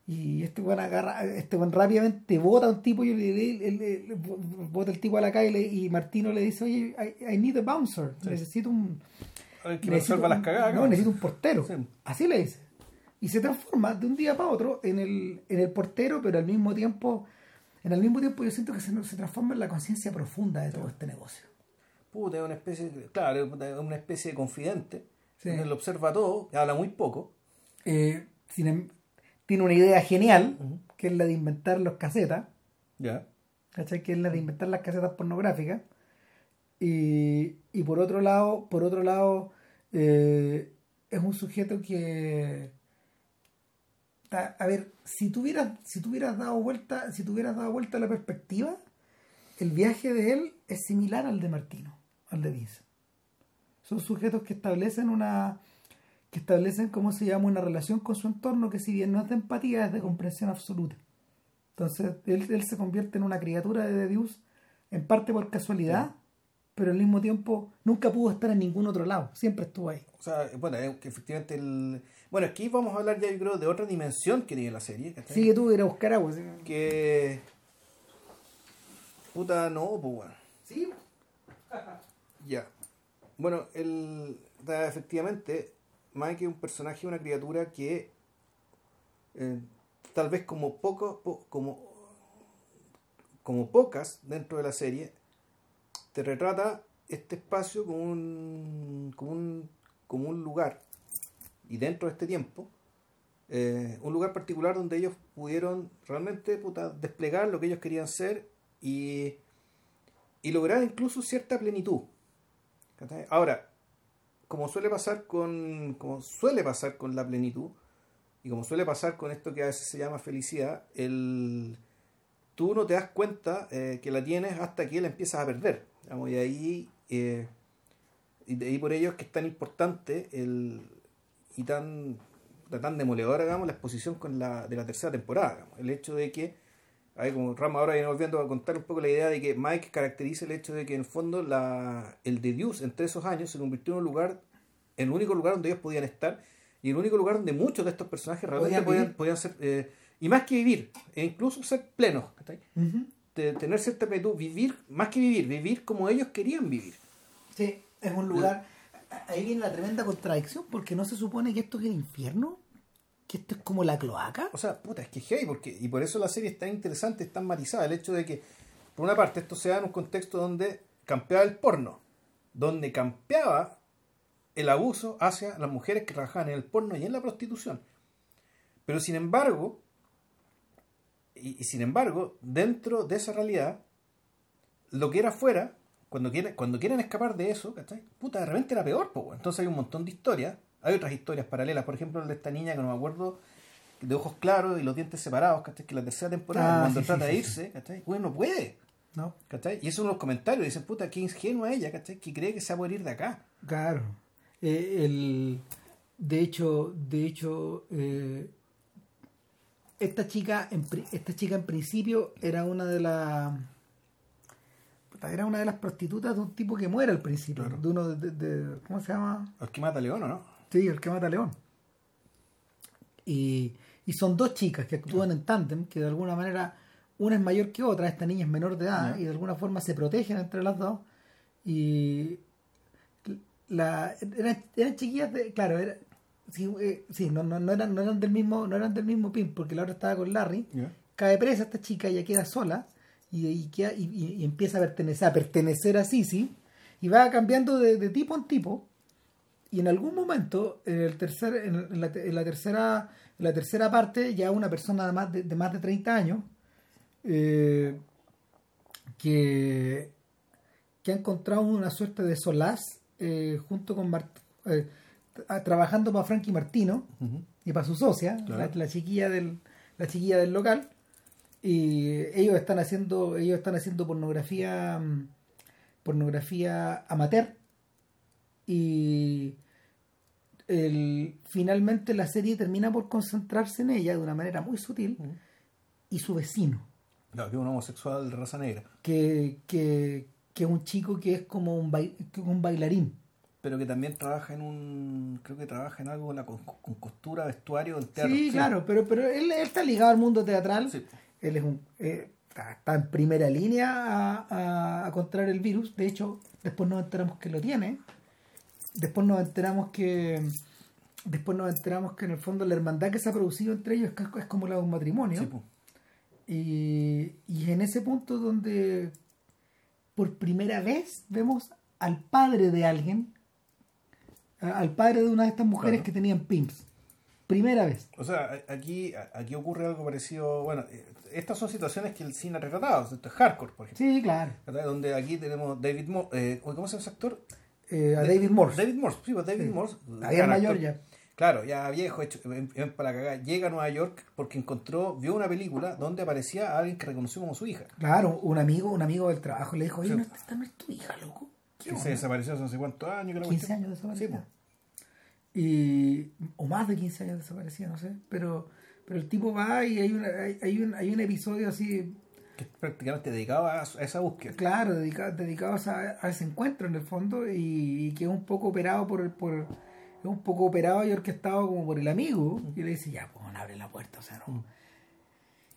y este buen agarra, este buen rápidamente bota a un tipo y le, le- le- le- bota el tipo a la calle y Martino le dice, oye, I, I need a bouncer, Sí. necesito un que necesito resuelva las un- cagadas. No, necesito un portero. Sí. Así le dice. Y se transforma de un día para otro en el, en el portero, pero al mismo tiempo, en el mismo tiempo yo siento que se, se transforma en la conciencia profunda de todo este negocio. Puta, es una especie, claro, es una especie de confidente. Sí. Él lo observa todo, habla muy poco. Eh, sin em- tiene una idea genial, que es la de inventar los casetas, Ya. ¿cachai? Que es la de inventar las casetas pornográficas. Y, y por otro lado, por otro lado, eh, es un sujeto que a, a ver, si tuvieras, si tuvieras dado vuelta, si tuvieras dado vuelta la perspectiva, el viaje de él es similar al de Martino, al de Vince. Son sujetos que establecen una que establecen, ¿cómo se llama?, una relación con su entorno que si bien no es de empatía, es de comprensión absoluta. Entonces, él, él se convierte en una criatura de Dios, en parte por casualidad, pero al mismo tiempo nunca pudo estar en ningún otro lado, siempre estuvo ahí. O sea, bueno, que efectivamente el... Bueno, aquí vamos a hablar ya, yo creo, de otra dimensión que tiene la serie. ¿cachai? Sigue tú ir a buscar agua. ¿sí? Que... Puta, no, pues, bueno. Sí, Ya. Bueno, el, efectivamente, Mike es un personaje, una criatura que eh, tal vez como poco, po- como, como pocas dentro de la serie, te retrata este espacio como un, como un, como un lugar, y dentro de este tiempo, eh, un lugar particular donde ellos pudieron realmente puta, desplegar lo que ellos querían ser y, y lograr incluso cierta plenitud. Ahora, como suele pasar con. como suele pasar con la plenitud, y como suele pasar con esto que a veces se llama felicidad, el tú no te das cuenta eh, que la tienes hasta que la empiezas a perder. digamos, y ahí. eh, y de ahí por ello es que es tan importante el, y tan, tan demoledora, digamos, la exposición con la, de la tercera temporada. digamos. El hecho de que Ahí como Rama ahora viene volviendo a contar un poco la idea de que Mike caracteriza el hecho de que en el fondo la, el de Dios entre esos años se convirtió en un lugar, en el único lugar donde ellos podían estar y el único lugar donde muchos de estos personajes realmente Podían ser, eh, y más que vivir, e incluso ser plenos, ¿cachai? Ujú. de tener cierta plenitud, vivir, más que vivir, vivir como ellos querían vivir. Sí, es un lugar. Ahí viene la tremenda contradicción, porque no se supone que esto es el infierno. Que esto es como la cloaca. O sea, puta, es que heavy, porque, y por eso la serie es tan interesante, es tan matizada, el hecho de que, por una parte, esto se da en un contexto donde campeaba el porno, donde campeaba el abuso hacia las mujeres que trabajaban en el porno y en la prostitución. Pero sin embargo, y, sin embargo, dentro de esa realidad, lo que era afuera, cuando quieren, cuando quieren escapar de eso, ¿cachai? Puta, de repente era peor, weón. Entonces hay un montón de historias. Hay otras historias paralelas, por ejemplo, el de esta niña que no me acuerdo, de ojos claros y los dientes separados, ¿cachai? Que la tercera temporada, Ah, cuando sí, trata sí, de irse, ¿cachai? Bueno, no puede, ¿No? ¿cachai? Y eso en los comentarios dicen, puta, qué ingenua ella, ¿cachai? Que cree que se va a poder ir de acá. Claro. Eh, el, de hecho, de hecho, eh, esta chica, en, pri- esta chica en principio era una de las era una de las prostitutas de un tipo que muere al principio, Claro. de uno de, de- de- ¿cómo se llama? El que mata a León, ¿o no? Sí, el que mata a León. Y, y son dos chicas que actúan en tándem, que de alguna manera una es mayor que otra, esta niña es menor de edad, y de alguna forma se protegen entre las dos. Y la, eran, eran chiquillas de, claro, era, sí, eh, sí, no, no, no eran, no eran del mismo, no eran del mismo pin, porque la otra estaba con Larry, cae presa esta chica, ella queda sola y, y, queda- y- y- y empieza a pertenecer, a pertenecer a Sisi y va cambiando de, de tipo en tipo y en algún momento en el tercer en, la, en la tercera en la tercera parte ya una persona de más de, de más de 30 años eh, que que ha encontrado una suerte de solaz eh, junto con Mart- eh, trabajando para Frankie Martino y para su socia, Claro. la, la chiquilla del la chiquilla del local. Y ellos están haciendo ellos están haciendo pornografía mm, pornografía amateur y el, finalmente la serie termina por concentrarse en ella de una manera muy sutil y su vecino Claro, que es un homosexual de raza negra. que que que es un chico que es como un, bai- que es un bailarín Pero que también trabaja en un. Creo que trabaja en algo con, la- con, con costura, vestuario del teatro. sí, claro pero pero él, él está ligado al mundo teatral Sí. él es un eh, está, está en primera línea a, a- a contraer el virus de hecho después nos enteramos que lo tiene después nos enteramos que después nos enteramos que en el fondo la hermandad que se ha producido entre ellos es, como la de un matrimonio Sí, y, y en ese punto donde por primera vez vemos al padre de alguien al padre de una de estas mujeres Claro. que tenían pimps primera vez O sea, aquí, aquí ocurre algo parecido. Bueno, eh, estas son situaciones que el cine ha retratado. Esto es hardcore, por ejemplo. sí claro. Donde aquí tenemos David Morse. Eh, ¿Cómo se llama ese actor? Eh, a David Morse David Morse, sí, pues David Sí. Morse. Gran bien mayor ya. Claro, ya viejo, hecho, para la cagada. Llega a Nueva York porque encontró, vio una película donde aparecía a alguien que reconoció como su hija. Claro, un amigo, un amigo del trabajo le dijo, oye, Sí. no, esta no es tu hija, loco. ¿Qué Que se onda?". desapareció hace no sé cuántos años. Que la 15 cuestión- años desaparecida. Sí, y, o más de 15 años desaparecida, no sé. Pero, pero el tipo va y hay, una, hay, hay un, hay un episodio así, que es prácticamente dedicado a, esa búsqueda. claro, dedicado, dedicados a, a ese encuentro en el fondo y, y que es un poco operado por el... Por, es un poco operado y orquestado como por el amigo y le dice ya pues abre la puerta o sea no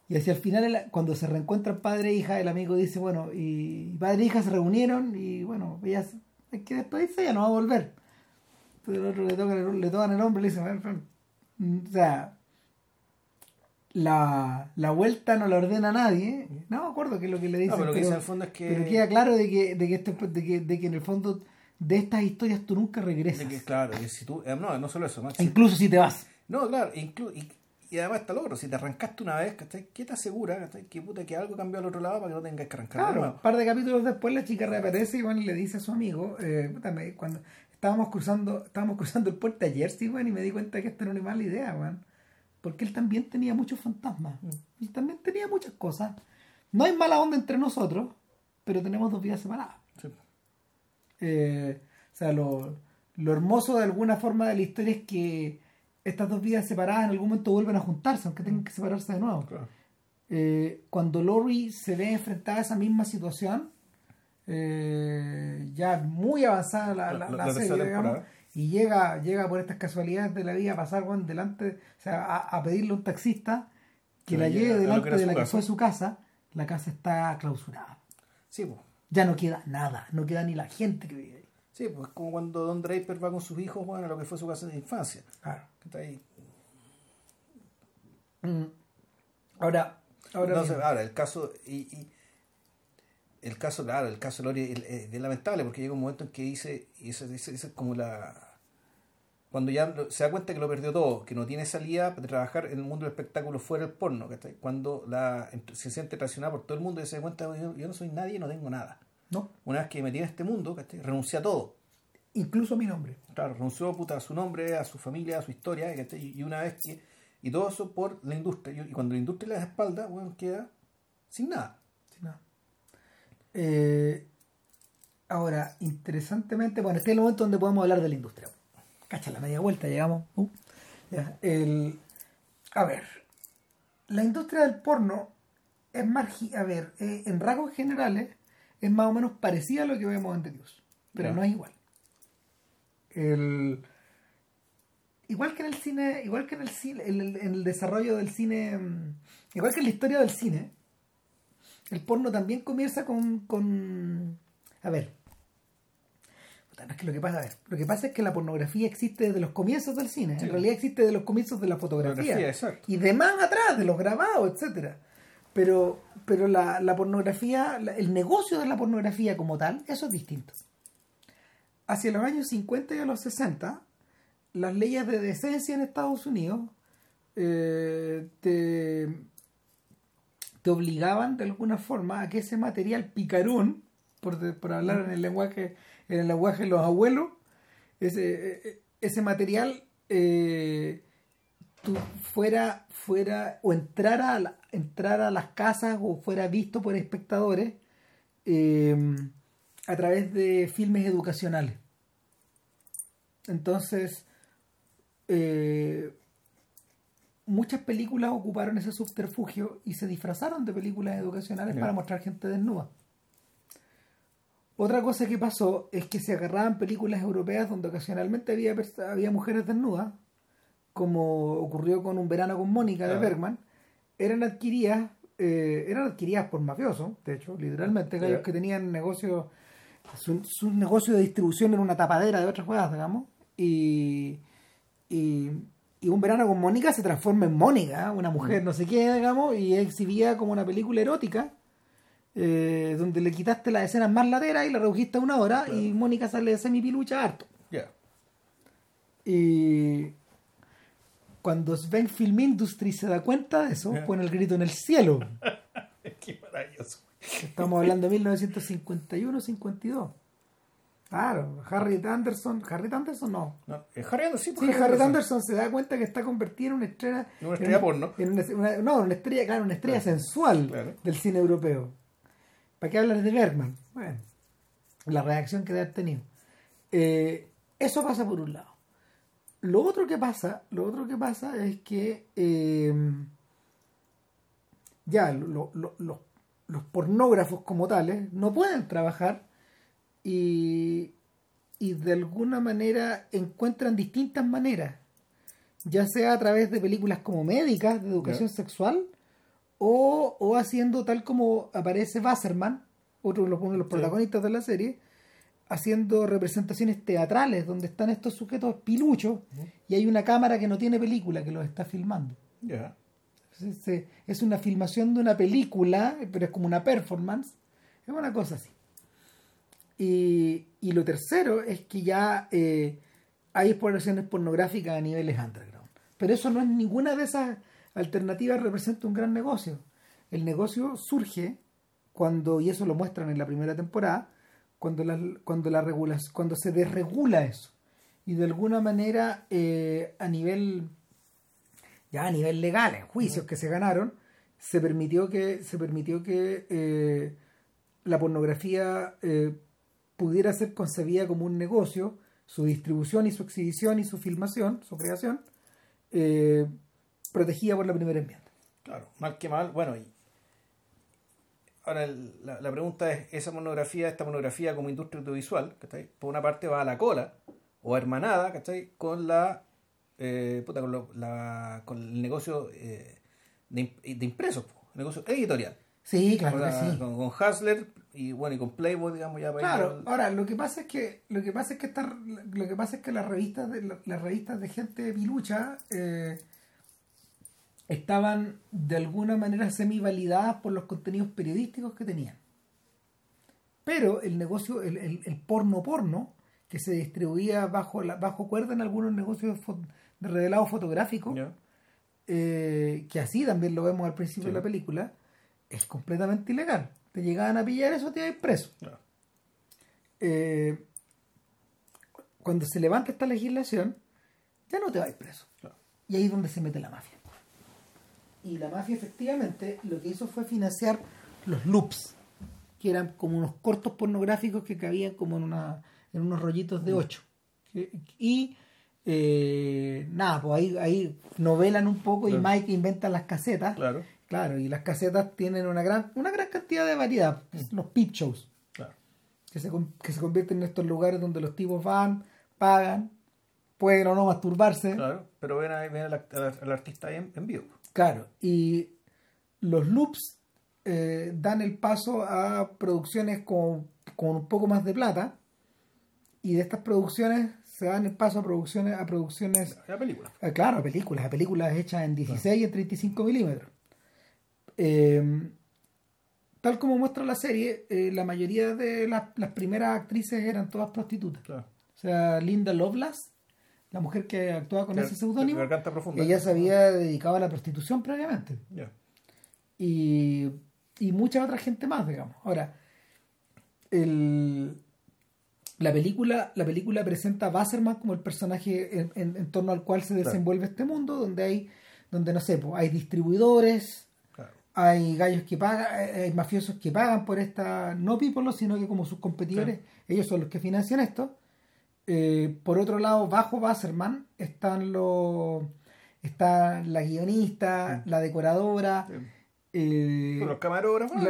y hacia el final el- cuando se reencuentran padre e hija el amigo dice bueno y padre e hija se reunieron y bueno ella se- es que después dice ella no va a volver pero el otro le tocan el, le tocan el hombre y le dice "Bueno, Fran, mm, o sea la, la vuelta no la ordena nadie no me acuerdo qué es lo que le dice No, pero que dice al fondo es que- pero queda claro de que, de que, este- de que, de que en el fondo de estas historias tú nunca regresas que, claro, que si tú. eh, no, no solo eso, Max. Incluso si te vas No, claro, inclu- y, y además está logro. Si te arrancaste una vez, ¿cachai? ¿qué te asegura ¿cachai? que, puta, que algo cambió al otro lado para que no tengas que arrancar Claro, un par de capítulos después la chica reaparece y bueno, le dice a su amigo, eh, puta, me- cuando estábamos cruzando, estábamos cruzando el puente ayer, sí, bueno, y me di cuenta que esta era una mala idea, weón. Porque él también tenía muchos fantasmas. Y también tenía muchas cosas. No hay mala onda entre nosotros, pero tenemos dos vidas separadas. Sí. Eh, o sea, lo, lo hermoso de alguna forma de la historia es que estas dos vidas separadas en algún momento vuelven a juntarse, aunque tengan que separarse de nuevo. Claro. Eh, cuando Lori se ve enfrentada a esa misma situación, eh, ya muy avanzada la, la, La- la la serie, digamos. Y llega, llega por estas casualidades de la vida a pasar weón, delante, o sea, a, a pedirle a un taxista que Que la lleve delante que de la que casa. fue su casa, la casa está clausurada. Sí, pues. Ya no queda nada, no queda ni la gente que vive ahí. Sí, pues como cuando Don Draper va con sus hijos bueno, a lo que fue su casa de infancia. Claro. ¿cachai? Mm. Ahora, ahora, el caso. Y, y el caso, claro, el caso Lori es, lamentable porque llega un momento en que dice. Y eso es como la. Cuando ya se da cuenta que lo perdió todo, que no tiene salida de trabajar en el mundo del espectáculo fuera del porno, ¿cachai? Cuando la, se siente traicionada por todo el mundo y se da cuenta, yo, yo no soy nadie, no tengo nada. no, Una vez que me en este mundo, ¿cachai? renuncié a todo. incluso mi nombre. Claro, renunció puta, a su nombre, a su familia, a su historia, ¿cachai? y una vez que. Y todo eso por la industria. Y cuando la industria le da espalda, bueno, queda sin nada. Sí, no. Eh, ahora, interesantemente, bueno, este es el momento donde podemos hablar de la industria. Cacha la media vuelta, llegamos. Uh, ya, el, a ver, la industria del porno es margi a ver, eh, en rasgos generales es más o menos parecida a lo que vemos en The News, pero no es igual. El, igual que en el cine, igual que en el cine, en el, en el desarrollo del cine, mm, igual que en la historia del cine, el porno también comienza con, con a ver, puta, no es que lo que pasa, ver, lo que pasa es que la pornografía existe desde los comienzos del cine, Sí. en realidad existe desde los comienzos de la fotografía, y de más atrás, de los grabados, etcétera. Pero, pero la, la pornografía, la- el negocio de la pornografía como tal, eso es distinto. Hacia los años 50 y a los 60, las leyes de decencia en Estados Unidos eh, te, te obligaban de alguna forma a que ese material picarón, por, por hablar en el lenguaje, en el lenguaje de los abuelos, ese, ese material eh, tú fuera, fuera o entrara a, la- entrara a las casas o fuera visto por espectadores eh, a través de filmes educacionales. Entonces, eh, muchas películas ocuparon ese subterfugio y se disfrazaron de películas educacionales para mostrar gente desnuda. Otra cosa que pasó es que se agarraban películas europeas donde ocasionalmente había, había mujeres desnudas, como ocurrió con Un verano con Mónica de. Bergman, eran adquiridas, eh, eran adquiridas por mafiosos, de hecho, literalmente, aquellos que tenían negocios, su, su negocio de distribución en una tapadera de otras juegas, digamos, y, y, y Un verano con Mónica se transforma en Mónica, una mujer no sé qué, digamos, y es exhibida como una película erótica, eh, donde le quitaste las escenas más lateras y la redujiste a una hora, y Mónica sale de semipilucha harto. Ya. Y cuando Sven Film Industry se da cuenta de eso, pone el grito en el cielo. Qué maravilloso. Estamos hablando de 1951-52. Claro, Harriet Anderson, Harriet Anderson no. No, eh, Harry Anderson, sí, Sí, Harriet Anderson se da cuenta que está convertida en una estrella. En una estrella en- porno. en una- una- no, una estrella, claro, una estrella Claro. sensual Claro. del cine europeo. ¿Para qué hablar de Bergman? Bueno, la reacción que debe haber tenido. Eh, eso pasa por un lado. Lo otro que pasa, lo otro que pasa es que eh, ya lo- lo- lo- los pornógrafos como tales no pueden trabajar y, y de alguna manera encuentran distintas maneras, ya sea a través de películas como médicas, de educación sexual, o, o haciendo tal como aparece Wasserman, otro de los, uno de los Sí. protagonistas de la serie, haciendo representaciones teatrales donde están estos sujetos piluchos y hay una cámara que no tiene película que los está filmando. Ya. Es, es- es una filmación de una película, pero es como una performance. Es una cosa así. Y, y lo tercero es que ya eh, hay exploraciones pornográficas a niveles underground. Pero eso no es ninguna de esas alternativas representa un gran negocio. El negocio surge cuando, y eso lo muestran en la primera temporada, cuando, cuando, la cuando se desregula eso. Y de alguna manera eh, a nivel ya a nivel legal, en juicios que se ganaron, se permitió que, se permitió que eh, la pornografía eh, pudiera ser concebida como un negocio, su distribución y su exhibición y su filmación, su creación, protegida por la primera enmienda. Claro, mal que mal. Bueno, y ahora el- la, la pregunta es, esa monografía, esta monografía como industria audiovisual, ¿cachai? Por una parte va a la cola o hermanada, ¿cachai? Con la, eh, puta, con, lo- la- con el negocio eh, de, de impresos, po, negocio editorial. Sí, claro que sea, sí. con, con Hustler y bueno, y con Playboy, digamos, ya para ir Claro, ahora lo que pasa es que lo que pasa es que esta- lo que pasa es que las revistas de las revistas de gente pilucha eh, estaban de alguna manera semi-validadas por los contenidos periodísticos que tenían. Pero el negocio, el, el, porno porno, que se distribuía bajo, la, bajo cuerda en algunos negocios de revelado fotográfico, eh, que así también lo vemos al principio de la película, es completamente ilegal. Te llegaban a pillar eso, te iban preso. Eh, cuando se levanta esta legislación, ya no te vas preso. Y ahí es donde se mete la mafia. Y la mafia efectivamente lo que hizo fue financiar los loops, que eran como unos cortos pornográficos que cabían como en, una, en unos rollitos de 8. Y eh, nada, pues ahí, ahí novelan un poco y Mike inventa las casetas. Claro. Claro, y las casetas tienen una gran, una gran cantidad de variedad. Mm. Los peep shows. Claro. Que se, que se convierten en estos lugares donde los tipos van, pagan, pueden o no masturbarse. Claro, pero ven, a, ven al, artista ahí en, vivo. Claro, y los loops eh, dan el paso a producciones con, con un poco más de plata y de estas producciones se dan el paso a producciones a producciones a películas. eh, claro a películas a películas hechas en 16 y en 35 milímetros. Eh, tal como muestra la serie la mayoría de las, las, primeras actrices eran todas prostitutas. O sea Linda Lovelace la mujer que actuaba con ese seudónimo ella se había dedicado a la prostitución previamente. Y y mucha otra gente más, digamos. Ahora, el, la, película, la película presenta a Wasserman como el personaje en, torno al cual se desenvuelve este mundo, donde hay, donde no sé, pues, hay distribuidores, hay gallos que pagan, hay mafiosos que pagan por esta, no people, sino que como sus competidores, ellos son los que financian esto. Eh, por otro lado, bajo Wasserman están los está la guionista, la decoradora, eh, los camarógrafos.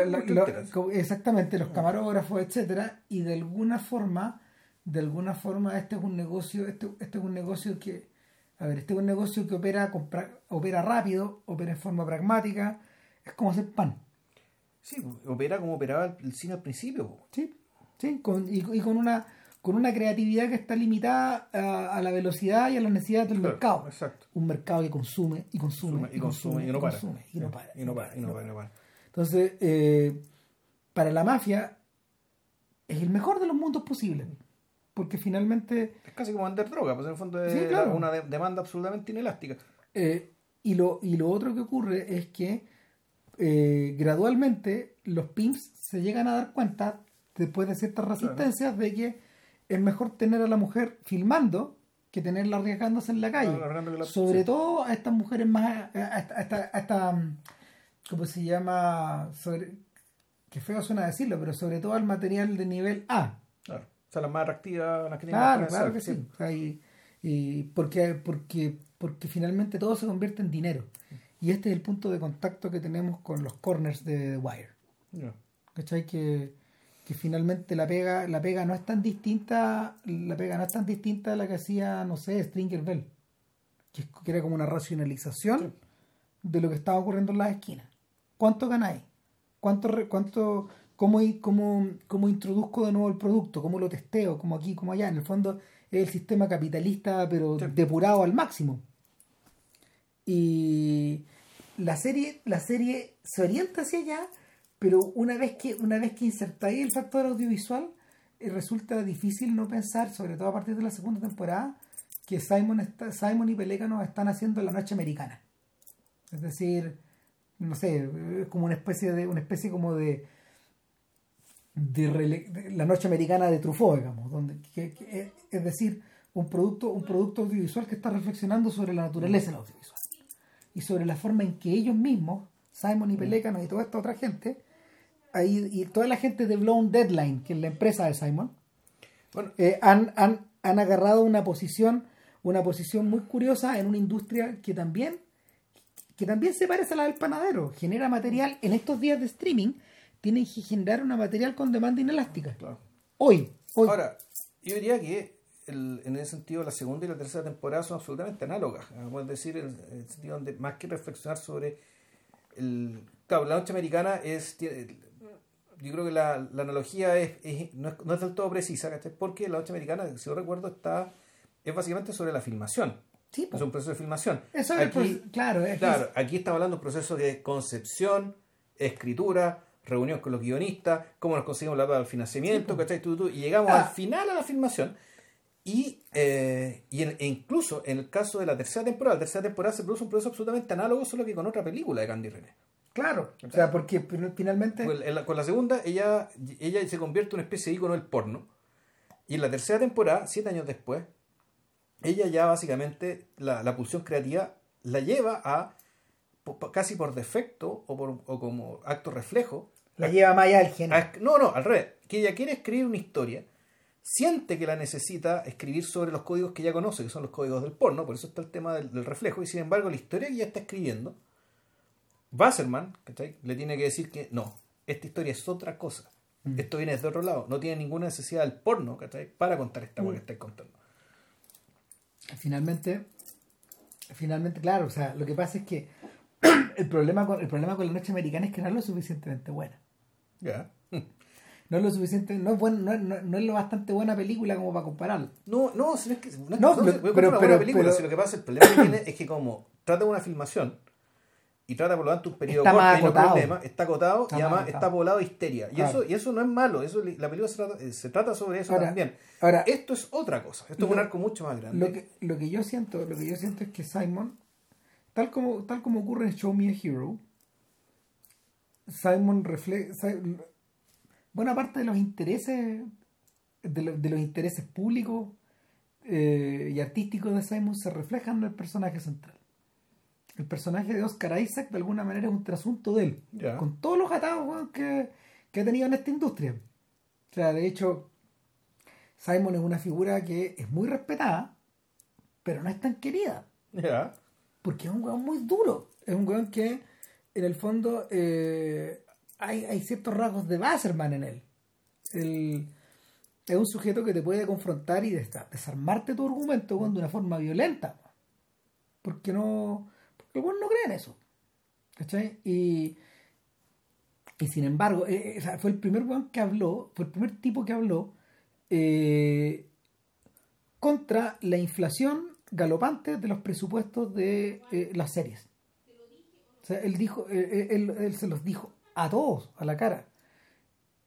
exactamente, los camarógrafos, etcétera, y de alguna forma, de alguna forma, este es un negocio, este, este es un negocio que, a ver, este es un negocio que opera, opera rápido, opera en forma pragmática, es como hacer pan. Sí, opera como operaba el cine al principio. Sí, sí, y con una con una creatividad que está limitada a, la velocidad y a las necesidades del mercado. Exacto. Un mercado que consume y consume, y consume, y, no para. y no para. Y no para, y no para, Entonces, eh, para la mafia es el mejor de los mundos posibles. Porque finalmente... Es casi como vender droga, pues en el fondo es una demanda absolutamente inelástica. Eh, y, lo, y lo otro que ocurre es que eh, gradualmente los pimps se llegan a dar cuenta, después de ciertas resistencias, de que es mejor tener a la mujer filmando que tenerla arriesgándose en la calle. Sobre todo a estas mujeres más, a esta, ¿cómo se llama? Sobre, que feo suena decirlo, pero sobre todo al material de nivel A. Claro. O sea, las más atractivas, las que tienen Claro, claro que sí. y, porque, porque, porque finalmente todo se convierte en dinero. Y este es el punto de contacto que tenemos con los corners de The Wire. ¿Cachai? Que que finalmente la pega, la pega no es tan distinta, la pega no es tan distinta a la que hacía, no sé, Stringer Bell, que, era como una racionalización de lo que estaba ocurriendo en las esquinas. ¿Cuánto ganáis? ¿Cuánto, cuánto, cómo, cómo, cómo introduzco de nuevo el producto? ¿Cómo lo testeo? ¿Cómo aquí, como allá? En el fondo es el sistema capitalista, pero depurado al máximo. Y la serie, la serie se orienta hacia allá pero una vez que, una vez que insertáis el factor audiovisual, eh, resulta difícil no pensar, sobre todo a partir de la segunda temporada, que Simon, está, Simon y Pelécano están haciendo la noche americana. Es decir, no sé, es como una especie de, una especie como de, de, la noche americana de Truffaut, digamos, donde, es decir, un producto, un producto audiovisual que está reflexionando sobre la naturaleza del audiovisual y sobre la forma en que ellos mismos, Simon y Pelécano y toda esta otra gente, ahí, y toda la gente de Blown Deadline, que es la empresa de Simon, eh, han, han, han, agarrado una posición, una posición muy curiosa en una industria que también, que también se parece a la del panadero. Genera material en estos días de streaming, tienen que generar una material con demanda inelástica. Hoy, hoy. Ahora, yo diría que en ese sentido la segunda y la tercera temporada son absolutamente análogas. Vamos a decir, en el sentido donde más que reflexionar sobre el... Claro, la noche americana es yo creo que la, analogía es, no, es, del todo precisa, Porque la noche americana, si yo recuerdo, está es básicamente sobre la filmación. Sí, es pues. un proceso de filmación. Eso es, pues, claro, aquí claro, aquí estamos hablando de un proceso de concepción, escritura, reunión con los guionistas, cómo nos conseguimos la del financiamiento, ¿cachai? Tú, tú, y llegamos Ah. al final a la filmación. Y, eh, y en- e incluso en el caso de la tercera temporada, la tercera temporada se produce un proceso absolutamente análogo, solo que con otra película de Candy René. Claro, o sea, porque fin- finalmente... Con la, con la segunda, ella, ella se convierte en una especie de ícono del porno. Y en la tercera temporada, siete años después, ella ya básicamente la, la pulsión creativa la lleva a, casi por defecto o, por, o como acto reflejo, la lleva más allá del a género. no, no, al revés, que ella quiere escribir una historia, siente que la necesita escribir sobre los códigos que ella conoce, que son los códigos del porno, por eso está el tema del, del reflejo, y sin embargo la historia que ella está escribiendo, Wasserman ¿cachai? le tiene que decir que no, esta historia es otra cosa, esto viene desde otro lado, no tiene ninguna necesidad del porno ¿cachai? para contar esta cosa que estáis contando. Finalmente, finalmente, claro, o sea, lo que pasa es que el problema con, el problema con la noche americana es que no es lo suficientemente buena. Ya. No es lo suficiente, no es, buen- no, no- no es lo bastante buena película como para compararla. No, no, si no es que no, es No, que- a pero- pero- buena película, pero- si lo que pasa, el problema que tiene es que como trata de una filmación y trata por lo tanto un periodo Está corto más y no problema, está acotado Está y más además acotado. está poblado de histeria. Y eso, y eso no es malo, eso la película se trata, eh, se trata sobre eso Ahora- también. ahora- esto es otra cosa, esto es un arco mucho más grande. Lo que, lo que yo siento, lo que yo siento es que Simon, tal como, tal como ocurre en Show Me a Hero, Simon refleja buena parte de los intereses de, lo- de los intereses públicos eh, y artísticos de Simon se reflejan en el personaje central. El personaje de Oscar Isaac de alguna manera es un trasunto de él, Ya. con todos los atados que, que ha tenido en esta industria. O sea, de hecho, Simon es una figura que es muy respetada, pero no es tan querida. Ya. Porque es un weón muy duro. Es un weón que, en el fondo, eh, hay, hay ciertos rasgos de Wasserman en él. El- es un sujeto que te puede confrontar y desa- desarmarte tu argumento de una forma violenta. Porque no. El no cree en eso. ¿Cachai? Y. Y sin embargo, eh, eh, o sea, fue el primer weón que habló, fue el primer tipo que habló eh, contra la inflación galopante de los presupuestos de las series. O sea, él dijo, él, él se los dijo a todos, a la cara,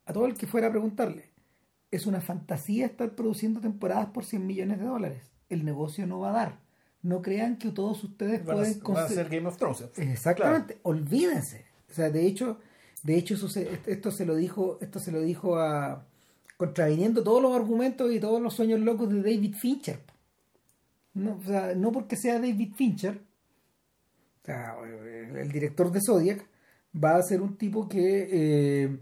a todo el que fuera a preguntarle. Es una fantasía estar produciendo temporadas por 100 millones de dólares. El negocio no va a dar. No crean que todos ustedes Van a, pueden van a ser Game of Thrones. Exactamente, olvídense. O sea, de hecho, de hecho eso se- esto se lo dijo, esto se lo dijo a contraviniendo todos los argumentos y todos los sueños locos de David Fincher. No, o sea, no porque sea David Fincher, o sea, el, el director de Zodiac va a ser un tipo que eh,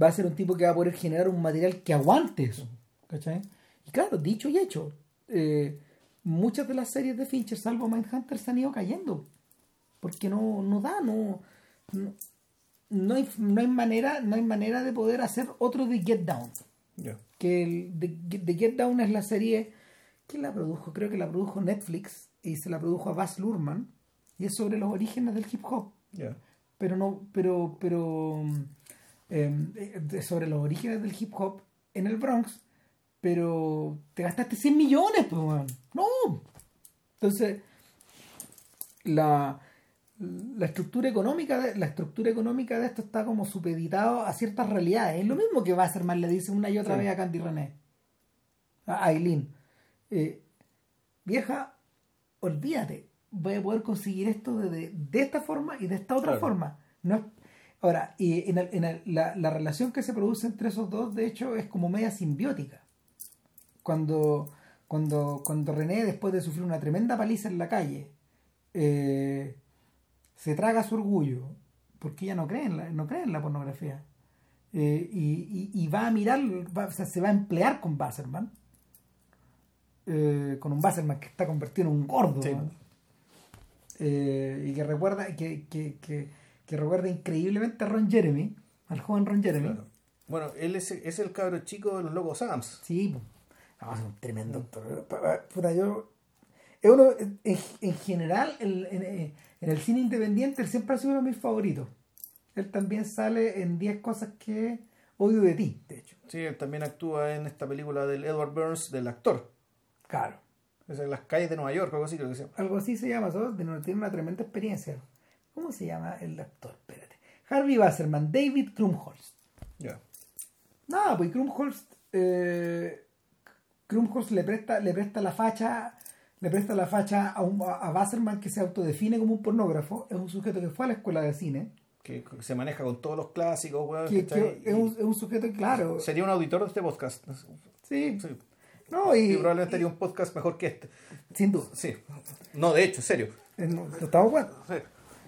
va a ser un tipo que va a poder generar un material que aguante eso. ¿cachai? Y claro, dicho y hecho, eh, muchas de las series de Fincher, salvo Mindhunter, se han ido cayendo porque no, no da, no, no, no hay, no hay manera, no hay manera de poder hacer otro de Get Down. Que el de, de Get Down es la serie ¿quién la produjo? Creo que la produjo Netflix y se la produjo a Baz Luhrmann y es sobre los orígenes del hip hop, pero no, pero, pero eh, eh, sobre los orígenes del hip hop en el Bronx, pero te gastaste 100 millones, pues, weón. no. Entonces, la, la estructura económica de, la estructura económica de esto está como supeditado a ciertas realidades. Es lo mismo que Wasserman le dice una y otra Sí. vez a Candy René. A Aileen. Eh, vieja, olvídate. Voy a poder conseguir esto de, de- de esta forma y de esta otra Claro. forma. No ahora, y en, el- en el- la, la relación que se produce entre esos dos, de hecho, es como media simbiótica. Cuando, cuando, cuando René, después de sufrir una tremenda paliza en la calle, eh, se traga su orgullo, porque ella no cree en la, no cree en la pornografía, eh, y, y- y va a mirar, va- o sea, se va a emplear con Basserman, eh, con un Basserman que está convertido en un gordo, Sí. ¿no? Y que recuerda, que, que, que, que recuerda increíblemente a Ron Jeremy, al joven Ron Jeremy. Claro. Bueno, él es, es el cabro chico de los locos Adams. Sí, po. No, es un tremendo actor. Pa- puta, yo- es uno, en, en general, el- en, en el cine independiente, él siempre ha sido uno de mis favoritos. Él también sale en 10 cosas que odio de ti, de hecho. Sí, él también actúa en esta película del Edward Burns, del actor. Claro. O sea, las calles de Nueva York, algo así creo que se llama. Algo así se llama, ¿sabes? Tiene una tremenda experiencia. ¿Cómo se llama el actor? Espérate. Harvey Wasserman, David Krumholtz. Ya. No, pues Krumholtz, eh, Krumholtz le presta, le presta la facha, le presta la facha a, un, a Wasserman que se autodefine como un pornógrafo. Es un sujeto que fue a la escuela de cine. Que se maneja con todos los clásicos, weón. Que, ¿cachai? que es, un, es un sujeto, claro. Sería un auditor de este podcast. Sí. Sí. No, y, Y probablemente haría un podcast mejor que este. sin duda. Sí. No, de hecho, en serio. Eh, no, ¿Lo estamos jugando? Sí.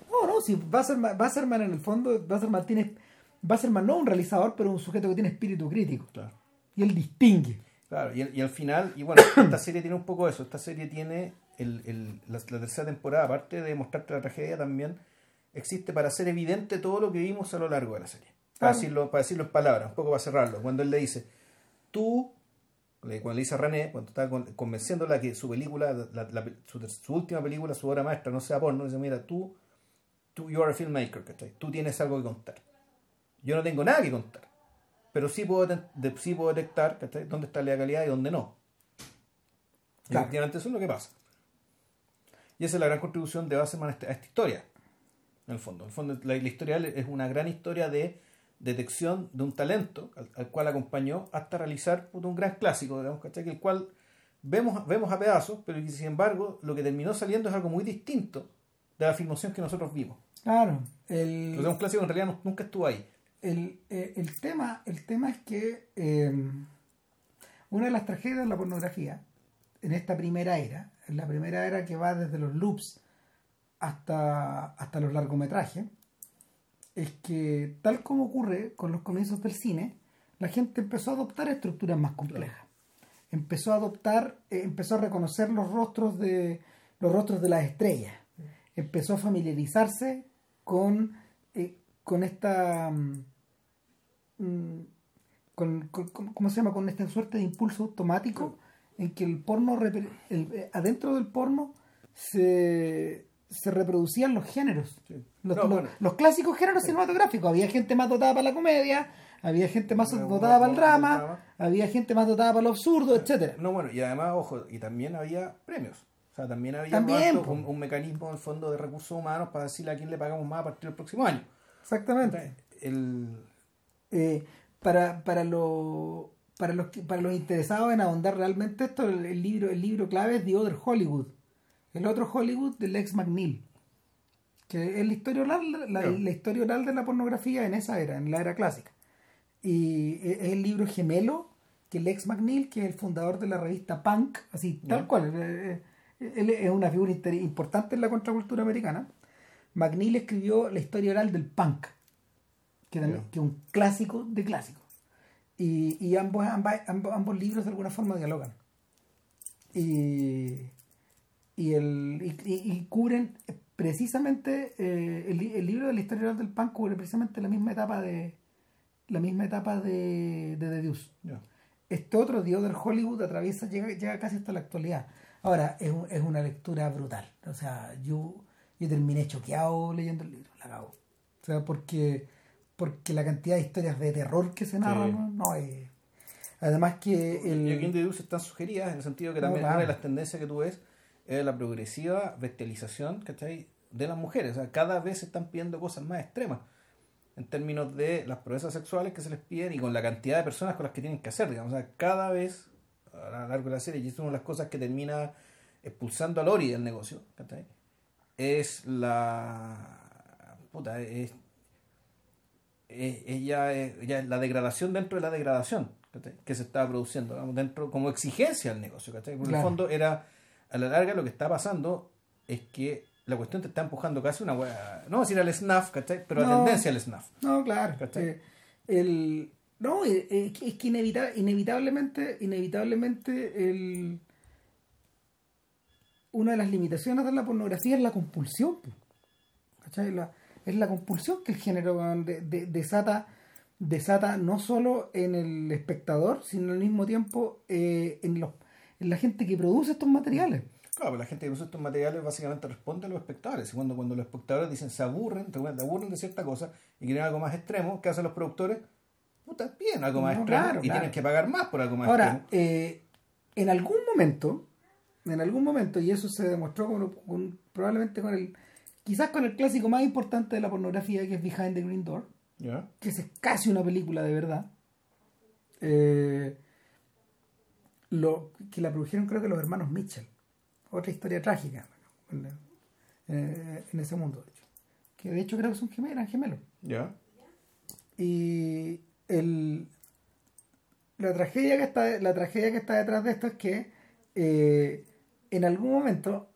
No, no, si Wasserman, Wasserman en el fondo, Wasserman tiene. Wasserman no es un realizador, pero un sujeto que tiene espíritu crítico. Claro. Y él distingue. Claro, y, al- y al final, y bueno, esta serie tiene un poco eso. Esta serie tiene el, el- la, la tercera temporada, aparte de mostrarte la tragedia, también existe para hacer evidente todo lo que vimos a lo largo de la serie. Para, decirlo, para decirlo en palabras, un poco para cerrarlo. Cuando él le dice, tú, cuando le dice a René, cuando está con- convenciéndola que su película, la- la- su, su última película, su obra maestra, no sea porno, dice, mira, tú, tú, you are a filmmaker, ¿cachai? Tú tienes algo que contar. Yo no tengo nada que contar. Pero sí puedo, de- sí puedo detectar ¿cachai? dónde está la legalidad y dónde no. Y Claro. efectivamente eso es lo que pasa. Y esa es la gran contribución de Basserman a esta, a esta historia. En el fondo. En el fondo, la, la historia es una gran historia de detección de un talento al, al cual acompañó hasta realizar un gran clásico, digamos, ¿cachai? Que el cual vemos, vemos a pedazos, pero que sin embargo lo que terminó saliendo es algo muy distinto de la filmación que nosotros vimos. Claro. El, sea, un clásico en realidad nunca estuvo ahí. El, eh, el tema, el tema es que eh, una de las tragedias de la pornografía en esta primera era, en la primera era que va desde los loops hasta, hasta los largometrajes, es que tal como ocurre con los comienzos del cine, la gente empezó a adoptar estructuras más complejas. Empezó a adoptar, eh, empezó a reconocer los rostros de los rostros de las estrellas. Empezó a familiarizarse con, eh, con esta mm, con, con- ¿cómo se llama? con esta suerte de impulso automático en que el porno el- eh, adentro del porno se, se reproducían los géneros Sí. los, No, los- bueno. los clásicos géneros cinematográficos había gente más dotada para la comedia había gente más dotada para el drama, había gente más dotada para lo absurdo etcétera No, bueno, y además, ojo, y también había premios. O sea, también había También, un, un mecanismo en el fondo de recursos humanos para decirle a quién le pagamos más a partir del próximo año. exactamente El, Eh, para, para, lo- para, los, para los interesados en ahondar realmente esto, el, el libro, el libro clave es The Other Hollywood. El otro Hollywood de Lex McNeil. Que es la historia oral, la, historia oral de la pornografía en esa era, en la era clásica. Y es es el libro gemelo que Lex McNeil, que es el fundador de la revista Punk, así, tal cual. eh, eh, Él es una figura importante en la contracultura americana. McNeil escribió la historia oral del punk que, también- Ya. que es un clásico de clásicos. Y, y ambos, ambos, ambos libros de alguna forma dialogan. Y, y, el, y, y- cubren precisamente, eh, el, el libro de la historia oral del punk cubre precisamente la misma etapa de la misma etapa de, de The Deuce. Este otro, The Other Hollywood, atraviesa, llega, llega casi hasta la actualidad. Ahora, es, un- es una lectura brutal. O sea, yo, yo terminé choqueado leyendo el libro, la cago. O sea, porque, porque la cantidad de historias de terror que se narran, Sí. ¿no? No, es- Además que el... Y aquí en Deduce están sugeridas en el sentido que No, también claro. una de las tendencias que tú ves es la progresiva bestialización ¿cachai? de las mujeres. O sea, cada vez se están pidiendo cosas más extremas en términos de las proezas sexuales que se les piden y con la cantidad de personas con las que tienen que hacer. Digamos. O sea, cada vez a lo largo de la serie, y es una de las cosas que termina expulsando a Lori del negocio, ¿cachai? es la... Puta, es- ella es, ella es la degradación dentro de la degradación ¿cachai? que se estaba produciendo digamos, dentro como exigencia al negocio ¿cachai? Claro. el fondo era a la larga lo que está pasando es que la cuestión te está empujando casi una wea, no a decir al snuff ¿cachai? pero No. la tendencia al snuff No, claro. Eh, el, no, eh, eh, es que inevita- inevitablemente, inevitablemente el, una de las limitaciones de la pornografía es la compulsión. ¿Cachai? La- es la compulsión que el género weón, de- de- desata, desata no solo en el espectador, sino al mismo tiempo eh, en, los, en la gente que produce estos materiales. Claro, pero la gente que usa estos materiales básicamente responde a los espectadores. Y cuando, cuando los espectadores dicen se aburren, te aburren de cierta cosa y quieren algo más extremo, ¿qué hacen los productores? Puta, piden algo más No, extremo claro, y claro. tienen que pagar más por algo más Ahora, extremo. eh, en algún momento, en algún momento, y eso se demostró con, con- probablemente con el, quizás con el clásico más importante de la pornografía, que es Behind the Green Door, ¿Ya? que es casi una película de verdad, eh, lo, que la produjeron creo que los hermanos Mitchell, otra historia trágica en, eh, en ese mundo, de hecho. que de hecho creo que son gemelos, eran gemelos. ¿Ya? Y el, la, tragedia que está, la tragedia que está detrás de esto es que eh, en algún momento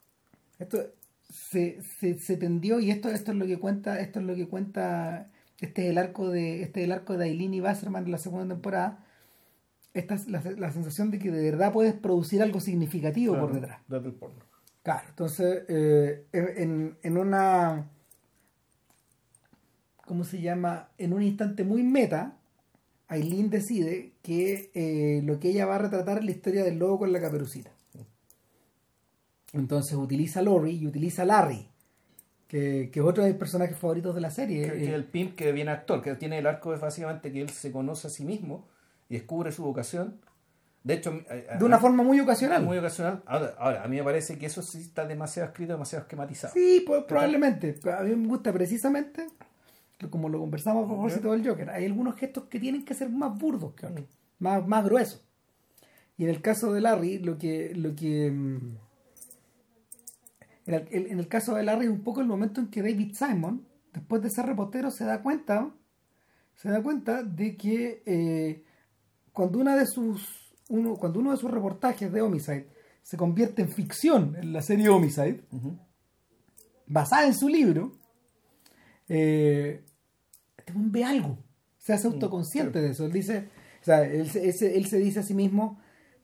esto se, se, se tendió y esto, esto es lo que cuenta, esto es lo que cuenta, este es el arco de, este es el arco de Aileen y Wasserman de la segunda temporada. Esta es la, la sensación de que de verdad puedes producir algo significativo por detrás. Desde el porno. Claro, entonces eh, en, en una ¿cómo se llama? En un instante muy meta, Aileen decide que eh, lo que ella va a retratar es la historia del lobo con la caperucita. Entonces utiliza Lori y utiliza Larry, que, que es otro de mis personajes favoritos de la serie. Que, que el pimp que viene actor, que tiene el arco es básicamente que él se conoce a sí mismo y descubre su vocación. De hecho, eh, de una forma muy ocasional. muy ocasional. Ahora, ahora, a mí me parece que eso sí está demasiado escrito, demasiado esquematizado. Sí, pues, probablemente. A mí me gusta precisamente, como lo conversamos a propósito del Joker, hay algunos gestos que tienen que ser más burdos que otros, más, más gruesos. Y en el caso de Larry, lo que... Lo que mm, en, el, en el caso de Larry es un poco el momento en que David Simon, después de ser reportero, se da cuenta, se da cuenta de que eh, cuando una de sus uno, cuando uno de sus reportajes de Homicide se convierte en ficción en la serie Homicide, Ujú. basada en su libro, eh, este ve algo, se hace autoconsciente de eso. Él dice, o sea, él, él él se dice a sí mismo,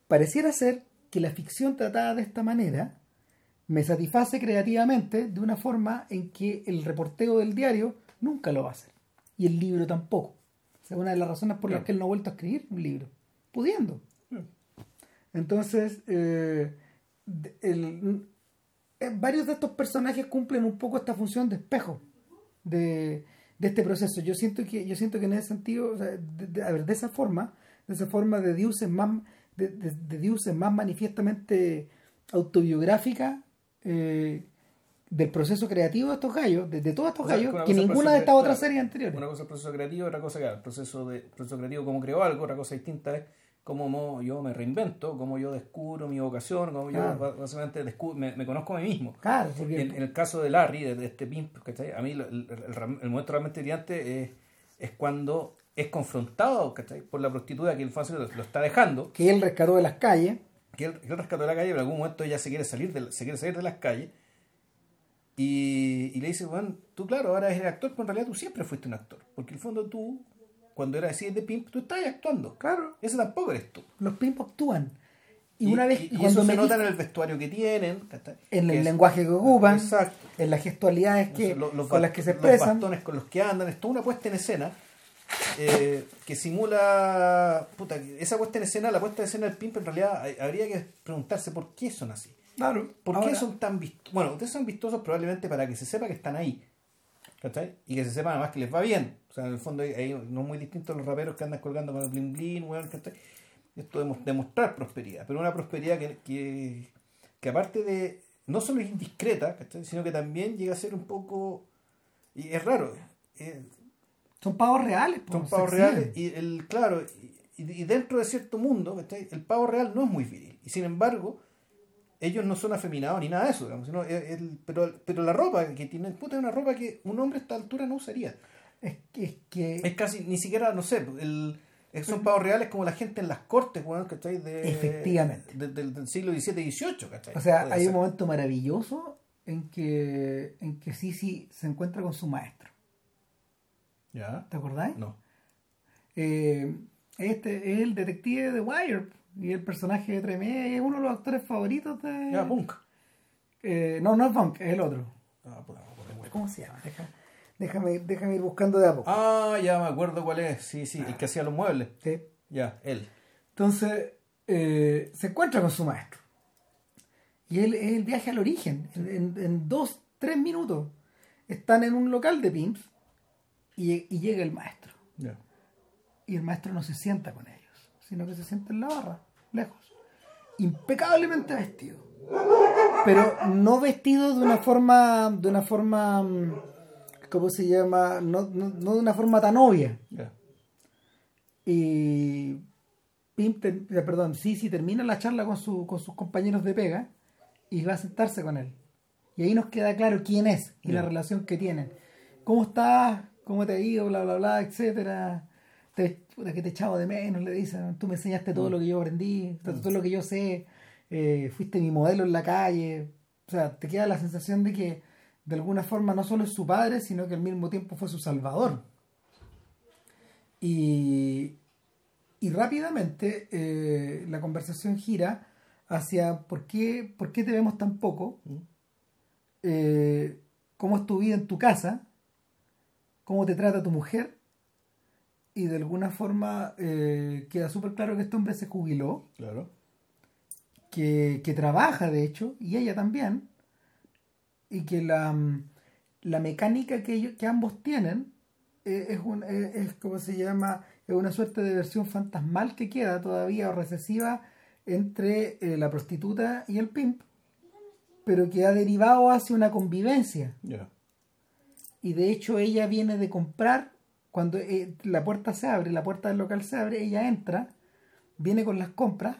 pareciera ser que la ficción tratada de esta manera me satisface creativamente de una forma en que el reporteo del diario nunca lo va a hacer. Y el libro tampoco. O sea, una de las razones por las que él no ha vuelto a escribir un libro. Pudiendo. Entonces, eh, el- eh, varios de estos personajes cumplen un poco esta función de espejo de, de este proceso. Yo siento que, yo siento que en ese sentido, o sea, de, de- a ver, de esa forma, de esa forma de Dios es más, de, de, de Dios es más manifiestamente autobiográfica eh, del proceso creativo de estos gallos, de, de todos estos O sea, gallos, que ninguna de estas otras claro, series anteriores. Una cosa es el proceso creativo, otra cosa es el proceso, de, proceso creativo como creo algo, otra cosa distinta es cómo mo- yo me reinvento, cómo yo descubro mi vocación, cómo Claro. yo básicamente descu- me, me conozco a mí mismo. Claro, porque En, en el caso de Larry, de, de este pimp, ¿cachai? a mí el, el- el momento realmente brillante es, es cuando es confrontado ¿cachai? por la prostituta que el fácil lo, lo está dejando, que él rescató de las calles, que él, él rescató de la calle, pero en algún momento ella se quiere salir de, se quiere salir de las calles y, y le dice, bueno, tú claro, ahora eres actor, pero en realidad tú siempre fuiste un actor, porque en el fondo tú, cuando eras así de pimp, tú estabas actuando. claro, Ese tampoco eres tú. los pimpos actúan. Y, una vez, y, y y cuando eso me se nota en el vestuario que tienen, en el es- lenguaje que ocupan, Exacto. en las gestualidades que, Los- los con las que se los expresan. bastones con los que andan, es toda una puesta en escena eh, que simula. Puta, esa puesta en escena, la puesta en escena del pimp, en realidad hay- habría que preguntarse por qué son así. Claro. ¿Por Ahora, qué son tan vistosos? Bueno, ustedes son vistosos probablemente para que se sepa que están ahí. ¿Cachai? Y que se sepa además que les va bien. O sea, en el fondo no es muy distinto a los raperos que andan colgando con el bling bling, weón, ¿cachai? Esto de mos- demostrar prosperidad, pero una prosperidad que, que, que aparte de. no solo es indiscreta, ¿cachai? Sino que también llega a ser un poco. Y es raro. eh, Son pavos reales. po, son pavos reales y el claro y, y dentro de cierto mundo ¿cachai? el pavo real no es muy viril y sin embargo ellos no son afeminados ni nada de eso digamos, sino el- el- pero, pero la ropa que tienen puta es una ropa que un hombre a esta altura no usaría Es que, es que es casi ni siquiera no sé el, es- son pavos reales como la gente en las cortes weón, ¿cachai? De, Efectivamente. de- del, del siglo XVII y XVIII ¿cachai? o sea, Puede hay un momento maravilloso en que, en que Sisi se encuentra con su maestro. ¿Ya? ¿Te acordáis? no Eh, este es el detective de Wire y el personaje de Tremé es uno de los actores favoritos de. ya punk Eh, no, no es Funk, es el otro. Ah, cuál es. ¿Cómo se llama? Deja- déjame, déjame ir buscando de a poco. ah ya me acuerdo cuál es sí sí el que hacía los muebles Sí. ya él Entonces, eh, se encuentra con su maestro. Y él es el viaje al origen. En, en- en dos, tres minutos están en un local de pimps y, y llega el maestro. Y el maestro no se sienta con ellos, sino que se sienta en la barra, lejos. impecablemente vestido. Pero no vestido de una forma, de una forma, mm, ¿cómo se llama? No, no, no de una forma tan obvia. Y Pim, ter- perdón, Sisi termina la charla con, su, con sus compañeros de pega y va a sentarse con él. Y ahí nos queda claro quién es y la relación que tienen. ¿Cómo estás? ¿Cómo te ha ido? Bla, bla, bla, etcétera. Te, puta, que te echaba de menos, le dicen. Tú me enseñaste todo lo que yo aprendí, todo, todo lo que yo sé. eh, fuiste mi modelo en la calle. O sea, te queda la sensación de que de alguna forma no solo es su padre, sino que al mismo tiempo fue su salvador. Y, y rápidamente eh, la conversación gira hacia por qué, por qué te vemos tan poco, eh, cómo es tu vida en tu casa, cómo te trata tu mujer, y de alguna forma eh, queda súper claro que este hombre se jubiló, Claro. que, que trabaja de hecho, y ella también, y que la, la mecánica que, ellos, que ambos tienen eh, es, un, es como se llama, es una suerte de versión fantasmal que queda todavía o recesiva entre eh, la prostituta y el pimp, pero que ha derivado hacia una convivencia. Y de hecho ella viene de comprar, cuando eh, la puerta se abre, la puerta del local se abre, ella entra, viene con las compras,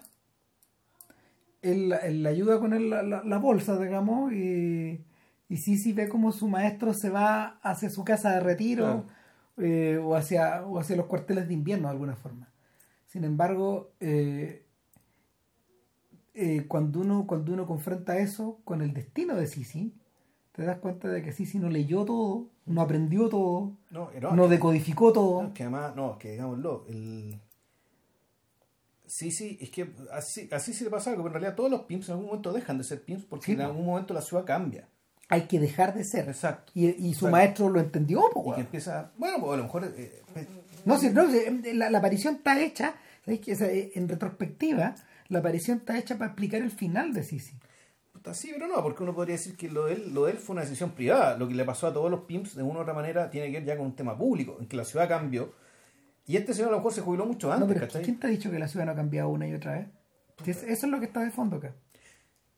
él, él le ayuda con el- la, la- bolsa, digamos, y, y Sisi ve como su maestro se va hacia su casa de retiro eh, o, hacia, o hacia los cuarteles de invierno de alguna forma. Sin embargo, eh, eh, cuando, uno, cuando uno confronta eso con el destino de Sisi, te das cuenta de que Sisi no leyó todo, no aprendió todo, No, decodificó todo. No, que además, no, que digámoslo, el... Sí, sí, es que así, así sí le pasa algo, pero en realidad todos los pimps en algún momento dejan de ser pimps porque Sí, en algún momento la ciudad cambia. Hay que dejar de ser. Exacto. Y, y su maestro lo entendió, po, Y que empieza, bueno, pues a lo mejor... eh, eh, No, si, no, si, la, la aparición está hecha, ¿sabes qué? O sea, eh, en retrospectiva, la aparición está hecha para explicar el final de Sisi. Puta, sí, pero no, porque uno podría decir que lo de, él, lo de él fue una decisión privada. Lo que le pasó a todos los pimps, de una u otra manera, tiene que ver ya con un tema público, en que la ciudad cambió. Y este señor a lo mejor se jubiló mucho antes, No, pero ¿cachai? ¿quién te ha dicho que la ciudad no ha cambiado una y otra vez? Eso es lo que está de fondo acá.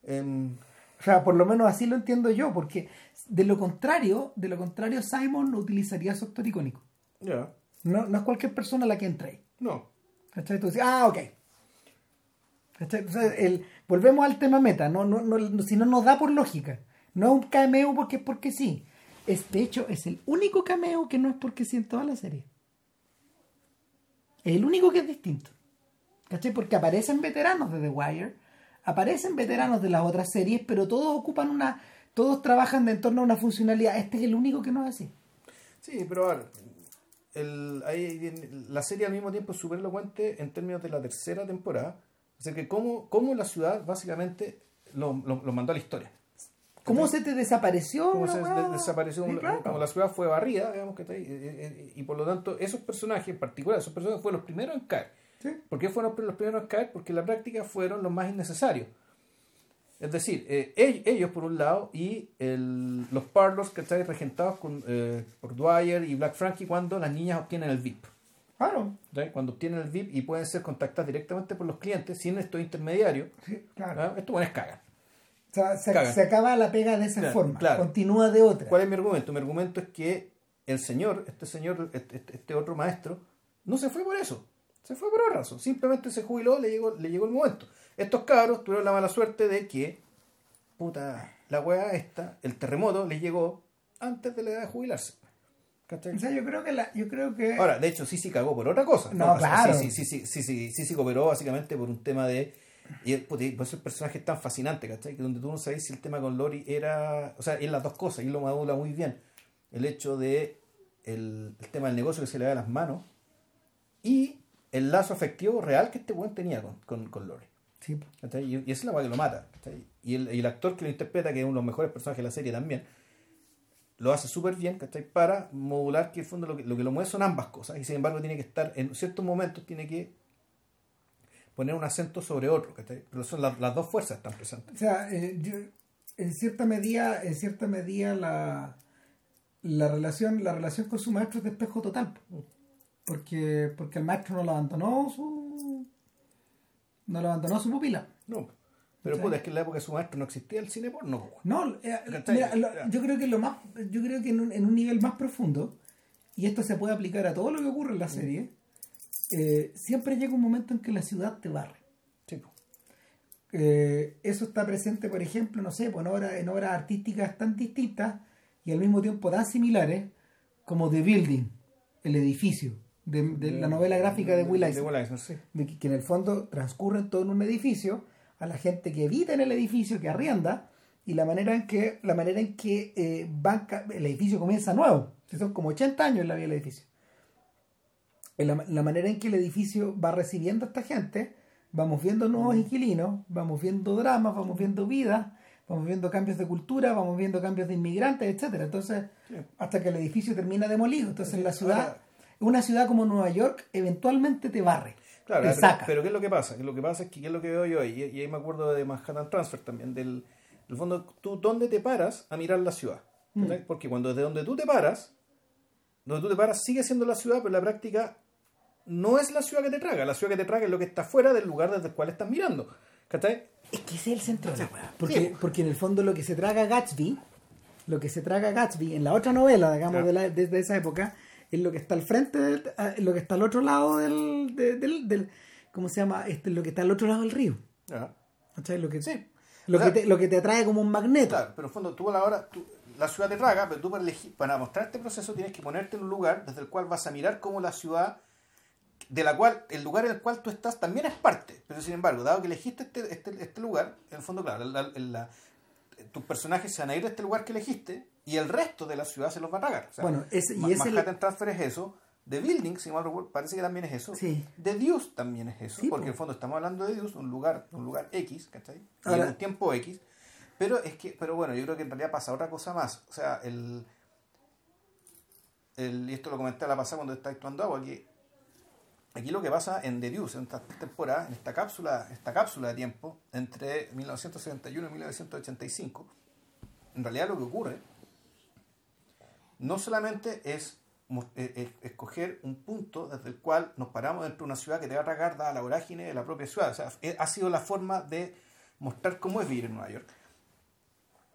Em, O sea, por lo menos así lo entiendo yo, porque de lo contrario, de lo contrario, Simon no utilizaría su actor icónico. ya, No, no es cualquier persona la que entra ahí. no. ¿Cachai? Tú dices, ah, ok. El- volvemos al tema meta, no, no, no, si no nos da por lógica. No es un cameo porque es porque sí. Es, de hecho, es el único cameo que no es porque sí en toda la serie. Es el único que es distinto. ¿Cachai? Porque aparecen veteranos de The Wire, aparecen veteranos de las otras series, pero todos ocupan una. Todos trabajan de en torno a una funcionalidad. Este es el único que no es así. Sí, pero el, la serie al mismo tiempo es súper elocuente en términos de la tercera temporada. O sea que cómo, cómo la ciudad básicamente lo, lo- lo mandó a la historia. ¿Cómo se te desapareció? Cómo se de- desapareció, Sí, como, claro. como la ciudad fue barrida, digamos que está ahí, eh, eh, y por lo tanto esos personajes en particular, esos personajes fueron los primeros en caer. Sí. ¿Por qué fueron los primeros en caer? Porque en la práctica fueron los más innecesarios. Es decir, eh, ell- ellos por un lado y el- los parlors que están regentados con, eh, por Dwyer y Black Frankie cuando las niñas obtienen el VIP. Claro. Cuando obtienen el VIP y pueden ser contactadas directamente por los clientes sin estos intermediarios, Sí, claro. ¿ya? estos buenos cagan. O sea, se, Cagan. se acaba la pega de esa Claro, forma, claro. continúa de otra. ¿Cuál es mi argumento? Mi argumento es que el señor, este señor, este, este- este otro maestro, no se fue por eso. Se fue por otra razón. Simplemente se jubiló, le llegó, le llegó el momento. Estos cabros tuvieron la mala suerte de que, puta, la weá esta, el terremoto, les llegó antes de la edad de jubilarse. ¿Cachai? O sea, yo creo que la, yo creo que Ahora, de hecho, sí, sí cagó por otra cosa. No, claro. Sí, sí, sí, sí, sí, sí, sí, cooperó básicamente por un tema de. Y el- por eso el personaje es tan fascinante, ¿cachai? Que donde tú no sabes si el tema con Lori era. O sea, es las dos cosas, y lo madura muy bien. El hecho de el, el tema del negocio que se le da a las manos y el lazo afectivo real que este buen tenía con, con, con Lori. sí, ¿cachai? Y, y esa es la que lo mata. Y el, y el actor que lo interpreta, que es uno de los mejores personajes de la serie también, lo hace súper bien, ¿cachai? Para modular que en el fondo lo que, lo que lo mueve son ambas cosas. Y sin embargo tiene que estar, en ciertos momentos tiene que poner un acento sobre otro, ¿cachai? Pero son las, las dos fuerzas están presentes. o sea, eh, yo- en cierta medida, en cierta medida la, la relación, la relación con su maestro es de espejo total, po. porque, porque el maestro no lo abandonó su No lo abandonó su pupila. No. Pero puta, es que en la época de su maestro no existía el cine porno. po. No, eh, mira, lo- yo creo que lo más, yo creo que en un, en un nivel más profundo, y esto se puede aplicar a todo lo que ocurre en la serie, eh, siempre llega un momento en que la ciudad te barre. Sí. Eh, eso está presente, por ejemplo, no sé, pues en, obras, en obras artísticas tan distintas y al mismo tiempo tan similares como The Building, el edificio, de, de la novela gráfica de Will De Eisner, Will Eisner, sí. de que, que en el fondo transcurre todo en un edificio, a la gente que habita en el edificio, que arrienda, y la manera en que, la manera en que eh, el edificio comienza nuevo, son como 80 años en la vida del edificio. La, la manera en que el edificio va recibiendo a esta gente, vamos viendo nuevos inquilinos, vamos viendo dramas, vamos viendo vidas, vamos viendo cambios de cultura, vamos viendo cambios de inmigrantes, etcétera. Entonces, hasta que el edificio termina demolido. Entonces, la ciudad, una ciudad como Nueva York, eventualmente te barre, Claro, te pero, saca. pero ¿qué es lo que pasa? Lo que pasa es que ¿qué es lo que veo yo ahí? Y, y ahí me acuerdo de Manhattan Transfer también, del el fondo, tú dónde te paras a mirar la ciudad. Mm. Porque cuando desde donde tú te paras, donde tú te paras sigue siendo la ciudad, pero en la práctica no es la ciudad que te traga. La ciudad que te traga es lo que está fuera del lugar desde el cual estás mirando. ¿Cachai? Es que ese es el centro de la weá. Sí. Porque, porque en el fondo lo que se traga Gatsby, lo que se traga Gatsby en la otra novela, digamos, Claro. de la- desde esa época, es lo que está al frente, del- ah, lo que está al otro lado del, de- del, del- ¿cómo se llama? Este, lo que está al otro lado del río. Ajá. ¿Cachai? Lo que, Sí. lo, O sea, que te, lo que te atrae como un magneto. Claro, pero en fondo tú a la hora, tú- la ciudad te traga, pero tú para, elegir, para mostrar este proceso tienes que ponerte en un lugar desde el cual vas a mirar cómo la ciudad, de la cual, el lugar en el cual tú estás también es parte. Pero sin embargo, dado que elegiste este, este, este lugar, en el fondo, claro, la- la- la- tus personajes se van a ir de este lugar que elegiste y el resto de la ciudad se los va a tragar. O sea, Bueno, ese- y ese- Manhattan Transfer es eso. The Building, si mal recuerdo, parece que también es eso. Sí. The Deuce también es eso. Sí, porque po. en el fondo estamos hablando de Deuce, un lugar, un lugar X, ¿cachai? Y en un tiempo X. Pero es que, pero bueno, yo creo que en realidad pasa otra cosa más. O sea, el, el y esto lo comenté la pasada cuando está actuando agua, que aquí lo que pasa en The Deuce, en esta temporada, en esta cápsula, esta cápsula de tiempo, entre 1971 y 1985, en realidad lo que ocurre no solamente es eh, eh, escoger un punto desde el cual nos paramos dentro de una ciudad que te va a tragar dada la vorágine de la propia ciudad. O sea, eh, ha sido la forma de mostrar cómo es vivir en Nueva York.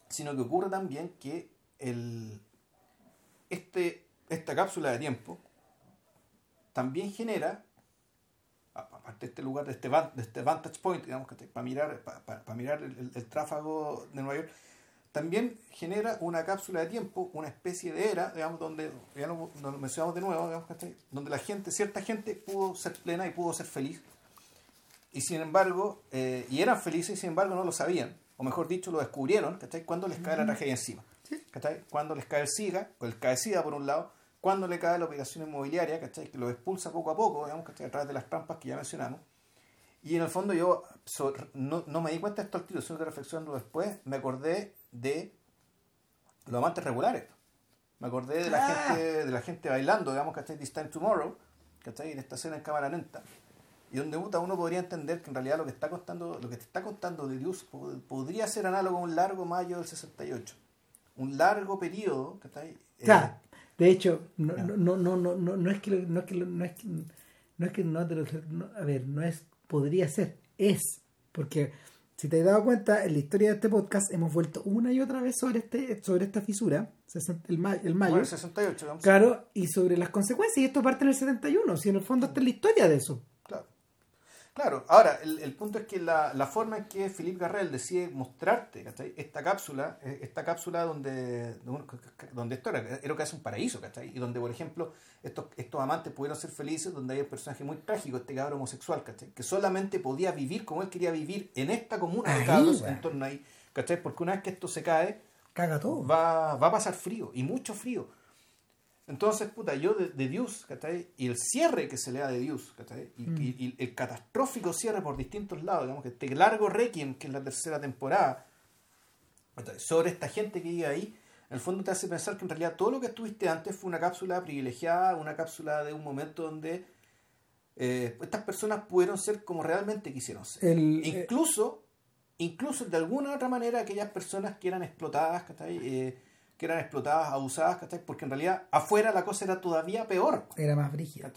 Sino que ocurre también que el, este, esta cápsula de tiempo también genera, aparte de este lugar, de este, de este vantage point, digamos, que para mirar, para- para mirar el, el- el tráfago de Nueva York, también genera una cápsula de tiempo, una especie de era, digamos, donde, ya lo, lo mencionamos de nuevo, digamos, donde la gente, cierta gente pudo ser plena y pudo ser feliz, y sin embargo, eh, y eran felices y sin embargo no lo sabían, o mejor dicho, lo descubrieron, ¿cachai? Cuando les cae la tragedia encima, ¿cachai? Cuando les cae el SIGA, o el cae SIDA por un lado, cuando le cae la operación inmobiliaria, ¿cachai? Que lo expulsa poco a poco, digamos, ¿cachai? A través de las trampas que ya mencionamos. Y en el fondo yo so- no, no me di cuenta de esto al tiro, sino que reflexionando después me acordé de los amantes regulares. Me acordé de la Ah. gente de la gente bailando, digamos, ¿cachai? This Time Tomorrow, ¿cachai? En esta escena en cámara lenta. Y donde puta, uno podría entender que en realidad lo que está contando, lo que te está contando de Dios podría ser análogo a un largo mayo del 68. Un largo periodo, ¿cachai? Eh, Claro. De hecho, no, Claro. no, no, no, no, no es que no es que no es que no es que no te lo- no- a ver, no es podría ser, es porque si te has dado cuenta en la historia de este podcast hemos vuelto una y otra vez sobre este sobre esta fisura, el, ma- el mayo, bueno, el 68, digamos. claro, y sobre las consecuencias y esto parte en el 71, si en el fondo está en la historia de eso. Claro. Ahora, el, el punto es que la, la forma en que Philippe Garrel decide mostrarte ¿cachai? esta cápsula, eh, esta cápsula donde, donde esto era, era casi un paraíso, ¿cachai? Y donde, por ejemplo, estos, estos amantes pudieron ser felices, donde hay un personaje muy trágico, este cabrón homosexual, ¿cachai? Que solamente podía vivir como él quería vivir en esta comuna de Ahí, cabros, en torno ahí, ¿cachai? Porque una vez que esto se cae, Caga todo. va, va a pasar frío, y mucho frío. Entonces, puta, yo de, de Dios, ¿cachai? Y el cierre que se le da de Dios, ¿cachai? Y, y- y el catastrófico cierre por distintos lados, digamos que este largo requiem, que es la tercera temporada, ¿cachai? sobre esta gente que vive ahí, en el fondo te hace pensar que en realidad todo lo que estuviste antes fue una cápsula privilegiada, una cápsula de un momento donde eh, estas personas pudieron ser como realmente quisieron ser. El, eh, Incluso, incluso de alguna u otra manera aquellas personas que eran explotadas, ¿cachai? Eh, que eran explotadas, abusadas, ¿cachai? Porque en realidad afuera la cosa era todavía peor. era más brígida.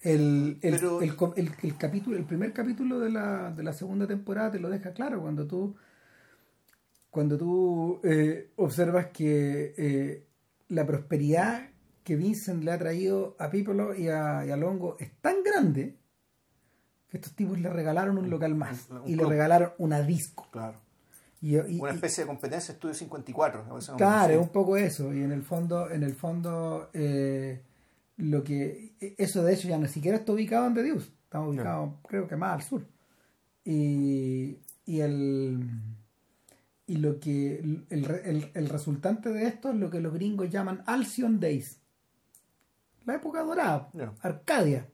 El, el, Pero- el, capítulo, el primer capítulo de la, de la segunda temporada te lo deja claro cuando tú cuando tú eh, observas que eh, la prosperidad que Vincent le ha traído a Pipolo y a, y a Longo es tan grande que estos tipos le regalaron un local más Un- un y le regalaron una disco. Claro. Y, y- Una especie de competencia Estudio 54. a veces, Claro, es un poco eso. Y en el fondo, en el fondo, eh, lo que eso de hecho ya ni siquiera está ubicado en The Deuce. Está ubicado, creo que más al sur. Y, y el y lo que el, el- el resultante de esto es lo que los gringos llaman Alcyon Days. La época dorada. Arcadia.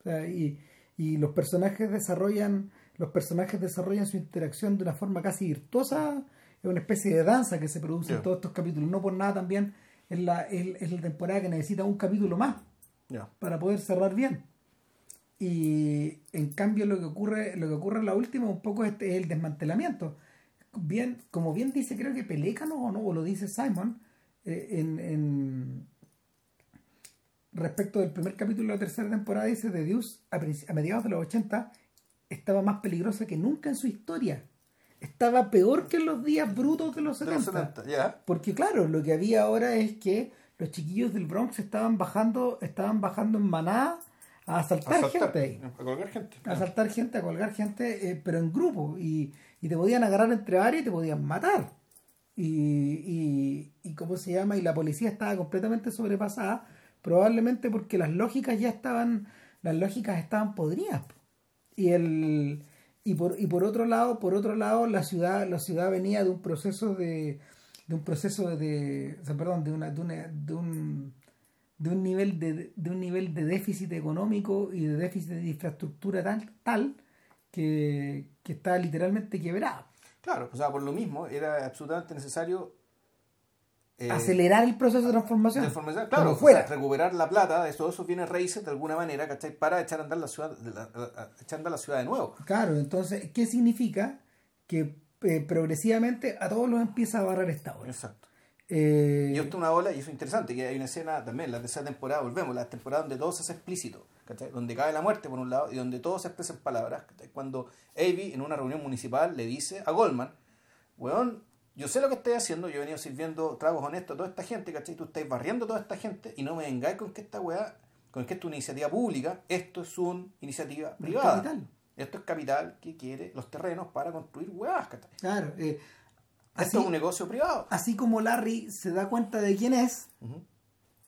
O sea, y, y los personajes desarrollan los personajes desarrollan su interacción de una forma casi virtuosa es una especie de danza que se produce en todos estos capítulos no por nada también es la, es, es la temporada que necesita un capítulo más para poder cerrar bien. Y en cambio lo que ocurre lo que ocurre en la última un poco es, es el desmantelamiento. Bien como bien dice creo que Pelécano o no o lo dice Simon eh, en, en- respecto del primer capítulo de la tercera temporada dice de Dios a mediados de los 80 estaba más peligrosa que nunca en su historia estaba peor que en los días brutos de los De 70, los 70, ya. porque claro, lo que había ahora es que los chiquillos del Bronx estaban bajando, estaban bajando en manada a asaltar, gente a colgar gente. A asaltar gente, a colgar gente, eh, pero en grupo. Y, y te podían agarrar entre varios y te podían matar. Y, y, y cómo se llama, y la policía estaba completamente sobrepasada, probablemente porque las lógicas ya estaban, las lógicas estaban podridas. Y el y por, y por otro lado, por otro lado, la ciudad, la ciudad venía de un proceso de, de un proceso de, o sea, perdón, de una, de una, de un de un nivel de, de un nivel de déficit económico y de déficit de infraestructura tal, que, que está literalmente quebrado. Claro, o sea, por lo mismo era absolutamente necesario eh, Acelerar el proceso de transformación. de formación, Como claro, fuera. o sea, recuperar la plata de todos esos bienes raíces de alguna manera, ¿cachai? Para echar a andar la ciudad, la- echar a andar la ciudad de nuevo. Claro, entonces, ¿qué significa? Que eh, progresivamente a todos los empieza a barrer esta ola. Exacto. Eh, Y esto es una ola, y eso es interesante, que hay una escena también, la tercera temporada, volvemos, la temporada donde todo se hace explícito, ¿cachai? donde cae la muerte por un lado y donde todo se expresa en palabras. ¿cachai? Cuando Avi en una reunión municipal le dice a Goldman, weón, yo sé lo que estoy haciendo, yo he venido sirviendo tragos honestos a toda esta gente, ¿cachai? Tú estás barriendo a toda esta gente y no me vengáis con que esta weá, con que esto es una iniciativa pública, esto es una iniciativa privada. capital. Esto es capital que quiere los terrenos para construir weás, ¿cachai? claro, eh, así, Esto es un negocio privado. así como Larry se da cuenta de quién es, Ujú.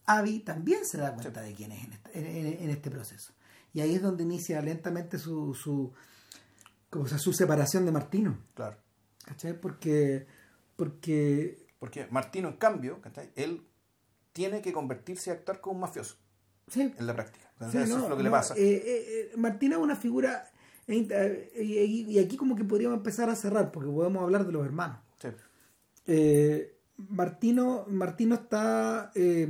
Abby también se da cuenta de quién es en este, en- en- en este proceso. Y ahí es donde inicia lentamente su, su, sea, su separación de Martino. Claro. ¿Cachai? Porque, porque Porque Martino, en cambio, ¿cachai? él tiene que convertirse y actuar como un mafioso sí, en la práctica. Sí, eso no, es lo que no, le pasa. eh, eh, eh, Martino es una figura, eh, y, aquí como que podríamos empezar a cerrar, porque podemos hablar de los hermanos. Sí. Eh, Martino, Martino está, eh,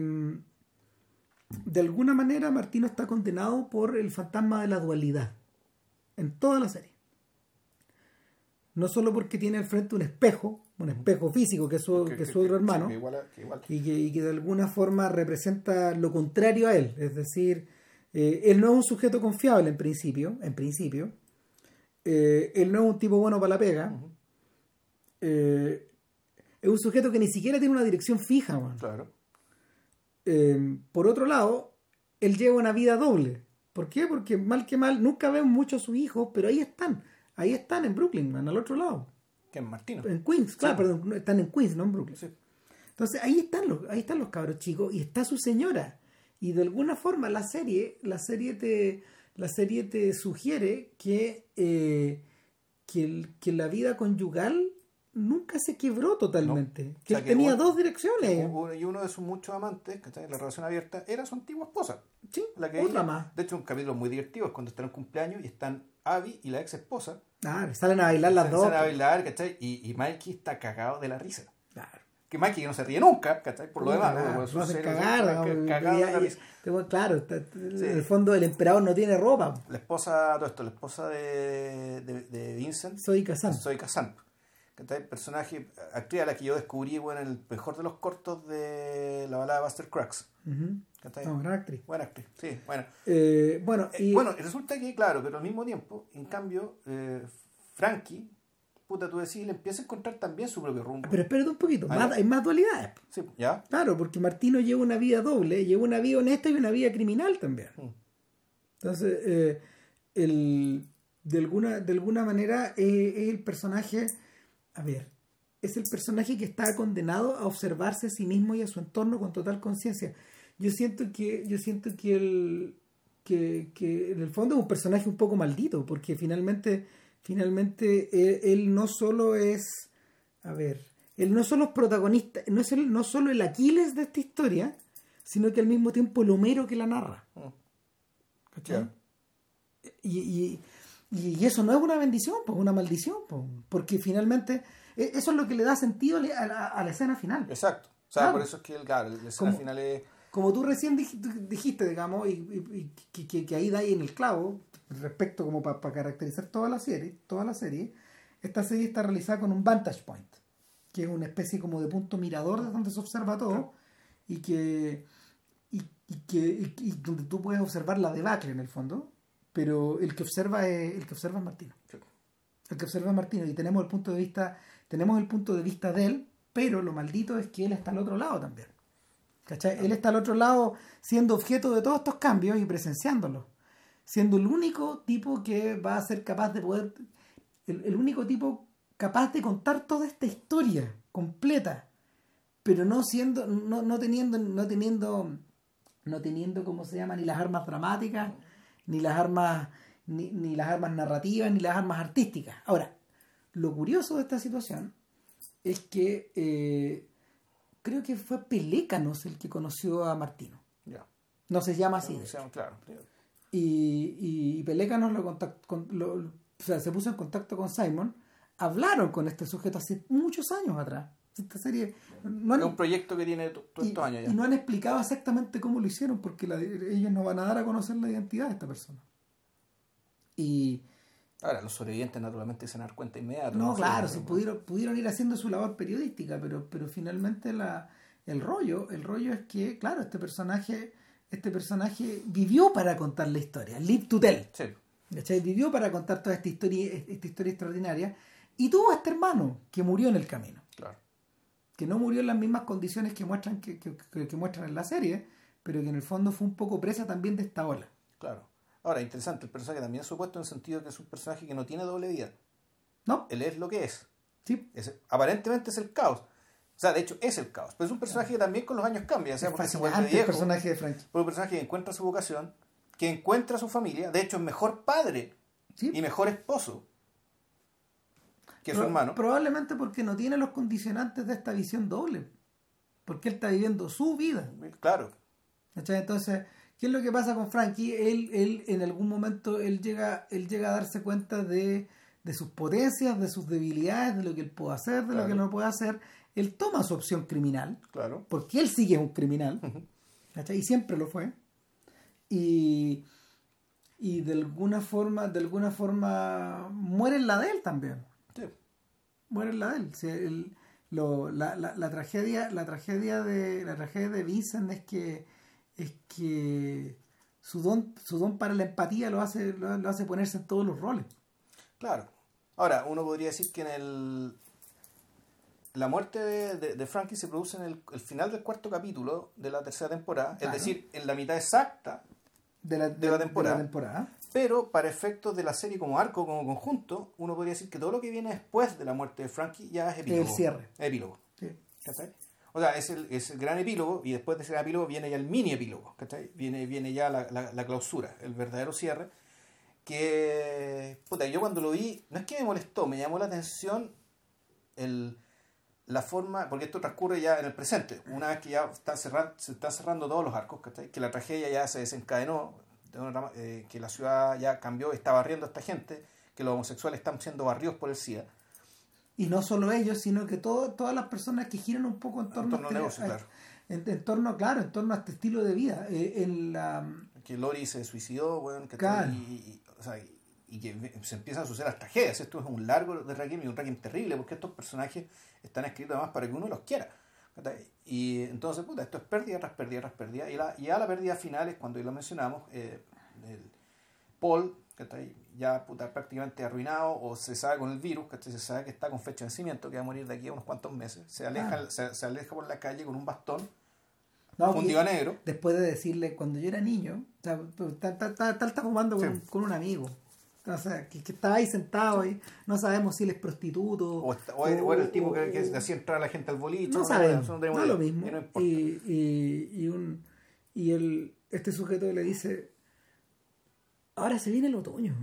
de alguna manera, Martino está condenado por el fantasma de la dualidad en toda la serie. No solo porque tiene al frente un espejo, un espejo físico que es su, que es su otro hermano, que igual. y que, y que de alguna forma representa lo contrario a él. Es decir, eh, él no es un sujeto confiable en principio, en principio. Eh, él no es un tipo bueno para la pega. Eh, es un sujeto que ni siquiera tiene una dirección fija. man. Claro. Por otro lado, él lleva una vida doble. ¿Por qué? Porque mal que mal, nunca ven mucho a sus hijos, pero ahí están. Ahí están en Brooklyn, man, al otro lado. Que es Martino. En Queens, claro, perdón, están en Queens, no en Brooklyn. Sí. Entonces ahí están los, ahí están los cabros chicos y está su señora. Y de alguna forma la serie, la serie te, la serie te sugiere que, eh, que, el- que la vida conyugal nunca se quebró totalmente. No. Que O sea, él que tenía dos direcciones. Y uno de sus muchos amantes, ¿cachai? la relación abierta, era su antigua esposa. Sí, La que otra ella- más. De hecho, un capítulo muy divertido es cuando están en cumpleaños y están Abby y la ex esposa. Claro, salen a bailar las se dos. empiezan a bailar, ¿cachai? Y, y Mikey está cagado de la risa. Claro. Que Mikey que no se ríe nunca, ¿cachai? Por lo demás, su lo hacen serie, cagar, ca- ¿no? cagado Y- de la y- risa. pero claro, está- Sí. en el fondo el emperador no tiene ropa. La esposa, todo esto, la esposa de, de, de Vincent, Soy Kazan. Soy Kazan. ¿Cachai? Personaje, actriz a la que yo descubrí, bueno, en el mejor de los cortos de la balada de Buster Cracks. ¿cachai? No, gran actriz. Buena actriz, sí, bueno. Eh, bueno, Eh, y, bueno, resulta que, claro, pero al mismo tiempo, en cambio, eh, Frankie, puta, tú decís, le empieza a encontrar también su propio rumbo. pero espérate un poquito, Ah, más- hay más dualidades. Sí, ¿ya? Claro, porque Martino lleva una vida doble, lleva una vida honesta y una vida criminal también. Mm. Entonces, eh, el, de, alguna, de alguna manera es el personaje, a ver, es el personaje que está condenado a observarse a sí mismo y a su entorno con total conciencia. Yo siento que, yo siento que el que, que en el fondo es un personaje un poco maldito, porque finalmente, finalmente él, él no solo es, a ver, él no solo es protagonista, no es el, no solo el Aquiles de esta historia, sino que al mismo tiempo el Homero que la narra. Mm. ¿Cachai? Y, y, y- y eso no es una bendición, pues una maldición, pues, porque finalmente e- eso es lo que le da sentido a la, a la escena final. Exacto. O sea, Claro. por eso es que el, la escena final es... Como tú recién dijiste, digamos, y, y- y que, ahí da ahí en el clavo, respecto como para caracterizar toda la serie, toda la serie, esta serie está realizada con un vantage point, que es una especie como de punto mirador de donde se observa todo y que y, y que y, y donde tú puedes observar la debacle en el fondo, pero el que observa es el que observa es Martino. Sí. El que observa es Martino y tenemos el punto de vista tenemos el punto de vista de él, pero lo maldito es que él está al otro lado también. ¿Cachai? Él está al otro lado siendo objeto de todos estos cambios y presenciándolos. Siendo el único tipo que va a ser capaz de poder. El, el único tipo capaz de contar toda esta historia completa. Pero no siendo. No, no teniendo. No teniendo. No teniendo, ¿cómo se llama? Ni las armas dramáticas, ni las armas. Ni, ni las armas narrativas, ni las armas artísticas. Ahora, lo curioso de esta situación es que eh, creo que fue Pelécanos el que conoció a Martino. Ya. No se llama así. Sea, claro. Y, y, y Pelécanos lo contact- con- lo- o sea, se puso en contacto con Simon. Hablaron con este sujeto hace muchos años atrás. Esta serie no han, Es un proyecto que tiene to- todos y, estos años ya. y no han explicado exactamente cómo lo hicieron porque la- ellos no van a dar a conocer la identidad de esta persona. Y, Ahora, los sobrevivientes naturalmente se dar cuenta inmediato. No, sé, claro, pero- si pudieron, pudieron ir haciendo su labor periodística, pero, pero finalmente la, el rollo, el rollo es que, claro, este personaje, este personaje vivió para contar la historia, live to tell. Sí, ¿cachai? Vivió para contar toda esta historia, esta historia extraordinaria, y tuvo a este hermano que murió en el camino, claro. Que no murió en las mismas condiciones que muestran, que, que- muestran en la serie, pero que en el fondo fue un poco presa también de esta ola. Claro. Ahora, interesante, el personaje también es supuesto en el sentido que es un personaje que no tiene doble vida. ¿No? Él es lo que es. Sí, Es- aparentemente es el caos. O sea, de hecho es el caos. Pero es un personaje que también con los años cambia. O sea, es porque se vuelve viejo. personaje de un personaje que encuentra su vocación, que encuentra su familia. De hecho, es mejor padre Sí. y mejor esposo que su hermano. Probablemente porque no tiene los condicionantes de esta visión doble. Porque él está viviendo su vida. Claro, ¿cachai? Entonces, ¿qué es lo que pasa con Frankie? Él, él en algún momento, él llega, él llega a darse cuenta de, de sus potencias, de sus debilidades, de lo que él puede hacer, de lo que no puede hacer. Él toma su opción criminal, claro. porque él es un criminal. Y siempre lo fue. Y, y de alguna forma, de alguna forma, muere en la de él también. Sí. muere en la de él. El- lo- la, la- la tragedia, la tragedia de la tragedia de Vincent es que es que su don, su don para la empatía lo hace, lo, lo hace ponerse en todos los roles. Claro. Ahora, uno podría decir que en el. La muerte de, de- de Frankie se produce en el, el final del cuarto capítulo de la tercera temporada, Claro. es decir, en la mitad exacta, De la, De la temporada. temporada. Pero para efectos de la serie como arco, como conjunto, uno podría decir que todo lo que viene después de la muerte de Frankie ya es epílogo. El cierre. Epílogo. Sí. ¿cachai? O sea, es el, es el gran epílogo y después de ese gran epílogo viene ya el mini epílogo, ¿cachai? Viene, viene ya la, la- la clausura, el verdadero cierre. Que, puta, yo cuando lo vi, no es que me molestó, me llamó la atención el, la forma, porque esto transcurre ya en el presente, una vez que ya está cerrando, se están cerrando todos los arcos, ¿cachai? Que la tragedia ya se desencadenó, eh, que la ciudad ya cambió, está barriendo a esta gente, que los homosexuales están siendo barridos por el SIDA. Y no solo ellos, sino que todo, todas las personas que giran un poco en torno, torno a, este- negocio, a- claro. en, en torno, claro, en torno a este estilo de vida. Eh, en la, que Lori se suicidó, weón, que Claro. y, y- o sea, y que se empiezan a suceder las tragedias. Esto es un largo de Requiem y un Requiem terrible porque estos personajes están escritos además para que uno los quiera. Y entonces, puta, esto es pérdida tras pérdida tras pérdida. Y, la, y a la pérdida final es cuando ya lo mencionamos, eh, el Paul, ya puta, prácticamente arruinado, o se sabe con el virus, se sabe que está con fecha de vencimiento, que va a morir de aquí a unos cuantos meses, se aleja, ah. se, aleja por la calle con un bastón, un día negro. Después de decirle, cuando yo era niño, está fumando con, con un amigo. O sea, que, estaba ahí sentado y no sabemos si él es prostituto. O, era el tipo que, que, hacía entrar a la gente al boliche. No, sabemos, no, lo mismo. Y, y, y, un, y el, este sujeto le dice, ahora se viene el otoño.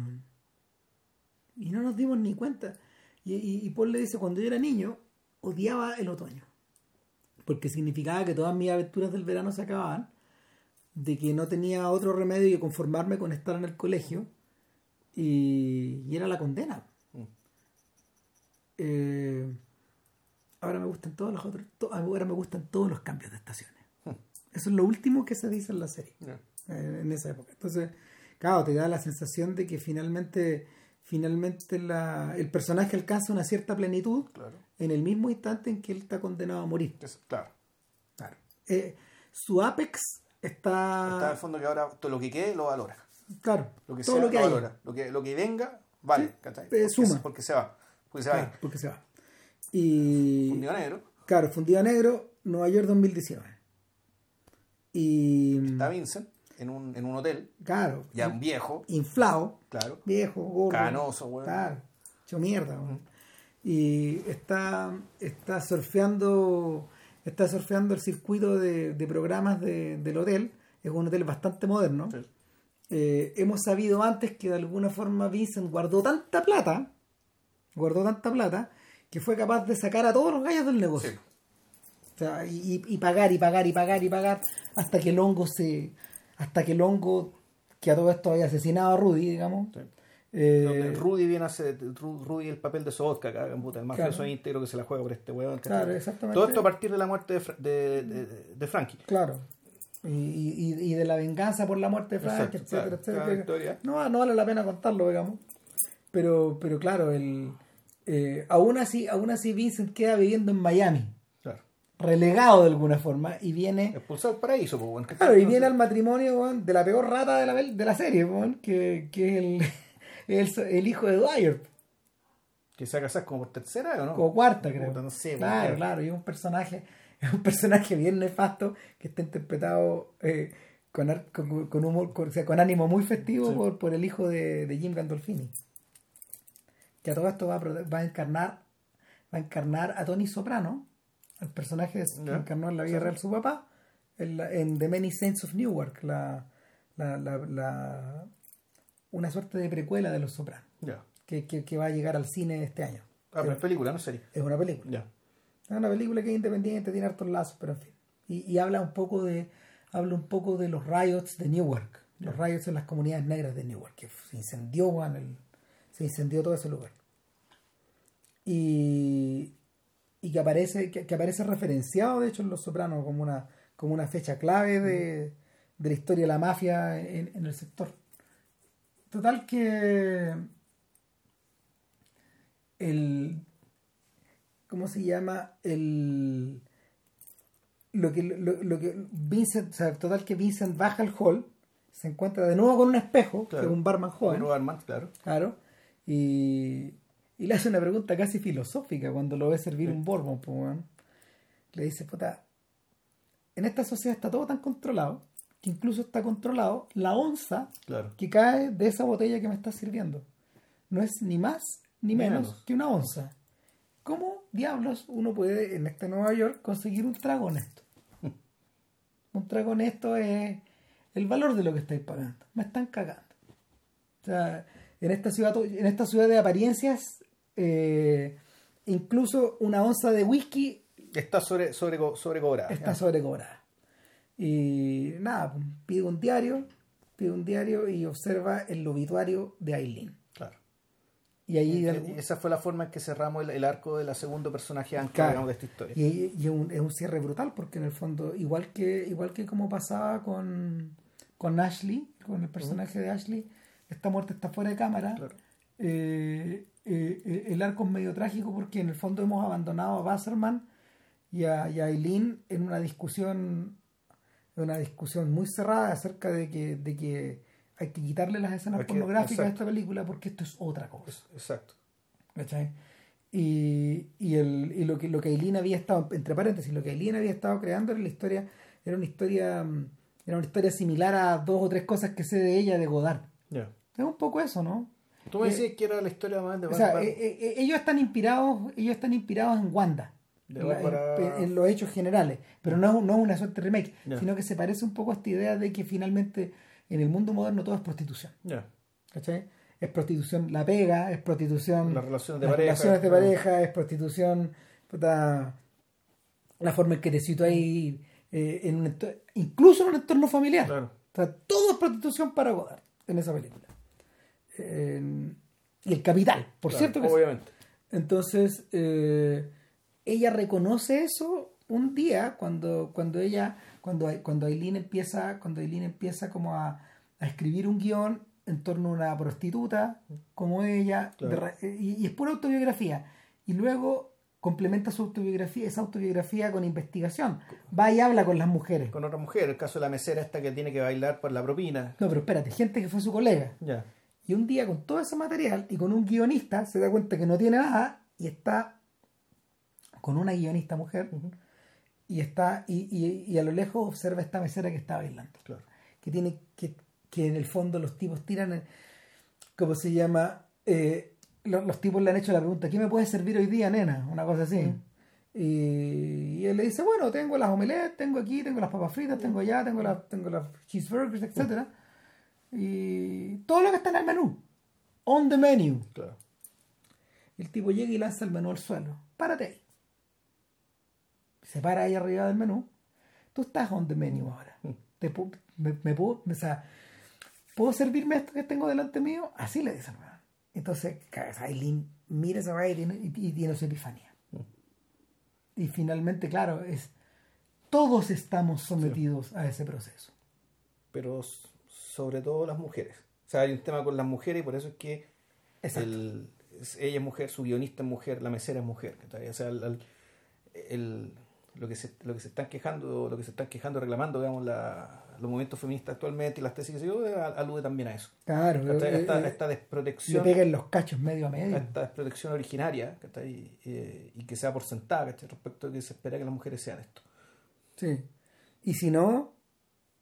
Y no nos dimos ni cuenta. Y, y, Paul le dice, cuando yo era niño, odiaba el otoño. Porque significaba que todas mis aventuras del verano se acababan, de que no tenía otro remedio que conformarme con estar en el colegio y, era la condena. Mm. Eh, ahora me gustan todos los otros, ahora me gustan todos los cambios de estaciones. Mm. Eso es lo último que se dice en la serie, eh, en esa época. Entonces, claro, te da la sensación de que finalmente, finalmente la, el personaje alcanza una cierta plenitud en el mismo instante en que él está condenado a morir. claro. claro. Eh, su apex está... Está en el fondo que ahora todo lo que quede lo valora. Claro. Lo que sea, lo que valora. Lo que, lo que venga, vale. porque, suma. Porque se va. Porque se va. porque se va. Y. Fundido negro. Claro, fundido negro, Nueva York 2019. Y. Está Vincent en un, en un hotel. Claro. Ya un viejo. Inflado. Claro. Viejo, gordo. Canoso, güey. Claro. Hecho mierda. Y está, está surfeando. Está surfeando el circuito de, de programas de, del hotel. Es un hotel bastante moderno. Sí eh, hemos sabido antes que de alguna forma Vincent guardó tanta plata, guardó tanta plata, que fue capaz de sacar a todos los gallos del negocio. O sea, y, pagar y pagar y pagar y pagar hasta que el hongo se. hasta que el hongo, que a todo esto había asesinado a Rudy, digamos. Eh, Rudy viene a hacer Rudy el papel de Sobotka acá, el mafioso íntegro que se la juega por este. Claro, exactamente. Todo esto a partir de la muerte de, de, de Frankie. Claro y, y, de la venganza por la muerte de Frank, etcétera, etcétera. No, no vale la pena contarlo, digamos. Pero, pero claro, el, eh, aún, así, aún así Vincent queda viviendo en Miami. Relegado de alguna forma y viene... Expulsado al paraíso, Claro, y viene al matrimonio de la peor rata de la, de la serie, que, que es el, el, hijo de Dwyer. Que se va a casar como por tercera o no? Como cuarta, creo. claro, claro, y es un personaje es un personaje bien nefasto que está interpretado eh, con, con, humor, con, ánimo muy festivo por, por, el hijo de, de, Jim Gandolfini. Que a todo esto va a, va a encarnar va a encarnar a Tony Soprano, el personaje que encarnó en la vida real su papá, en, The Many Saints of Newark, la, la, la, una suerte de precuela de Los Sopranos, que, que, va a llegar al cine este año. Ah, pero es película, no serie. Es una película. Es una película que es independiente, tiene hartos lazos, pero en fin. Y, habla un poco de habla un poco de los riots de Newark, los riots en las comunidades negras de Newark, que se incendió el, se incendió todo ese lugar. Y, y que aparece que, aparece referenciado de hecho en Los Sopranos como una como una fecha clave de, de la historia de la mafia en, en el sector. Total que el ¿cómo se llama? El lo que, lo, que Vincent, o sea, total que Vincent baja al hall, se encuentra de nuevo con un espejo, que es un barman joven. Un barman, claro. Claro. Y, y, le hace una pregunta casi filosófica cuando lo ve servir un bourbon. Pues, le dice, puta, en esta sociedad está todo tan controlado que incluso está controlado la onza que cae de esa botella que me está sirviendo. No es ni más ni menos. que una onza. ¿Cómo diablos uno puede en este Nueva York conseguir un trago honesto? un trago honesto es el valor de lo que estáis pagando. Me están cagando. O sea, en esta ciudad, en esta ciudad de apariencias, eh, incluso una onza de whisky está sobre, sobre, sobrecobrada. Está sobrecobrada. Y nada, pide un diario, pide un diario y observa el obituario de Aileen. Y ahí esa fue la forma en que cerramos el, arco de la segundo personaje ancla de esta historia. Y, es un cierre brutal porque en el fondo, igual que, igual que como pasaba con, con Ashley, con el personaje de Ashley, esta muerte está fuera de cámara. Claro. Eh, eh, eh, el arco es medio trágico porque en el fondo hemos abandonado a Wasserman y a, y a Eileen en una discusión una discusión muy cerrada acerca de que, de que hay que quitarle las escenas pornográficas a exacto. esta película porque esto es otra cosa. Exacto. ¿cachai? Y, y, el, y lo que lo que Eileen había estado, entre paréntesis, lo que Eileen había estado creando era la historia, era una historia, mm, era una historia similar a dos o tres cosas que sé de ella de Godard. Ya. Es un poco eso, ¿no? Tú me Eh, decías que era la historia más de O sea, eh, eh, ellos están inspirados, ellos están inspirados en Wanda, en, la- Bárbara- en- en los hechos generales, pero no, es- no es una suerte de remake, sino que se parece un poco a esta idea de que finalmente en el mundo moderno todo es prostitución. Ya. ¿cachai? Es prostitución la pega, es prostitución Las relaciones de las pareja. relaciones de pareja, es prostitución, puta, la forma en que te sitúas ahí, eh, en un incluso en un entorno familiar. Claro. O sea, todo es prostitución para Godard en esa película. Eh, y el capital, por Claro, cierto que sí. Obviamente. Entonces, eh, ella reconoce eso un día cuando, cuando ella, cuando, cuando Aileen empieza, cuando Aileen empieza como a, a escribir un guion en torno a una prostituta como ella, Claro. de ra- y, y es pura autobiografía. Y luego complementa su autobiografía, esa autobiografía con investigación. Va y habla con las mujeres. Con otra mujer, el caso de la mesera esta que tiene que bailar por la propina. No, pero espérate, gente que fue su colega. Ya. Y un día con todo ese material y con un guionista se da cuenta que no tiene nada y está con una guionista mujer y está y, y- y a lo lejos observa esta mesera que está bailando. Claro. Que tiene que, que en el fondo los tipos tiran, el- ¿cómo se llama? Eh, lo- los, tipos le han hecho la pregunta, ¿qué me puedes servir hoy día, nena? Una cosa así. Y, y él le dice, bueno, tengo las omelettes, tengo aquí, tengo las papas fritas, tengo allá, tengo las, tengo las cheeseburgers, etcétera Y todo lo que está en el menú. On the menu. Claro. El tipo llega y lanza el menú al suelo. Párate ahí. Se para ahí arriba del menú. Tú estás on the menu ahora. Te pu- me, me puedo, o sea, ¿puedo servirme esto que tengo delante mío? Así le dicen. weón. Entonces, Aileen mira esa weá y tiene, y, tiene su epifanía. Y finalmente, claro, es todos estamos sometidos a ese proceso. Pero sobre todo las mujeres. O sea, hay un tema con las mujeres y por eso es que el- ella es mujer, su guionista es mujer, la mesera es mujer. O sea, el- lo, que se, lo que se están quejando, lo que se están quejando, reclamando, digamos, la- los movimientos feministas actualmente y las tesis que se dio, eh, alude también a eso. Claro, eh, Esta, eh, esta le desprotección. pegan los cachos medio a medio. esta desprotección originaria ¿cachai? Eh, y que sea por sentada ¿cachai? respecto a que se espera que las mujeres sean esto. Sí. Y si no,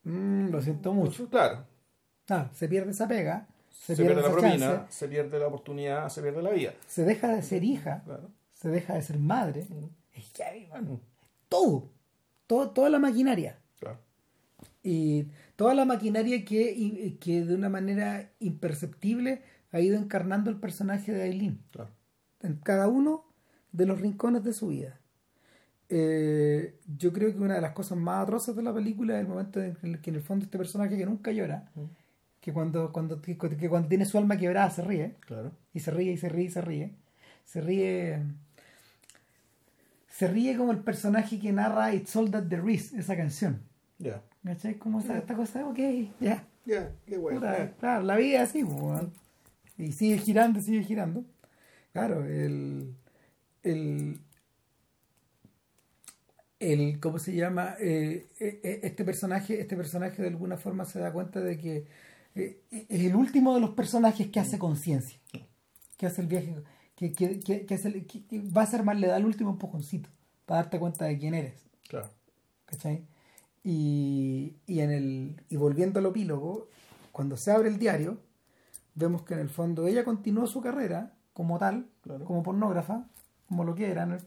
mm, lo siento mucho. Pues, claro, Ah, se pierde esa pega, se, se, pierde la propina, chance, se pierde la oportunidad, se pierde la vida. se deja de ser hija, Claro. se deja de ser madre. Mm. Es heavy, man. Todo. todo. Toda la maquinaria. Claro. Y toda la maquinaria que, que de una manera imperceptible ha ido encarnando el personaje de Aileen. Claro. en cada uno de los rincones de su vida. Eh, yo creo que una de las cosas más atroces de la película es el momento en el que en el fondo este personaje que nunca llora, que cuando, cuando, que, que cuando tiene su alma quebrada se ríe, Claro. y se ríe y se ríe y se ríe, se ríe, se ríe como el personaje que narra It's All That There Is, esa canción. Ya. ¿Cachai? Como esa, esta cosa, ok, ya. Ya, qué bueno. Claro, la vida así, pues. Y sigue girando, sigue girando. Claro, el. El. El, ¿cómo se llama? Eh, eh, eh, este personaje, este personaje de alguna forma se da cuenta de que es el último de los personajes que hace conciencia. Que hace el viaje, que, que, que, que el- que- va a ser más, le da el último empujoncito para darte cuenta de quién eres. Claro. ¿cachai? Y, y, en el, y volviendo al epílogo, cuando se abre el diario, vemos que en el fondo ella continuó su carrera como tal, Claro. como pornógrafa, como lo que era.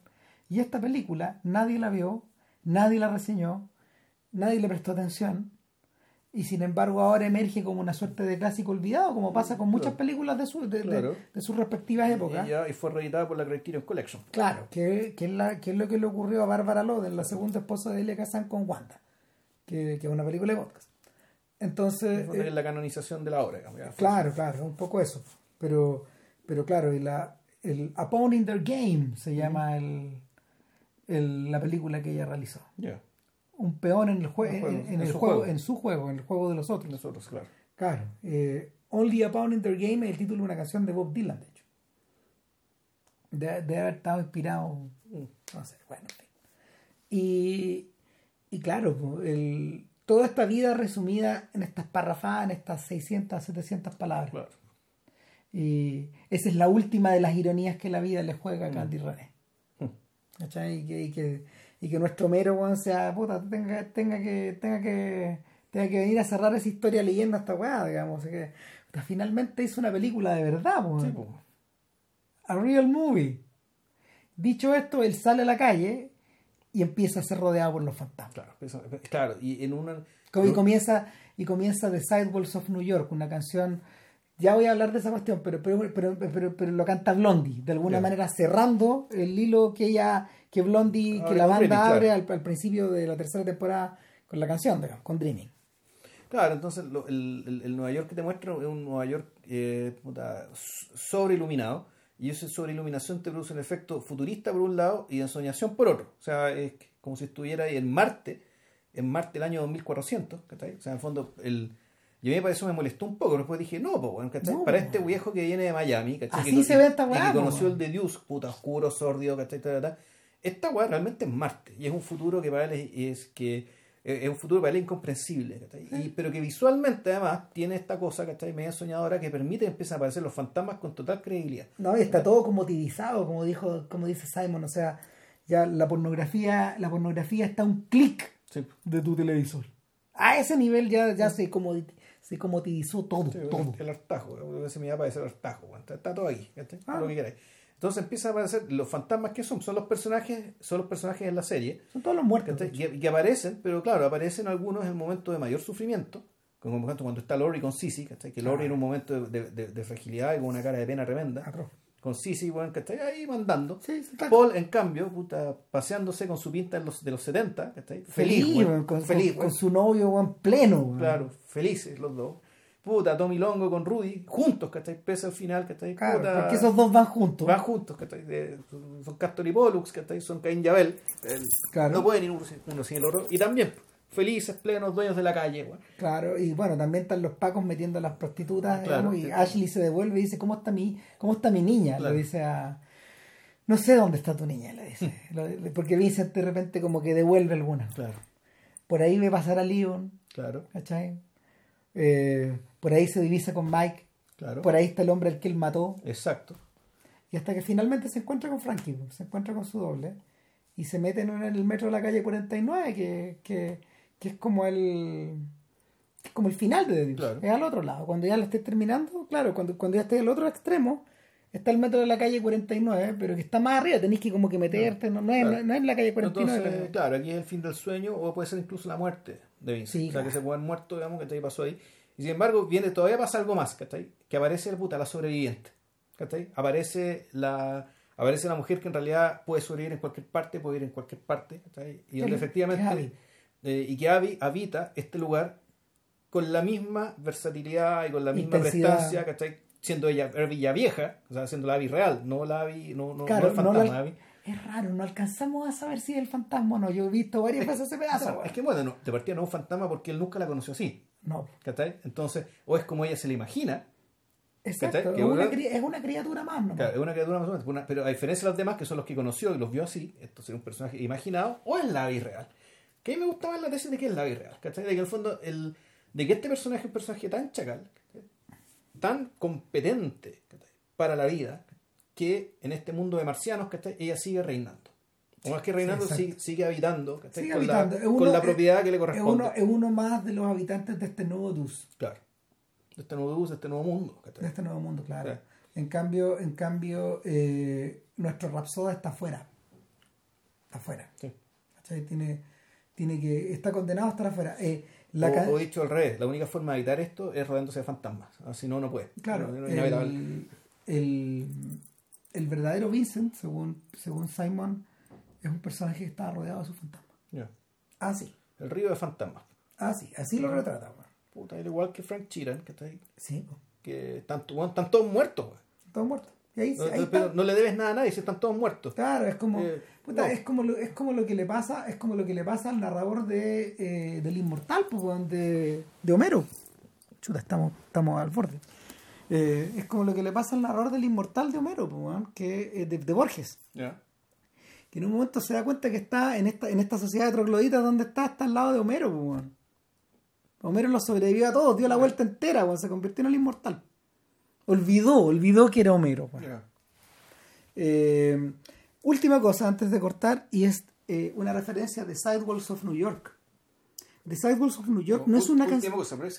Y esta película nadie la vio, nadie la reseñó, nadie le prestó atención. Y sin embargo ahora emerge como una suerte de clásico olvidado, como pasa con muchas películas de, su- de, de- Claro. de sus respectivas épocas. Y, ya, y fue reeditada por la Criterion Collection. Claro, que, que es la, que es lo que le ocurrió a Bárbara Loden, la segunda esposa de Elia Kazan con Wanda, que, que es una película de podcast. Entonces, Fue eh, la canonización de la obra. digamos, claro, claro, un poco eso. Pero, pero claro, y la, el Upon in Their Game se llama el, el- la película que ella realizó. Ya. Un peón en el, jue- El juego, en, en en el su juego, juego. en su juego, en el juego de los otros. Nosotros, claro. Claro, eh, Only a Pound in Their Game es el título de una canción de Bob Dylan, de hecho. De, haber estado inspirado, no sé, bueno. Y, y claro, el, toda esta vida resumida en estas parrafadas, en estas 600, 700 palabras. Y esa es la última de las ironías que la vida le juega a mm. Candy René. Mm. Y que, y, que, y que nuestro mero sea, puta, tenga, tenga que, tenga que, tenga que venir a cerrar esa historia leyendo esta weá, digamos. que finalmente hizo una película de verdad, A real movie. Dicho esto, él sale a la calle y empieza a ser rodeado por los fantasmas. Claro, y en una... Y comienza, y comienza The Sidewalls of New York, una canción... Ya voy a hablar de esa cuestión, pero, pero, pero, pero, lo canta Blondie, de alguna manera cerrando el hilo que ella, que Blondie, que la banda abre al, principio de la tercera temporada con la canción, digamos, con Dreaming. Claro, entonces el, el, Nueva York que te muestro es un Nueva York eh, sobreiluminado y esa sobreiluminación te produce un efecto futurista por un lado y de ensoñación por otro. O sea, es como si estuviera ahí en Marte, en Marte el año 2400, ¿cachai? O sea, en el fondo, el, yo a mí me pareció, me molestó un poco, después dije, no, ¿cachai? Para este viejo que viene de Miami, ¿cachai? Así se ve esta weá. que conoció el de Dios, puta, oscuro, sordio, ¿cachai? Esta weá realmente es Marte y es un futuro que para él es que es un futuro para él incomprensible, y, pero que visualmente además tiene esta cosa, ¿cachai? media soñadora que permite que empiecen a aparecer los fantasmas con total credibilidad. No, y está todo como como dijo, como dice Simon, o sea, ya la pornografía, la pornografía está a un clic de tu televisor. A ese nivel ya, ya se, como, se comoditizó todo, todo. El hartajo, ese me va a el hartajo, está, todo ahí, ah. lo que queráis. Entonces empiezan a aparecer los fantasmas que son, son los personajes, son los personajes en la serie. Son todos los muertos. Que, aparecen, pero claro, aparecen algunos en el momento de mayor sufrimiento, como por ejemplo cuando está Lori con Sissy, que Lori en un momento de, fragilidad y con una cara de pena tremenda. Con Sissy, bueno, está ahí mandando. Paul, en cambio, puta, paseándose con su pinta de los, de los 70, Feliz, feliz, con, feliz con, su novio en pleno. Claro, felices los dos puta, Tommy Longo con Rudy, juntos, ¿cachai? Pese al final, ¿cachai? Claro, porque esos dos van juntos. Van juntos, ¿cachai? son Castor y Pollux, ¿cachai? Son Cain y Abel. Claro. No pueden ir uno sin, el otro. Y también, felices, plenos, dueños de la calle, güey. Claro, y bueno, también están los pacos metiendo a las prostitutas, digamos, y Ashley se devuelve y dice, ¿cómo está mi, cómo está mi niña? Le dice a... No sé dónde está tu niña, le dice. porque Vincent de repente como que devuelve alguna. Claro. Por ahí ve pasar a Leon. Claro. ¿Cachai? Eh, por ahí se divisa con Mike. Claro. Por ahí está el hombre al que él mató. Exacto. Y hasta que finalmente se encuentra con Frankie, se encuentra con su doble. Y se meten en el metro de la calle 49, que, que, que es como el como el final de Dios. Es al otro lado. Cuando ya lo estés terminando, claro, cuando, cuando ya estés al otro extremo, está el metro de la calle 49, pero que está más arriba, tenéis que como que meterte, no, no, es, no, es, la calle 49. claro, aquí es el fin del sueño o puede ser incluso la muerte de Vincent. o sea, que se pueden muerto, digamos, que pasó ahí. Y sin embargo, viene, todavía pasa algo más, ¿cachai? Que aparece el puta, la sobreviviente. ¿cachai? Aparece la, aparece la mujer que en realidad puede sobrevivir en cualquier parte, puede ir en cualquier parte, ¿cachai? Y donde efectivamente. Eh, y que habita este lugar con la misma versatilidad y con la misma prestancia, ¿cachai? siendo ella Villa vieja, o sea, siendo la Abby real, no la Abby, no, no, el fantasma Es raro, no alcanzamos a saber si es el fantasma o no. Yo he visto varias veces ese pedazo. es que bueno, no, de partida no es un fantasma porque él nunca la conoció así. No. ¿Cachai? Entonces, o es como ella se la imagina. Exacto, es una, es una, criatura más, ¿no? Claro, es una criatura más, pero a diferencia de los demás, que son los que conoció y los vio así, entonces es un personaje imaginado, o es la Abby real. Que a mí me gustaba la tesis de que es la Abby real, ¿cachai? De que en el fondo, el, de que este personaje es un personaje tan chacal, tan competente para la vida que en este mundo de marcianos ella sigue reinando. O más que reinando, sigue, habitando, con, La, propiedad que le corresponde. Es uno, más de los habitantes de este nuevo Dus. Claro. De este nuevo Dus, de este nuevo mundo. De este nuevo mundo, claro. En cambio, en cambio eh, nuestro Rapsoda está afuera. Está afuera. Tiene, tiene que, está condenado a estar afuera. Eh, o, dicho al revés, la única forma de evitar esto es rodeándose de fantasmas. Si no, no puede. Claro, el, el, verdadero Vincent, según, según Simon, es un personaje que está rodeado de sus fantasmas. Ah, sí. El río de fantasmas. Ah, sí, así lo retrata. Puta, igual que Frank Chiran que está ahí. Sí. Que están, están todos muertos. Todos muertos no, le debes nada a nadie, si están todos muertos. Claro, es como, eh, es como lo, es como lo que le pasa, es como lo que le pasa al narrador de eh, del inmortal, pues, de, de Homero. Chuta, estamos, estamos al borde. Eh, es como lo que le pasa al narrador del Inmortal de Homero, po, que, de, de Borges. Que en un momento se da cuenta que está en esta, en esta sociedad de trogloditas donde está, está al lado de Homero, po. Homero lo sobrevivió a todos, dio la vuelta entera, weón, se convirtió en el Inmortal. Olvidó, olvidó que era Homero. Eh, última cosa antes de cortar, y es eh, una referencia de Sidewalls of New York. The Sidewalls of New York no es una canción.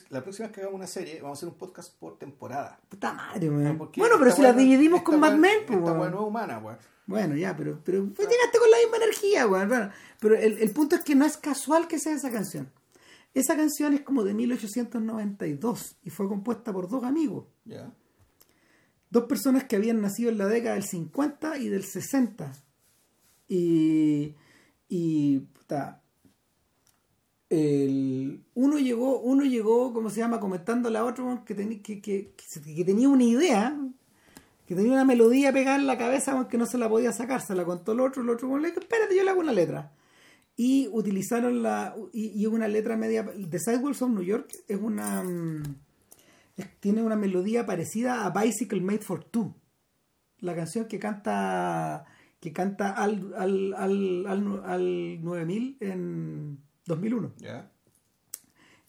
la próxima vez que hagamos una serie, vamos a hacer un podcast por temporada. Puta madre, weón. Porque Bueno, pero si no- dividimos con Mad Men, pues, Esta weón. no es humana, weón. Bueno, ya, pero, pero pues, llegaste con la misma energía, weón. Bueno, pero el, el punto es que no es casual que sea esa canción. Esa canción es como de 1892 y fue compuesta por dos amigos. Dos personas que habían nacido en la década del 50 y del 60. Y. Y. puta, el, uno llegó, uno llegó, ¿cómo se llama? Comentando a weón, que, que, que, tenía una idea, que tenía una melodía pegada en la cabeza que no se la podía sacar, se la contó el otro, el otro le dijo, espérate, yo le hago una letra. Y utilizaron la, y, y una letra media, The Sidewalls of New York es una, mm, tiene una melodía parecida a Bicycle Made for Two, la canción que canta, que canta al, al, al, al, al 9000 en 2001. Ya.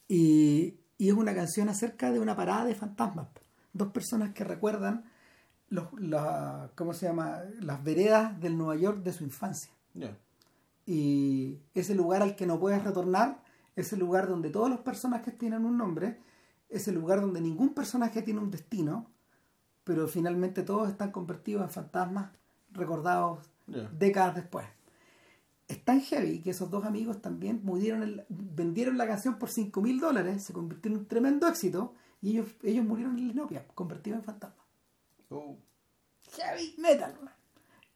Y, y es una canción acerca de una parada de fantasmas. Dos personas que recuerdan los, la- ¿cómo se llama? las veredas del Nueva York de su infancia. Y ese lugar al que no puedes retornar, ese lugar donde todos los personajes tienen un nombre, ese lugar donde ningún personaje tiene un destino, pero finalmente todos están convertidos en fantasmas recordados décadas después. Es tan heavy que esos dos amigos también murieron en- vendieron la canción por 5 mil dólares, se convirtió en un tremendo éxito y ellos, ellos murieron en la inopia, convertidos en fantasmas. Oh. Heavy metal.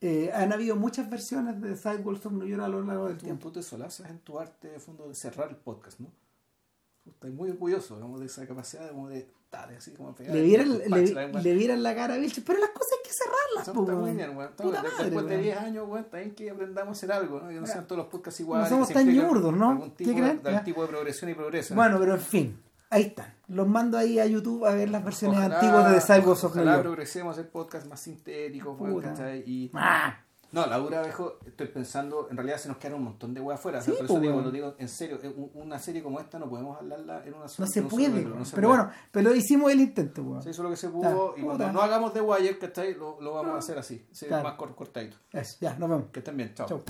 Eh, han habido muchas versiones de Sidewalls of New York a lo largo del Tú, tiempo. tú te solazas en tu arte de fondo de cerrar el podcast, ¿no? Estás muy orgulloso digamos, de esa capacidad como de dale, así como pegar Le vieran, el le, punchline, le vieran la cara a Vilches, pero las cosas hay que cerrarlas, po, weón. Después de weón. 10 años, weón, también que aprendamos a hacer algo, ¿no? Que no sean todos los podcasts iguales. somos que tan ñurdos, ¿no? Algún ¿Qué creen? de, Ya. tipo de progresión y progreso. Bueno, pero en fin, ahí están. Los mando ahí a YouTube a ver las versiones Ojalá- antiguas de The Sidewalls of New Ojalá York. progresemos a hacer podcasts más sintéticos, weón. Y... Ah, No, la dura viejo, estoy pensando, en realidad se nos quedan un montón de weas afuera. o sea, Sí, por eso digo, lo digo en serio, eh, un- una serie como esta no podemos hablarla en una no sola se solo no se pero puede. bueno, pero hicimos el intento, weón. Se hizo lo que se pudo y cuando no hagamos de Wire, ¿cachai? Lo, lo vamos a hacer así, más cor- cortadito. Eso, ya, nos vemos. Que estén bien, chao. Chau.